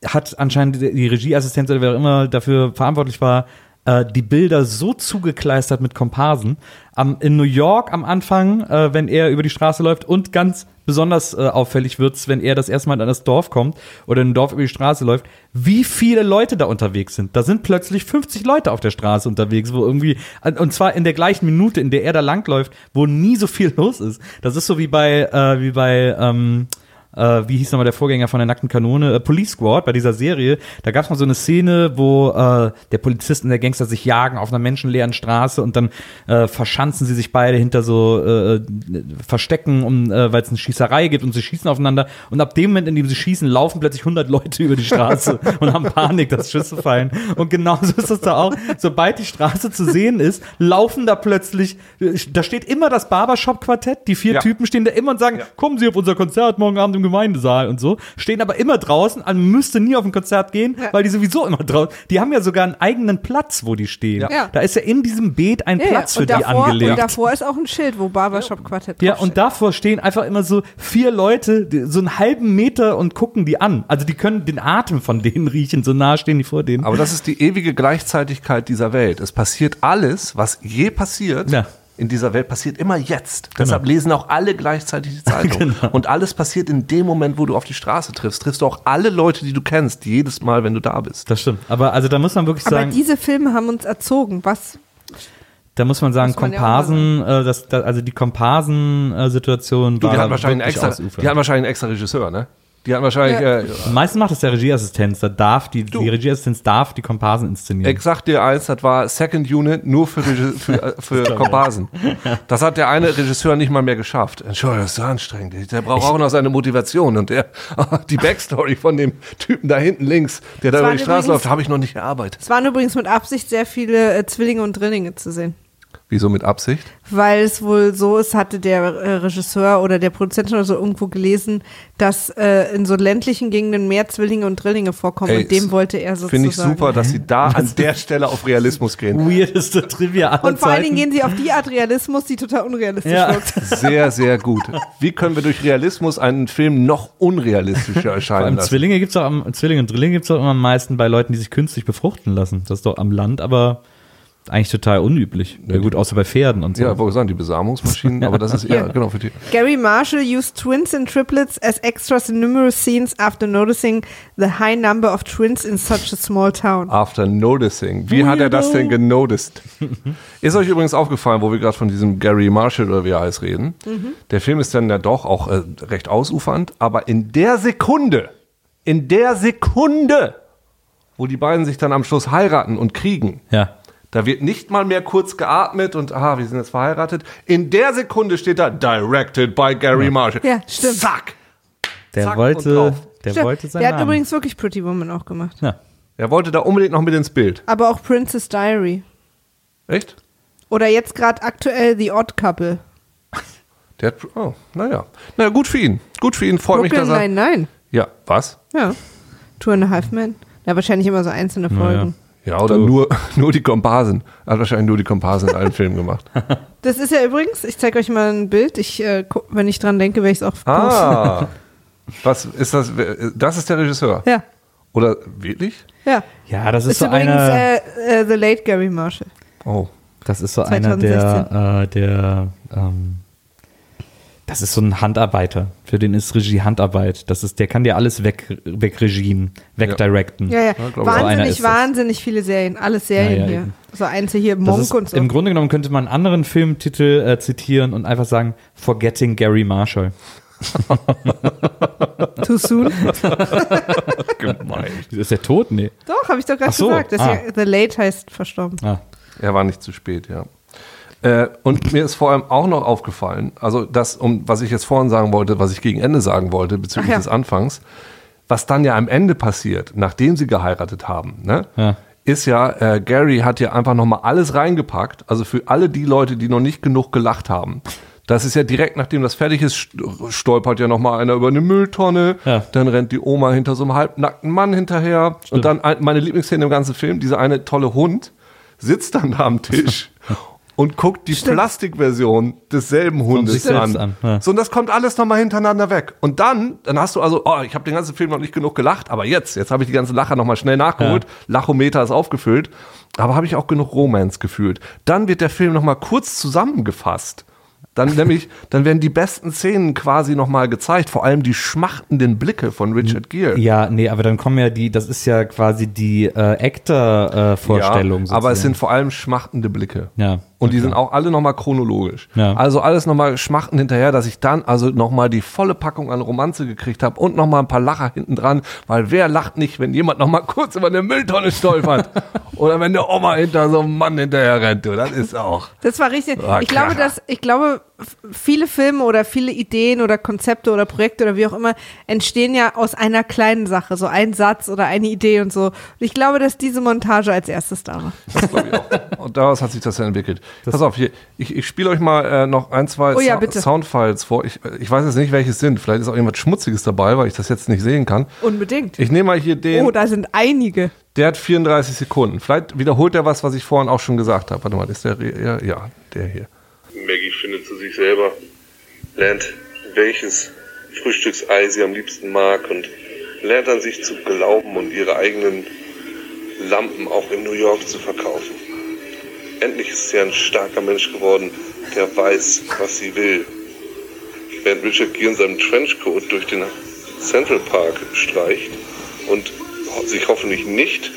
[SPEAKER 2] hat anscheinend die die Regieassistenz oder wer auch immer dafür verantwortlich war, äh, die Bilder so zugekleistert mit Komparsen. Am, in New York am Anfang, äh, wenn er über die Straße läuft und ganz besonders äh, auffällig wird's, wenn er das erste Mal in das Dorf kommt oder in ein Dorf über die Straße läuft, wie viele Leute da unterwegs sind. Da sind plötzlich 50 Leute auf der Straße unterwegs, wo irgendwie, und zwar in der gleichen Minute, in der er da langläuft, wo nie so viel [LAUGHS] los ist. Das ist so wie bei, äh, wie bei, ähm, äh, wie hieß nochmal der Vorgänger von der nackten Kanone, äh, Police Squad bei dieser Serie, da gab es mal so eine Szene, wo äh, der Polizist und der Gangster sich jagen auf einer menschenleeren Straße und dann äh, verschanzen sie sich beide hinter so äh, Verstecken, um, äh, weil es eine Schießerei gibt und sie schießen aufeinander. Und ab dem Moment, in dem sie schießen, laufen plötzlich 100 Leute über die Straße [LAUGHS] und haben Panik, dass Schüsse fallen. Und genauso ist das da auch, sobald die Straße zu sehen ist, laufen da plötzlich, äh, da steht immer das Barbershop-Quartett, die vier
[SPEAKER 3] Ja.
[SPEAKER 2] Typen stehen da immer und sagen,
[SPEAKER 3] Ja.
[SPEAKER 2] kommen Sie auf unser Konzert morgen Abend im Gemeindesaal und so, stehen aber immer draußen, man müsste nie auf ein Konzert gehen, weil die sowieso immer draußen, die haben ja sogar einen eigenen Platz, wo die stehen.
[SPEAKER 1] Ja.
[SPEAKER 2] Da ist ja in diesem Beet ein
[SPEAKER 1] Ja,
[SPEAKER 2] Platz
[SPEAKER 1] ja.
[SPEAKER 2] für
[SPEAKER 1] und
[SPEAKER 2] die
[SPEAKER 1] davor,
[SPEAKER 2] angelegt.
[SPEAKER 1] Und davor ist auch ein Schild, wo Barbershop Quartett
[SPEAKER 2] Ja, und davor stehen einfach immer so vier Leute, die, so einen halben Meter und gucken die an. Also die können den Atem von denen riechen, so nah stehen die vor denen.
[SPEAKER 3] Aber das ist die ewige Gleichzeitigkeit dieser Welt. Es passiert alles, was je passiert.
[SPEAKER 2] Ja.
[SPEAKER 3] In dieser Welt passiert immer jetzt. Deshalb lesen auch alle gleichzeitig die [LAUGHS] Zeitung. Und alles passiert in dem Moment, wo du auf die Straße triffst. Triffst du auch alle Leute, die du kennst, jedes Mal, wenn du da bist.
[SPEAKER 2] Das stimmt. Aber also da muss man wirklich
[SPEAKER 1] Aber
[SPEAKER 2] sagen,
[SPEAKER 1] diese Filme haben uns erzogen. Was?
[SPEAKER 2] da muss man sagen,
[SPEAKER 1] muss man ja
[SPEAKER 2] Komparsen, äh, das, das, also die Komparsen-Situation
[SPEAKER 3] die
[SPEAKER 2] war
[SPEAKER 3] hatten wahrscheinlich extra, die hatten wahrscheinlich einen extra Regisseur, ne? Die hatten wahrscheinlich,
[SPEAKER 1] Ja.
[SPEAKER 3] äh,
[SPEAKER 2] Meistens macht das der Regieassistenz. Da darf die, die Regieassistenz darf die Komparsen inszenieren.
[SPEAKER 3] ich sag dir eins, das war Second Unit nur für, Regi- für, äh, [LAUGHS] für Komparsen. [LAUGHS] Das hat der eine Regisseur nicht mal mehr geschafft. Entschuldigung, das ist so anstrengend. Der braucht auch noch seine Motivation. Und der, [LAUGHS] die Backstory von dem Typen da hinten links, der da über die Straße
[SPEAKER 1] übrigens-
[SPEAKER 3] läuft, habe ich noch nicht erarbeitet.
[SPEAKER 1] Es waren übrigens mit Absicht sehr viele äh, Zwillinge und Drillinge zu sehen.
[SPEAKER 3] Wieso mit Absicht?
[SPEAKER 1] Weil es wohl so ist, hatte der äh, Regisseur oder der Produzent oder so irgendwo gelesen, dass äh, in so ländlichen Gegenden mehr Zwillinge und Drillinge vorkommen
[SPEAKER 3] Ey,
[SPEAKER 1] und dem wollte er sozusagen.
[SPEAKER 3] Finde ich super, dass sie da an der Stelle auf Realismus gehen.
[SPEAKER 2] Weirdeste Trivia aller
[SPEAKER 1] Und vor allen Dingen gehen sie auf die Art Realismus, die total unrealistisch
[SPEAKER 2] Ja.
[SPEAKER 1] wirkt. [LAUGHS]
[SPEAKER 3] Sehr, sehr gut. Wie können wir durch Realismus einen Film noch unrealistischer erscheinen lassen?
[SPEAKER 2] Zwillinge gibt's auch am, Zwillinge und Drillinge gibt's auch immer am meisten bei Leuten, die sich künstlich befruchten lassen. Das ist doch am Land, aber eigentlich total unüblich. Ja, gut, außer bei Pferden und so.
[SPEAKER 3] Ja, wollte sagen, die Besamungsmaschinen, [LAUGHS] aber das ist eher, genau, für die.
[SPEAKER 1] Gary Marshall used twins and triplets as extras in numerous scenes after noticing the high number of twins in such a small town.
[SPEAKER 3] After noticing. Wie hat er das denn genoticed? ist euch übrigens aufgefallen, wo wir gerade von diesem Gary Marshall oder wie er heißt reden? Der Film ist dann ja doch auch äh, recht ausufernd, aber in der Sekunde, in der Sekunde, wo die beiden sich dann am Schluss heiraten und kriegen,
[SPEAKER 2] Ja.
[SPEAKER 3] Da wird nicht mal mehr kurz geatmet und aha, wir sind jetzt verheiratet. In der Sekunde steht da directed by Gary Marshall.
[SPEAKER 1] Ja, stimmt.
[SPEAKER 3] Zack.
[SPEAKER 2] Der
[SPEAKER 3] Zack
[SPEAKER 2] wollte, der
[SPEAKER 1] Stimmt.
[SPEAKER 2] wollte sein
[SPEAKER 1] der hat
[SPEAKER 2] Namen.
[SPEAKER 1] übrigens wirklich Pretty Woman auch gemacht.
[SPEAKER 2] ja.
[SPEAKER 3] Er wollte da unbedingt noch mit ins Bild.
[SPEAKER 1] Aber auch Princess Diary.
[SPEAKER 3] Echt?
[SPEAKER 1] Oder jetzt gerade aktuell The Odd Couple.
[SPEAKER 3] Der hat, oh, naja. Na gut für ihn. Gut für ihn. Freut mich, dass er.
[SPEAKER 1] Nein, nein.
[SPEAKER 3] Ja, was?
[SPEAKER 1] Ja. Two and a Half Men. Ja, wahrscheinlich immer so einzelne Folgen.
[SPEAKER 3] Ja, oder nur, [LAUGHS] nur die Komparsen. Er hat wahrscheinlich nur die Komparsen in allen Filmen gemacht. [LAUGHS]
[SPEAKER 1] Das ist ja übrigens, ich zeige euch mal ein Bild. Ich, äh, wenn ich dran denke, werde ich es auch posten.
[SPEAKER 3] Ah. Was ist das? Das ist der Regisseur.
[SPEAKER 1] Ja,
[SPEAKER 3] Oder wirklich?
[SPEAKER 1] ja.
[SPEAKER 2] ja, das ist,
[SPEAKER 1] Ist
[SPEAKER 2] so
[SPEAKER 1] übrigens
[SPEAKER 2] einer,
[SPEAKER 1] äh, äh, The Late Gary Marshall.
[SPEAKER 3] Oh.
[SPEAKER 2] das ist so einer der,
[SPEAKER 1] 2016.
[SPEAKER 2] äh, der, ähm, Das ist so ein Handarbeiter. Für den ist Regie Handarbeit. Das ist, der kann dir alles weg, wegregien, wegdirecten.
[SPEAKER 1] Ja, ja.
[SPEAKER 3] glaub ich.
[SPEAKER 2] So
[SPEAKER 1] wahnsinnig, wahnsinnig viele Serien. Alles Serien
[SPEAKER 2] Ja, ja,
[SPEAKER 1] hier.
[SPEAKER 2] eben.
[SPEAKER 1] So einzelne hier, Monk
[SPEAKER 2] ist,
[SPEAKER 1] und so.
[SPEAKER 2] Im Grunde genommen könnte man einen anderen Filmtitel äh, zitieren und einfach sagen, Forgetting Gary Marshall. [LAUGHS]
[SPEAKER 1] Too soon. [LAUGHS]
[SPEAKER 3] Gemein.
[SPEAKER 2] Ist der tot? Nee.
[SPEAKER 1] Doch, habe ich doch gerade
[SPEAKER 2] Ach so,
[SPEAKER 1] gesagt.
[SPEAKER 2] Ah.
[SPEAKER 1] ja, The Late heißt verstorben.
[SPEAKER 2] Ah.
[SPEAKER 3] Er war nicht zu spät, ja. Äh, und mir ist vor allem auch noch aufgefallen, also das, um was ich jetzt vorhin sagen wollte, was ich gegen Ende sagen wollte bezüglich
[SPEAKER 1] ja.
[SPEAKER 3] des Anfangs, was dann ja am Ende passiert, nachdem sie geheiratet haben, ne?
[SPEAKER 2] Ja.
[SPEAKER 3] Ist ja, äh, Gary hat ja einfach nochmal alles reingepackt, also für alle die Leute, die noch nicht genug gelacht haben. Das ist ja direkt nachdem das fertig ist, st- stolpert ja nochmal einer über eine Mülltonne,
[SPEAKER 2] Ja.
[SPEAKER 3] dann rennt die Oma hinter so einem halbnackten Mann hinterher und dann ein, meine Lieblingsszene im ganzen Film, dieser eine tolle Hund, sitzt dann da am Tisch [LAUGHS] und guckt die Plastikversion desselben Hundes an.
[SPEAKER 2] an, ja.
[SPEAKER 3] So, und das kommt alles nochmal hintereinander weg. Und dann, dann hast du also, oh, ich habe den ganzen Film noch nicht genug gelacht, aber jetzt, jetzt habe ich die ganzen Lacher nochmal schnell nachgeholt. Lachometer ist aufgefüllt, aber habe ich auch genug Romance gefühlt. Dann wird der Film nochmal kurz zusammengefasst. Dann nämlich, [LAUGHS] dann werden die besten Szenen quasi nochmal gezeigt, vor allem die schmachtenden Blicke von Richard Gere.
[SPEAKER 2] Ja, nee, aber dann kommen ja die, das ist ja quasi die äh, Actor-Vorstellung.
[SPEAKER 3] Ja, aber es sind vor allem schmachtende Blicke.
[SPEAKER 2] Ja,
[SPEAKER 3] Und die sind auch alle nochmal chronologisch.
[SPEAKER 2] Ja.
[SPEAKER 3] Also alles nochmal schmachten hinterher, dass ich dann also nochmal die volle Packung an Romanze gekriegt habe und nochmal ein paar Lacher hinten dran, weil wer lacht nicht, wenn jemand nochmal kurz über eine Mülltonne stolpert [LAUGHS] oder wenn der Oma hinter so einem Mann hinterher rennt, du, das ist auch.
[SPEAKER 1] Das war richtig.
[SPEAKER 3] Ah,
[SPEAKER 1] ich glaube, dass, ich glaube, viele Filme oder viele Ideen oder Konzepte oder Projekte oder wie auch immer entstehen ja aus einer kleinen Sache, so ein Satz oder eine Idee und so. Und ich glaube, dass diese Montage als erstes da war.
[SPEAKER 3] Das glaube ich auch. Und daraus hat sich das ja entwickelt. Pass auf, hier, ich, ich spiele euch mal äh, noch ein, zwei
[SPEAKER 1] Oh ja, bitte.
[SPEAKER 3] Soundfiles vor. Ich, ich weiß jetzt nicht, welche es sind. Vielleicht ist auch irgendwas Schmutziges dabei, weil ich das jetzt nicht sehen kann.
[SPEAKER 1] Unbedingt.
[SPEAKER 3] Ich nehme mal hier den.
[SPEAKER 1] Oh, da sind einige.
[SPEAKER 3] Der hat 34 Sekunden. Vielleicht wiederholt er was, was ich vorhin auch schon gesagt habe. Warte mal, ist der, ja, ja, der hier.
[SPEAKER 4] Maggie findet zu sich selber, lernt, welches Frühstücksei sie am liebsten mag und lernt an sich zu glauben und ihre eigenen Lampen auch in New York zu verkaufen. Endlich ist sie ein starker Mensch geworden, der weiß, was sie will. Während Richard Gere in seinem Trenchcoat durch den Central Park streicht und sich hoffentlich nicht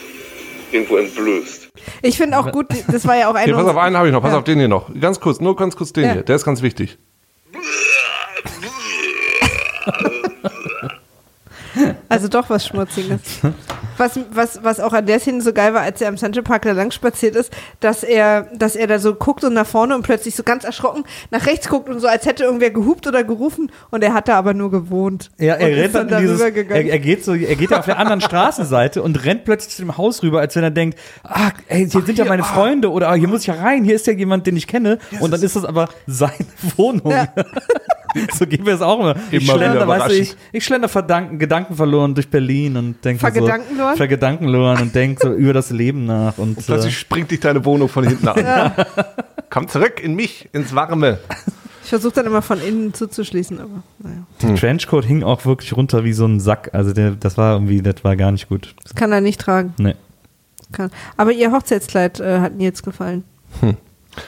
[SPEAKER 4] irgendwo entblößt.
[SPEAKER 1] Ich finde auch gut, das war ja auch [LAUGHS]
[SPEAKER 3] Hier,
[SPEAKER 1] eine.
[SPEAKER 3] pass auf, einen habe ich noch. Pass
[SPEAKER 1] Ja.
[SPEAKER 3] auf den hier noch. Ganz kurz, nur ganz kurz den
[SPEAKER 1] Ja.
[SPEAKER 3] hier. Der ist ganz wichtig.
[SPEAKER 1] Also doch was Schmutziges. [LAUGHS] Was, was, was auch an der Szene so geil war, als er am Central Park da lang spaziert ist, dass er, dass er da so guckt und nach vorne und plötzlich so ganz erschrocken nach rechts guckt und so, als hätte irgendwer gehupt oder gerufen und er hat da aber nur gewohnt.
[SPEAKER 2] Ja, er rennt
[SPEAKER 1] dann
[SPEAKER 2] dann dieses, er, er geht so, er geht ja auf der anderen Straßenseite und rennt plötzlich zu dem Haus rüber, als wenn er denkt, ah, ey, hier sind ja meine
[SPEAKER 3] ah.
[SPEAKER 2] Freunde oder ah, hier muss ich ja rein, hier ist ja jemand, den ich kenne und dann ist das aber seine Wohnung.
[SPEAKER 1] Ja. [LAUGHS] [LAUGHS]
[SPEAKER 2] so gehen wir es auch immer. Ich
[SPEAKER 3] Immer
[SPEAKER 2] schlender,
[SPEAKER 3] wieder
[SPEAKER 2] weißt du, ich, ich schlender verdanken, Gedanken verloren durch Berlin und denke so,
[SPEAKER 1] Vergedankenloren?
[SPEAKER 2] vergedankenloren und denke so über das Leben nach und, äh,
[SPEAKER 3] Plötzlich springt dich deine Wohnung von hinten an. Komm zurück in mich, ins Warme.
[SPEAKER 1] Ich versuche dann immer von innen zuzuschließen, aber naja.
[SPEAKER 2] der Trenchcoat hing auch wirklich runter wie so ein Sack. Also der, das war irgendwie, das war gar nicht gut.
[SPEAKER 1] Das kann er nicht tragen.
[SPEAKER 2] Nee.
[SPEAKER 1] Kann. Aber ihr Hochzeitskleid äh, hat mir jetzt gefallen.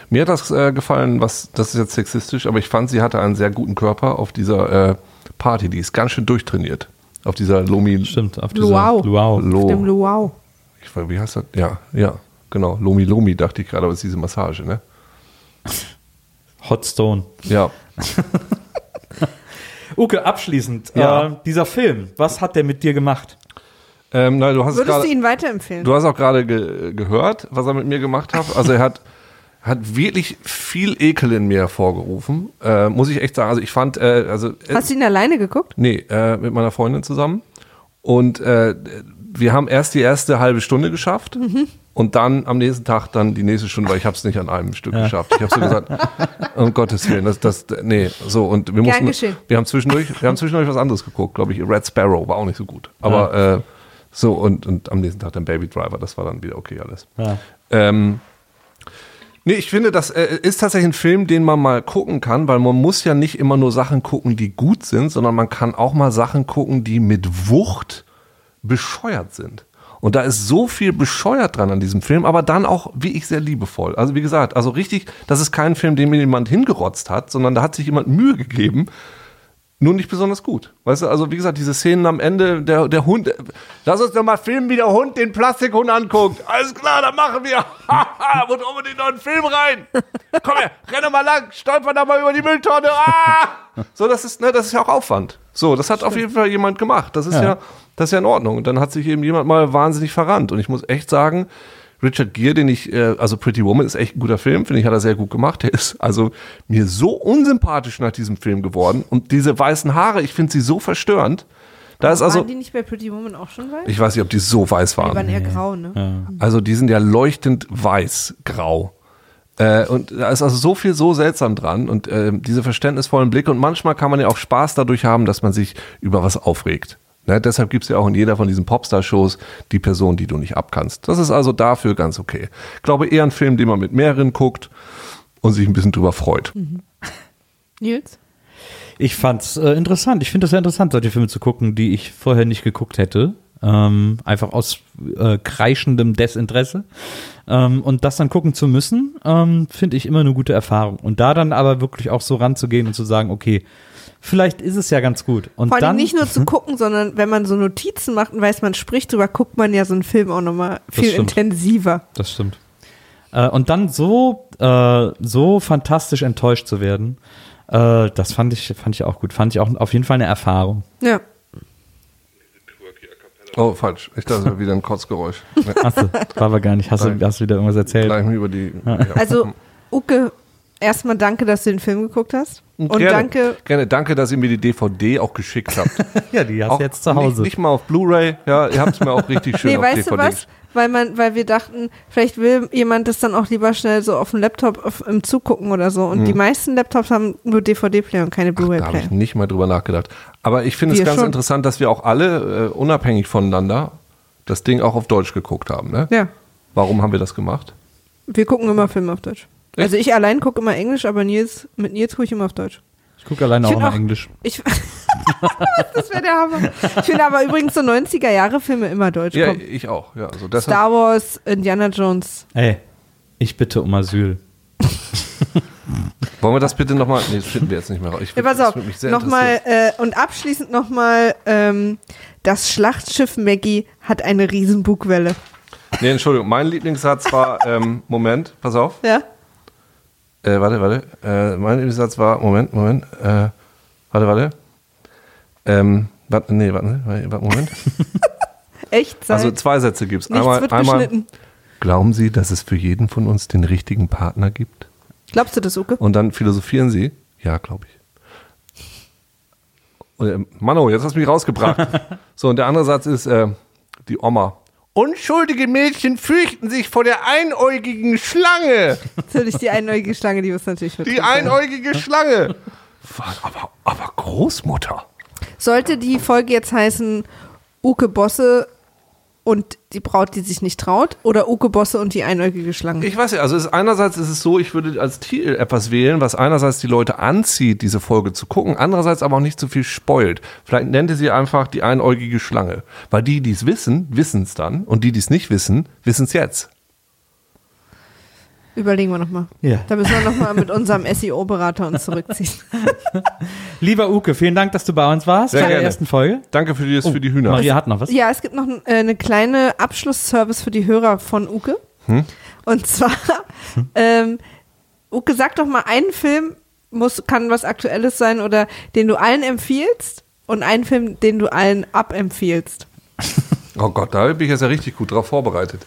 [SPEAKER 3] Mir hat das äh, gefallen, was, das ist jetzt sexistisch, aber ich fand, sie hatte einen sehr guten Körper auf dieser äh, Party. Die ist ganz schön durchtrainiert. Auf dieser Lomi.
[SPEAKER 2] Stimmt, auf dieser
[SPEAKER 1] Luau.
[SPEAKER 2] Luau.
[SPEAKER 3] Lo,
[SPEAKER 1] Auf dem Luau.
[SPEAKER 3] ich, weiß, wie heißt das? Ja, ja, genau. Lomi Lomi dachte ich gerade, aber es ist diese Massage, ne?
[SPEAKER 2] Hot Stone.
[SPEAKER 3] Ja. [LAUGHS]
[SPEAKER 2] Uke, abschließend,
[SPEAKER 3] Ja.
[SPEAKER 2] äh, dieser Film, was hat der mit dir gemacht?
[SPEAKER 3] Ähm, nein, du hast es
[SPEAKER 1] Würdest
[SPEAKER 3] gerade.
[SPEAKER 1] du ihn weiterempfehlen?
[SPEAKER 3] Du hast auch gerade ge gehört, was er mit mir gemacht hat. Also er hat, [LAUGHS] hat wirklich viel Ekel in mir hervorgerufen. Äh, muss ich echt sagen. Also ich fand, äh, also äh,
[SPEAKER 1] Hast du ihn alleine geguckt?
[SPEAKER 3] nee, äh, mit meiner Freundin zusammen. Und äh, wir haben erst die erste halbe Stunde geschafft und dann am nächsten Tag dann die nächste Stunde, weil ich habe es nicht an einem Stück geschafft. Ich habe so gesagt, [LAUGHS] um Gottes Willen, das, das, nee, so und wir mussten,
[SPEAKER 1] geschehen.
[SPEAKER 3] wir haben zwischendurch, wir haben zwischendurch was anderes geguckt, glaube ich. Red Sparrow war auch nicht so gut, aber äh, so und und am nächsten Tag dann Baby Driver, das war dann wieder okay alles.
[SPEAKER 2] Ja.
[SPEAKER 3] Ähm, nee, ich finde, das äh, ist tatsächlich ein Film, den man mal gucken kann, weil man muss ja nicht immer nur Sachen gucken, die gut sind, sondern man kann auch mal Sachen gucken, die mit Wucht bescheuert sind. Und da ist so viel bescheuert dran an diesem Film, aber dann auch, wie ich, sehr liebevoll. Also wie gesagt, also richtig, das ist kein Film, den mir jemand hingerotzt hat, sondern da hat sich jemand Mühe gegeben, nur nicht besonders gut. Weißt du, also wie gesagt, diese Szenen am Ende, der, der Hund, lass uns doch mal filmen, wie der Hund den Plastikhund anguckt. Alles klar, dann machen wir. [LAUGHS] Haha, und unbedingt noch einen Film rein. Komm her, renne mal lang, stolper da mal über die Mülltonne. Ah! So, das ist, ne, das ist ja auch Aufwand. So, das hat auf jeden Fall jemand gemacht. Das ist ja.
[SPEAKER 2] Ja.
[SPEAKER 3] das ist ja in Ordnung. Und dann hat sich eben jemand mal wahnsinnig verrannt. Und ich muss echt sagen, Richard Gere, den ich, äh, also Pretty Woman ist echt ein guter Film, finde ich, hat er sehr gut gemacht. Der ist also mir so unsympathisch nach diesem Film geworden. Und diese weißen Haare, ich finde sie so verstörend. Da ist also,
[SPEAKER 1] Waren die nicht bei Pretty Woman auch schon weiß?
[SPEAKER 3] ich weiß nicht, ob die so weiß
[SPEAKER 1] Die waren
[SPEAKER 3] waren.
[SPEAKER 1] eher grau, ne?
[SPEAKER 3] Also die sind ja leuchtend weiß, grau. Äh, und da ist also so viel so seltsam dran und äh, diese verständnisvollen Blicke und manchmal kann man ja auch Spaß dadurch haben, dass man sich über was aufregt. Ne? Deshalb gibt es ja auch in jeder von diesen Popstar-Shows die Person, die du nicht abkannst. Das ist also dafür ganz okay. Ich glaube eher ein Film, den man mit mehreren guckt und sich ein bisschen drüber freut. [LAUGHS]
[SPEAKER 1] Nils?
[SPEAKER 2] Ich fand's äh, interessant. Ich finde das sehr interessant, solche Filme zu gucken, die ich vorher nicht geguckt hätte. Ähm, einfach aus äh, kreischendem Desinteresse. Ähm, und das dann gucken zu müssen, ähm, finde ich immer eine gute Erfahrung. Und da dann aber wirklich auch so ranzugehen und zu sagen, okay, vielleicht ist es ja ganz gut. Und
[SPEAKER 1] Vor allem
[SPEAKER 2] dann
[SPEAKER 1] nicht nur zu gucken, sondern wenn man so Notizen macht und weiß, man spricht drüber, guckt man ja so einen Film auch nochmal viel intensiver.
[SPEAKER 2] Das stimmt. Äh, und dann so, äh, so fantastisch enttäuscht zu werden, äh, das fand ich, fand ich auch gut. Fand ich auch auf jeden Fall eine Erfahrung.
[SPEAKER 1] Ja.
[SPEAKER 3] Oh, falsch. Ich dachte, das war wieder ein Kotzgeräusch. [LAUGHS] Ja,
[SPEAKER 2] Achso, war aber gar nicht. Hast du,
[SPEAKER 3] Nein.
[SPEAKER 2] hast du wieder irgendwas erzählt?
[SPEAKER 3] Gleich über die. Ja.
[SPEAKER 1] Also, Uke, erstmal danke, dass du den Film geguckt hast. Und
[SPEAKER 3] gerne,
[SPEAKER 1] danke,
[SPEAKER 3] Gerne, danke, dass ihr mir die DVD auch geschickt habt. [LAUGHS]
[SPEAKER 2] Ja, die hast du jetzt zu Hause.
[SPEAKER 3] Nicht, nicht mal auf Blu-ray, ja, ihr habt es mir auch richtig schön
[SPEAKER 1] nee,
[SPEAKER 3] auf
[SPEAKER 1] weißt
[SPEAKER 3] DVD.
[SPEAKER 1] du was? Weil man, weil wir dachten, vielleicht will jemand das dann auch lieber schnell so auf dem Laptop auf, im Zug gucken oder so. Und die meisten Laptops haben nur DVD-Player und keine
[SPEAKER 3] Hm. Da habe
[SPEAKER 1] Blu-ray-Player.
[SPEAKER 3] ich nicht mal drüber nachgedacht. Aber ich finde es ganz
[SPEAKER 1] schon.
[SPEAKER 3] interessant, dass wir auch alle, äh, unabhängig voneinander, das Ding auch auf Deutsch geguckt haben. Ne?
[SPEAKER 1] Ja,
[SPEAKER 3] Warum haben wir das gemacht?
[SPEAKER 1] wir gucken immer Filme auf Deutsch.
[SPEAKER 3] Echt?
[SPEAKER 1] Also ich allein gucke immer Englisch, aber Nils, mit Nils gucke ich immer auf Deutsch.
[SPEAKER 2] Ich gucke alleine
[SPEAKER 1] Ich
[SPEAKER 2] auch
[SPEAKER 1] auch-
[SPEAKER 2] Englisch.
[SPEAKER 1] Ich, [LAUGHS] das wäre der Hammer. Ich finde aber übrigens so 90er-Jahre-Filme immer deutsch.
[SPEAKER 3] Ja,
[SPEAKER 1] Komm.
[SPEAKER 3] ich auch. Ja, also deshalb,
[SPEAKER 1] Star Wars, Indiana Jones.
[SPEAKER 2] Ey, ich bitte um Asyl. [LAUGHS]
[SPEAKER 3] wollen wir das bitte nochmal? Nee, das finden wir jetzt nicht mehr raus. Ich
[SPEAKER 1] Ja, pass
[SPEAKER 3] das
[SPEAKER 1] auf,
[SPEAKER 3] würde mich sehr
[SPEAKER 1] nochmal äh, und abschließend nochmal, ähm, das Schlachtschiff Maggie hat eine Riesenbugwelle.
[SPEAKER 3] Nee, Entschuldigung, mein Lieblingssatz war, ähm, Moment, pass auf.
[SPEAKER 1] Ja?
[SPEAKER 3] Äh, warte, warte. Äh, mein Lieblingssatz war, Moment, Moment. Äh, warte, warte. Ähm, warte, nee, warte, warte, Moment. [LAUGHS]
[SPEAKER 1] Echtzeit.
[SPEAKER 3] Also zwei Sätze gibt es.
[SPEAKER 1] Nichts
[SPEAKER 3] Einmal, einmal, glauben Sie, dass es für jeden von uns den richtigen Partner gibt?
[SPEAKER 1] Glaubst du das, Uke?
[SPEAKER 3] Und dann philosophieren Sie? Ja, glaube ich. Und, äh, Mano, jetzt hast du mich rausgebracht. [LAUGHS] so, und der andere Satz ist, äh, die Oma. Unschuldige Mädchen fürchten sich vor der einäugigen Schlange. [LAUGHS]
[SPEAKER 1] Natürlich die einäugige Schlange, die muss natürlich mit.
[SPEAKER 3] Die einäugige Schlange. Aber, aber Großmutter.
[SPEAKER 1] Sollte die Folge jetzt heißen Uke Bosse und die Braut, die sich nicht traut, oder Uke Bosse und die einäugige Schlange?
[SPEAKER 3] Ich weiß ja, also ist, einerseits ist es so, ich würde als Titel etwas wählen, was einerseits die Leute anzieht, diese Folge zu gucken, andererseits aber auch nicht zu viel spoilt. Vielleicht nennt ihr sie einfach die einäugige Schlange. Weil die, die es wissen, wissen es dann und die, die es nicht wissen, wissen es jetzt.
[SPEAKER 1] Überlegen wir nochmal.
[SPEAKER 2] Ja.
[SPEAKER 1] Da müssen wir nochmal mit unserem SEO-Berater uns zurückziehen. [LAUGHS]
[SPEAKER 2] Lieber Uke, vielen Dank, dass du bei uns warst
[SPEAKER 3] Sehr
[SPEAKER 2] bei der
[SPEAKER 3] gerne.
[SPEAKER 2] ersten Folge.
[SPEAKER 3] Danke für, das, für die Hühner.
[SPEAKER 2] Maria hat noch was.
[SPEAKER 1] Ja, es gibt noch äh, eine kleine Abschlussservice für die Hörer von Uke. Und zwar, ähm, Uke, sag doch mal einen Film, muss, kann was Aktuelles sein oder den du allen empfiehlst und einen Film, den du allen abempfiehlst.
[SPEAKER 3] Oh Gott, da bin ich jetzt ja richtig gut drauf vorbereitet.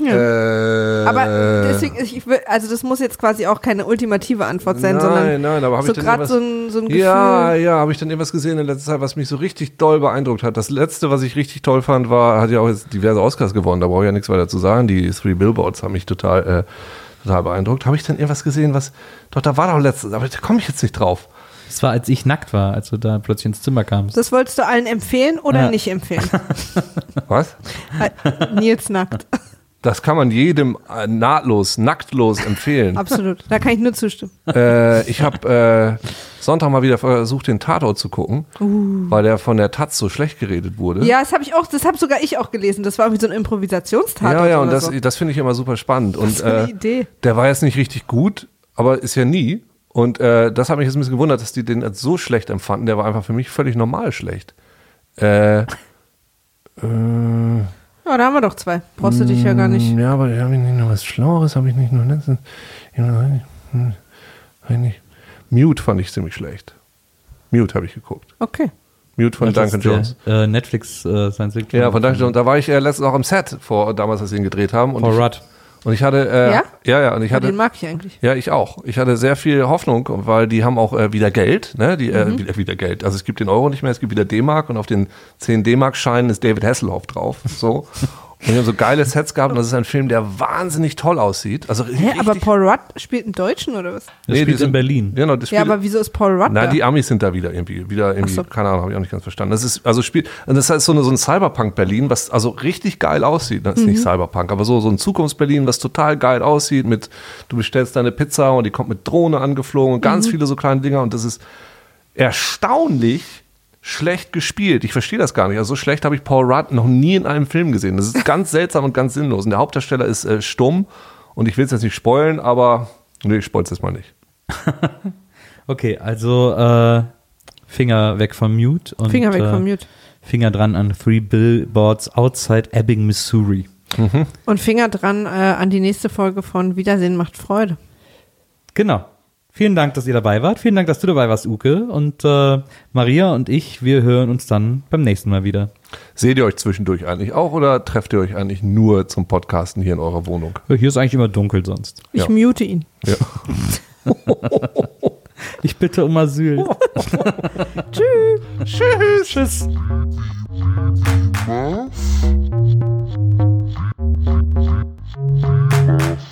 [SPEAKER 3] Äh,
[SPEAKER 1] Aber deswegen, ich will, also das muss jetzt quasi auch keine ultimative Antwort sein,
[SPEAKER 3] nein,
[SPEAKER 1] sondern
[SPEAKER 3] nein, aber habe
[SPEAKER 1] so
[SPEAKER 3] ich dann
[SPEAKER 1] gerade
[SPEAKER 3] irgendwas-
[SPEAKER 1] so ein, so ein Gefühl.
[SPEAKER 3] Ja, ja, habe ich dann irgendwas gesehen in letzter Zeit, was mich so richtig doll beeindruckt hat. Das letzte, was ich richtig toll fand, war, hat ja auch jetzt diverse Oscars gewonnen, da brauche ich ja nichts weiter zu sagen. Die Three Billboards haben mich total, äh, total beeindruckt. Habe ich dann irgendwas gesehen, was, doch, da war doch letztes, aber da komme ich jetzt nicht drauf.
[SPEAKER 2] Das war, als ich nackt war, als du da plötzlich ins Zimmer kamst.
[SPEAKER 1] Das wolltest du allen empfehlen oder
[SPEAKER 2] Ja.
[SPEAKER 1] nicht empfehlen? [LAUGHS]
[SPEAKER 3] Was?
[SPEAKER 1] Nils nackt. [LAUGHS]
[SPEAKER 3] Das kann man jedem äh, nahtlos, nacktlos empfehlen. [LAUGHS]
[SPEAKER 1] Absolut. Da kann ich nur zustimmen.
[SPEAKER 3] äh, ich habe äh, Sonntag mal wieder versucht, den Tatort zu gucken, weil der von der Taz so schlecht geredet wurde.
[SPEAKER 1] Uh. Ja, das habe ich auch, das habe sogar ich auch gelesen. Das war irgendwie so ein Improvisationstatort.
[SPEAKER 3] ja, ja, und das,
[SPEAKER 1] so.
[SPEAKER 3] das finde ich immer super spannend. Und
[SPEAKER 1] für eine
[SPEAKER 3] äh,
[SPEAKER 1] Idee.
[SPEAKER 3] der war jetzt nicht richtig gut, aber ist ja nie. Und äh, das hat mich jetzt ein bisschen gewundert, dass die den als so schlecht empfanden. Der war einfach für mich völlig normal schlecht. Äh, [LAUGHS]
[SPEAKER 1] Ja, da haben wir doch zwei. Brauchst du dich ja gar nicht.
[SPEAKER 3] Ja, aber habe ich nicht noch was Schlaueres? Habe ich nicht noch letztens. Hm. Mute fand ich ziemlich schlecht. Mute habe ich geguckt.
[SPEAKER 1] Okay.
[SPEAKER 3] Mute von
[SPEAKER 2] Das ist
[SPEAKER 3] Duncan
[SPEAKER 2] der,
[SPEAKER 3] Jones.
[SPEAKER 2] Äh, Netflix äh, Science Fiction.
[SPEAKER 3] Ja, von Duncan Jones. Da war ich äh, letztens auch im Set, vor, damals, als sie ihn gedreht haben. Und
[SPEAKER 2] Paul
[SPEAKER 3] ich,
[SPEAKER 2] Rudd.
[SPEAKER 3] Und ich hatte. Äh,
[SPEAKER 1] Ja?
[SPEAKER 3] Ja, ja. Und ich
[SPEAKER 1] Ja,
[SPEAKER 3] hatte.
[SPEAKER 1] den mag ich eigentlich.
[SPEAKER 3] Ja, ich auch. Ich hatte sehr viel Hoffnung, weil die haben auch äh, wieder Geld, ne? Die, äh, wieder, wieder Geld. Also es gibt den Euro nicht mehr, es gibt wieder D-Mark und auf den 10 D-Mark-Scheinen ist David Hasselhoff drauf. So. [LAUGHS] Und die haben so geile Sets gehabt und das ist ein Film, der wahnsinnig toll aussieht. Also
[SPEAKER 1] Hä, aber Paul Rudd spielt einen Deutschen oder was?
[SPEAKER 2] Das
[SPEAKER 3] Nee, die
[SPEAKER 2] spielt
[SPEAKER 3] sind-
[SPEAKER 2] in Berlin.
[SPEAKER 3] Genau, das
[SPEAKER 1] Ja,
[SPEAKER 3] spielt,
[SPEAKER 1] aber wieso ist Paul Rudd
[SPEAKER 3] Nein,
[SPEAKER 1] da?
[SPEAKER 3] die Amis sind da wieder irgendwie, wieder irgendwie,
[SPEAKER 1] so.
[SPEAKER 3] keine Ahnung, habe ich auch nicht ganz verstanden. Das ist, also spielt, und das ist so, eine, so ein Cyberpunk-Berlin, was also richtig geil aussieht. Das ist
[SPEAKER 1] Mhm.
[SPEAKER 3] nicht Cyberpunk, aber so, so ein Zukunfts-Berlin, was total geil aussieht mit, du bestellst deine Pizza und die kommt mit Drohne angeflogen und
[SPEAKER 1] Mhm.
[SPEAKER 3] ganz viele so kleine Dinger und das ist erstaunlich schlecht gespielt. Ich verstehe das gar nicht. Also so schlecht habe ich Paul Rudd noch nie in einem Film gesehen. Das ist [LAUGHS] ganz seltsam und ganz sinnlos. Und der Hauptdarsteller ist äh, stumm und ich will es jetzt nicht spoilen, aber nee, ich spoil's jetzt mal nicht. [LAUGHS]
[SPEAKER 2] Okay, also äh, Finger weg vom Mute. Und,
[SPEAKER 1] Finger weg
[SPEAKER 2] äh,
[SPEAKER 1] vom Mute.
[SPEAKER 2] Finger dran an Three Billboards Outside Ebbing, Missouri.
[SPEAKER 1] Und Finger dran äh, an die nächste Folge von Wiedersehen macht Freude.
[SPEAKER 2] Genau. Vielen Dank, dass ihr dabei wart. Vielen Dank, dass du dabei warst, Uke. Und äh, Maria und ich, wir hören uns dann beim nächsten Mal wieder.
[SPEAKER 3] Seht ihr euch zwischendurch eigentlich auch oder trefft ihr euch eigentlich nur zum Podcasten hier in eurer Wohnung?
[SPEAKER 2] Hier ist eigentlich immer dunkel sonst.
[SPEAKER 1] Ich
[SPEAKER 3] Ja.
[SPEAKER 1] mute ihn.
[SPEAKER 3] Ja. [LAUGHS]
[SPEAKER 2] Ich bitte um Asyl. [LAUGHS] Tschüss. Tschüss. Tschüss.
[SPEAKER 5] Wiedersehen,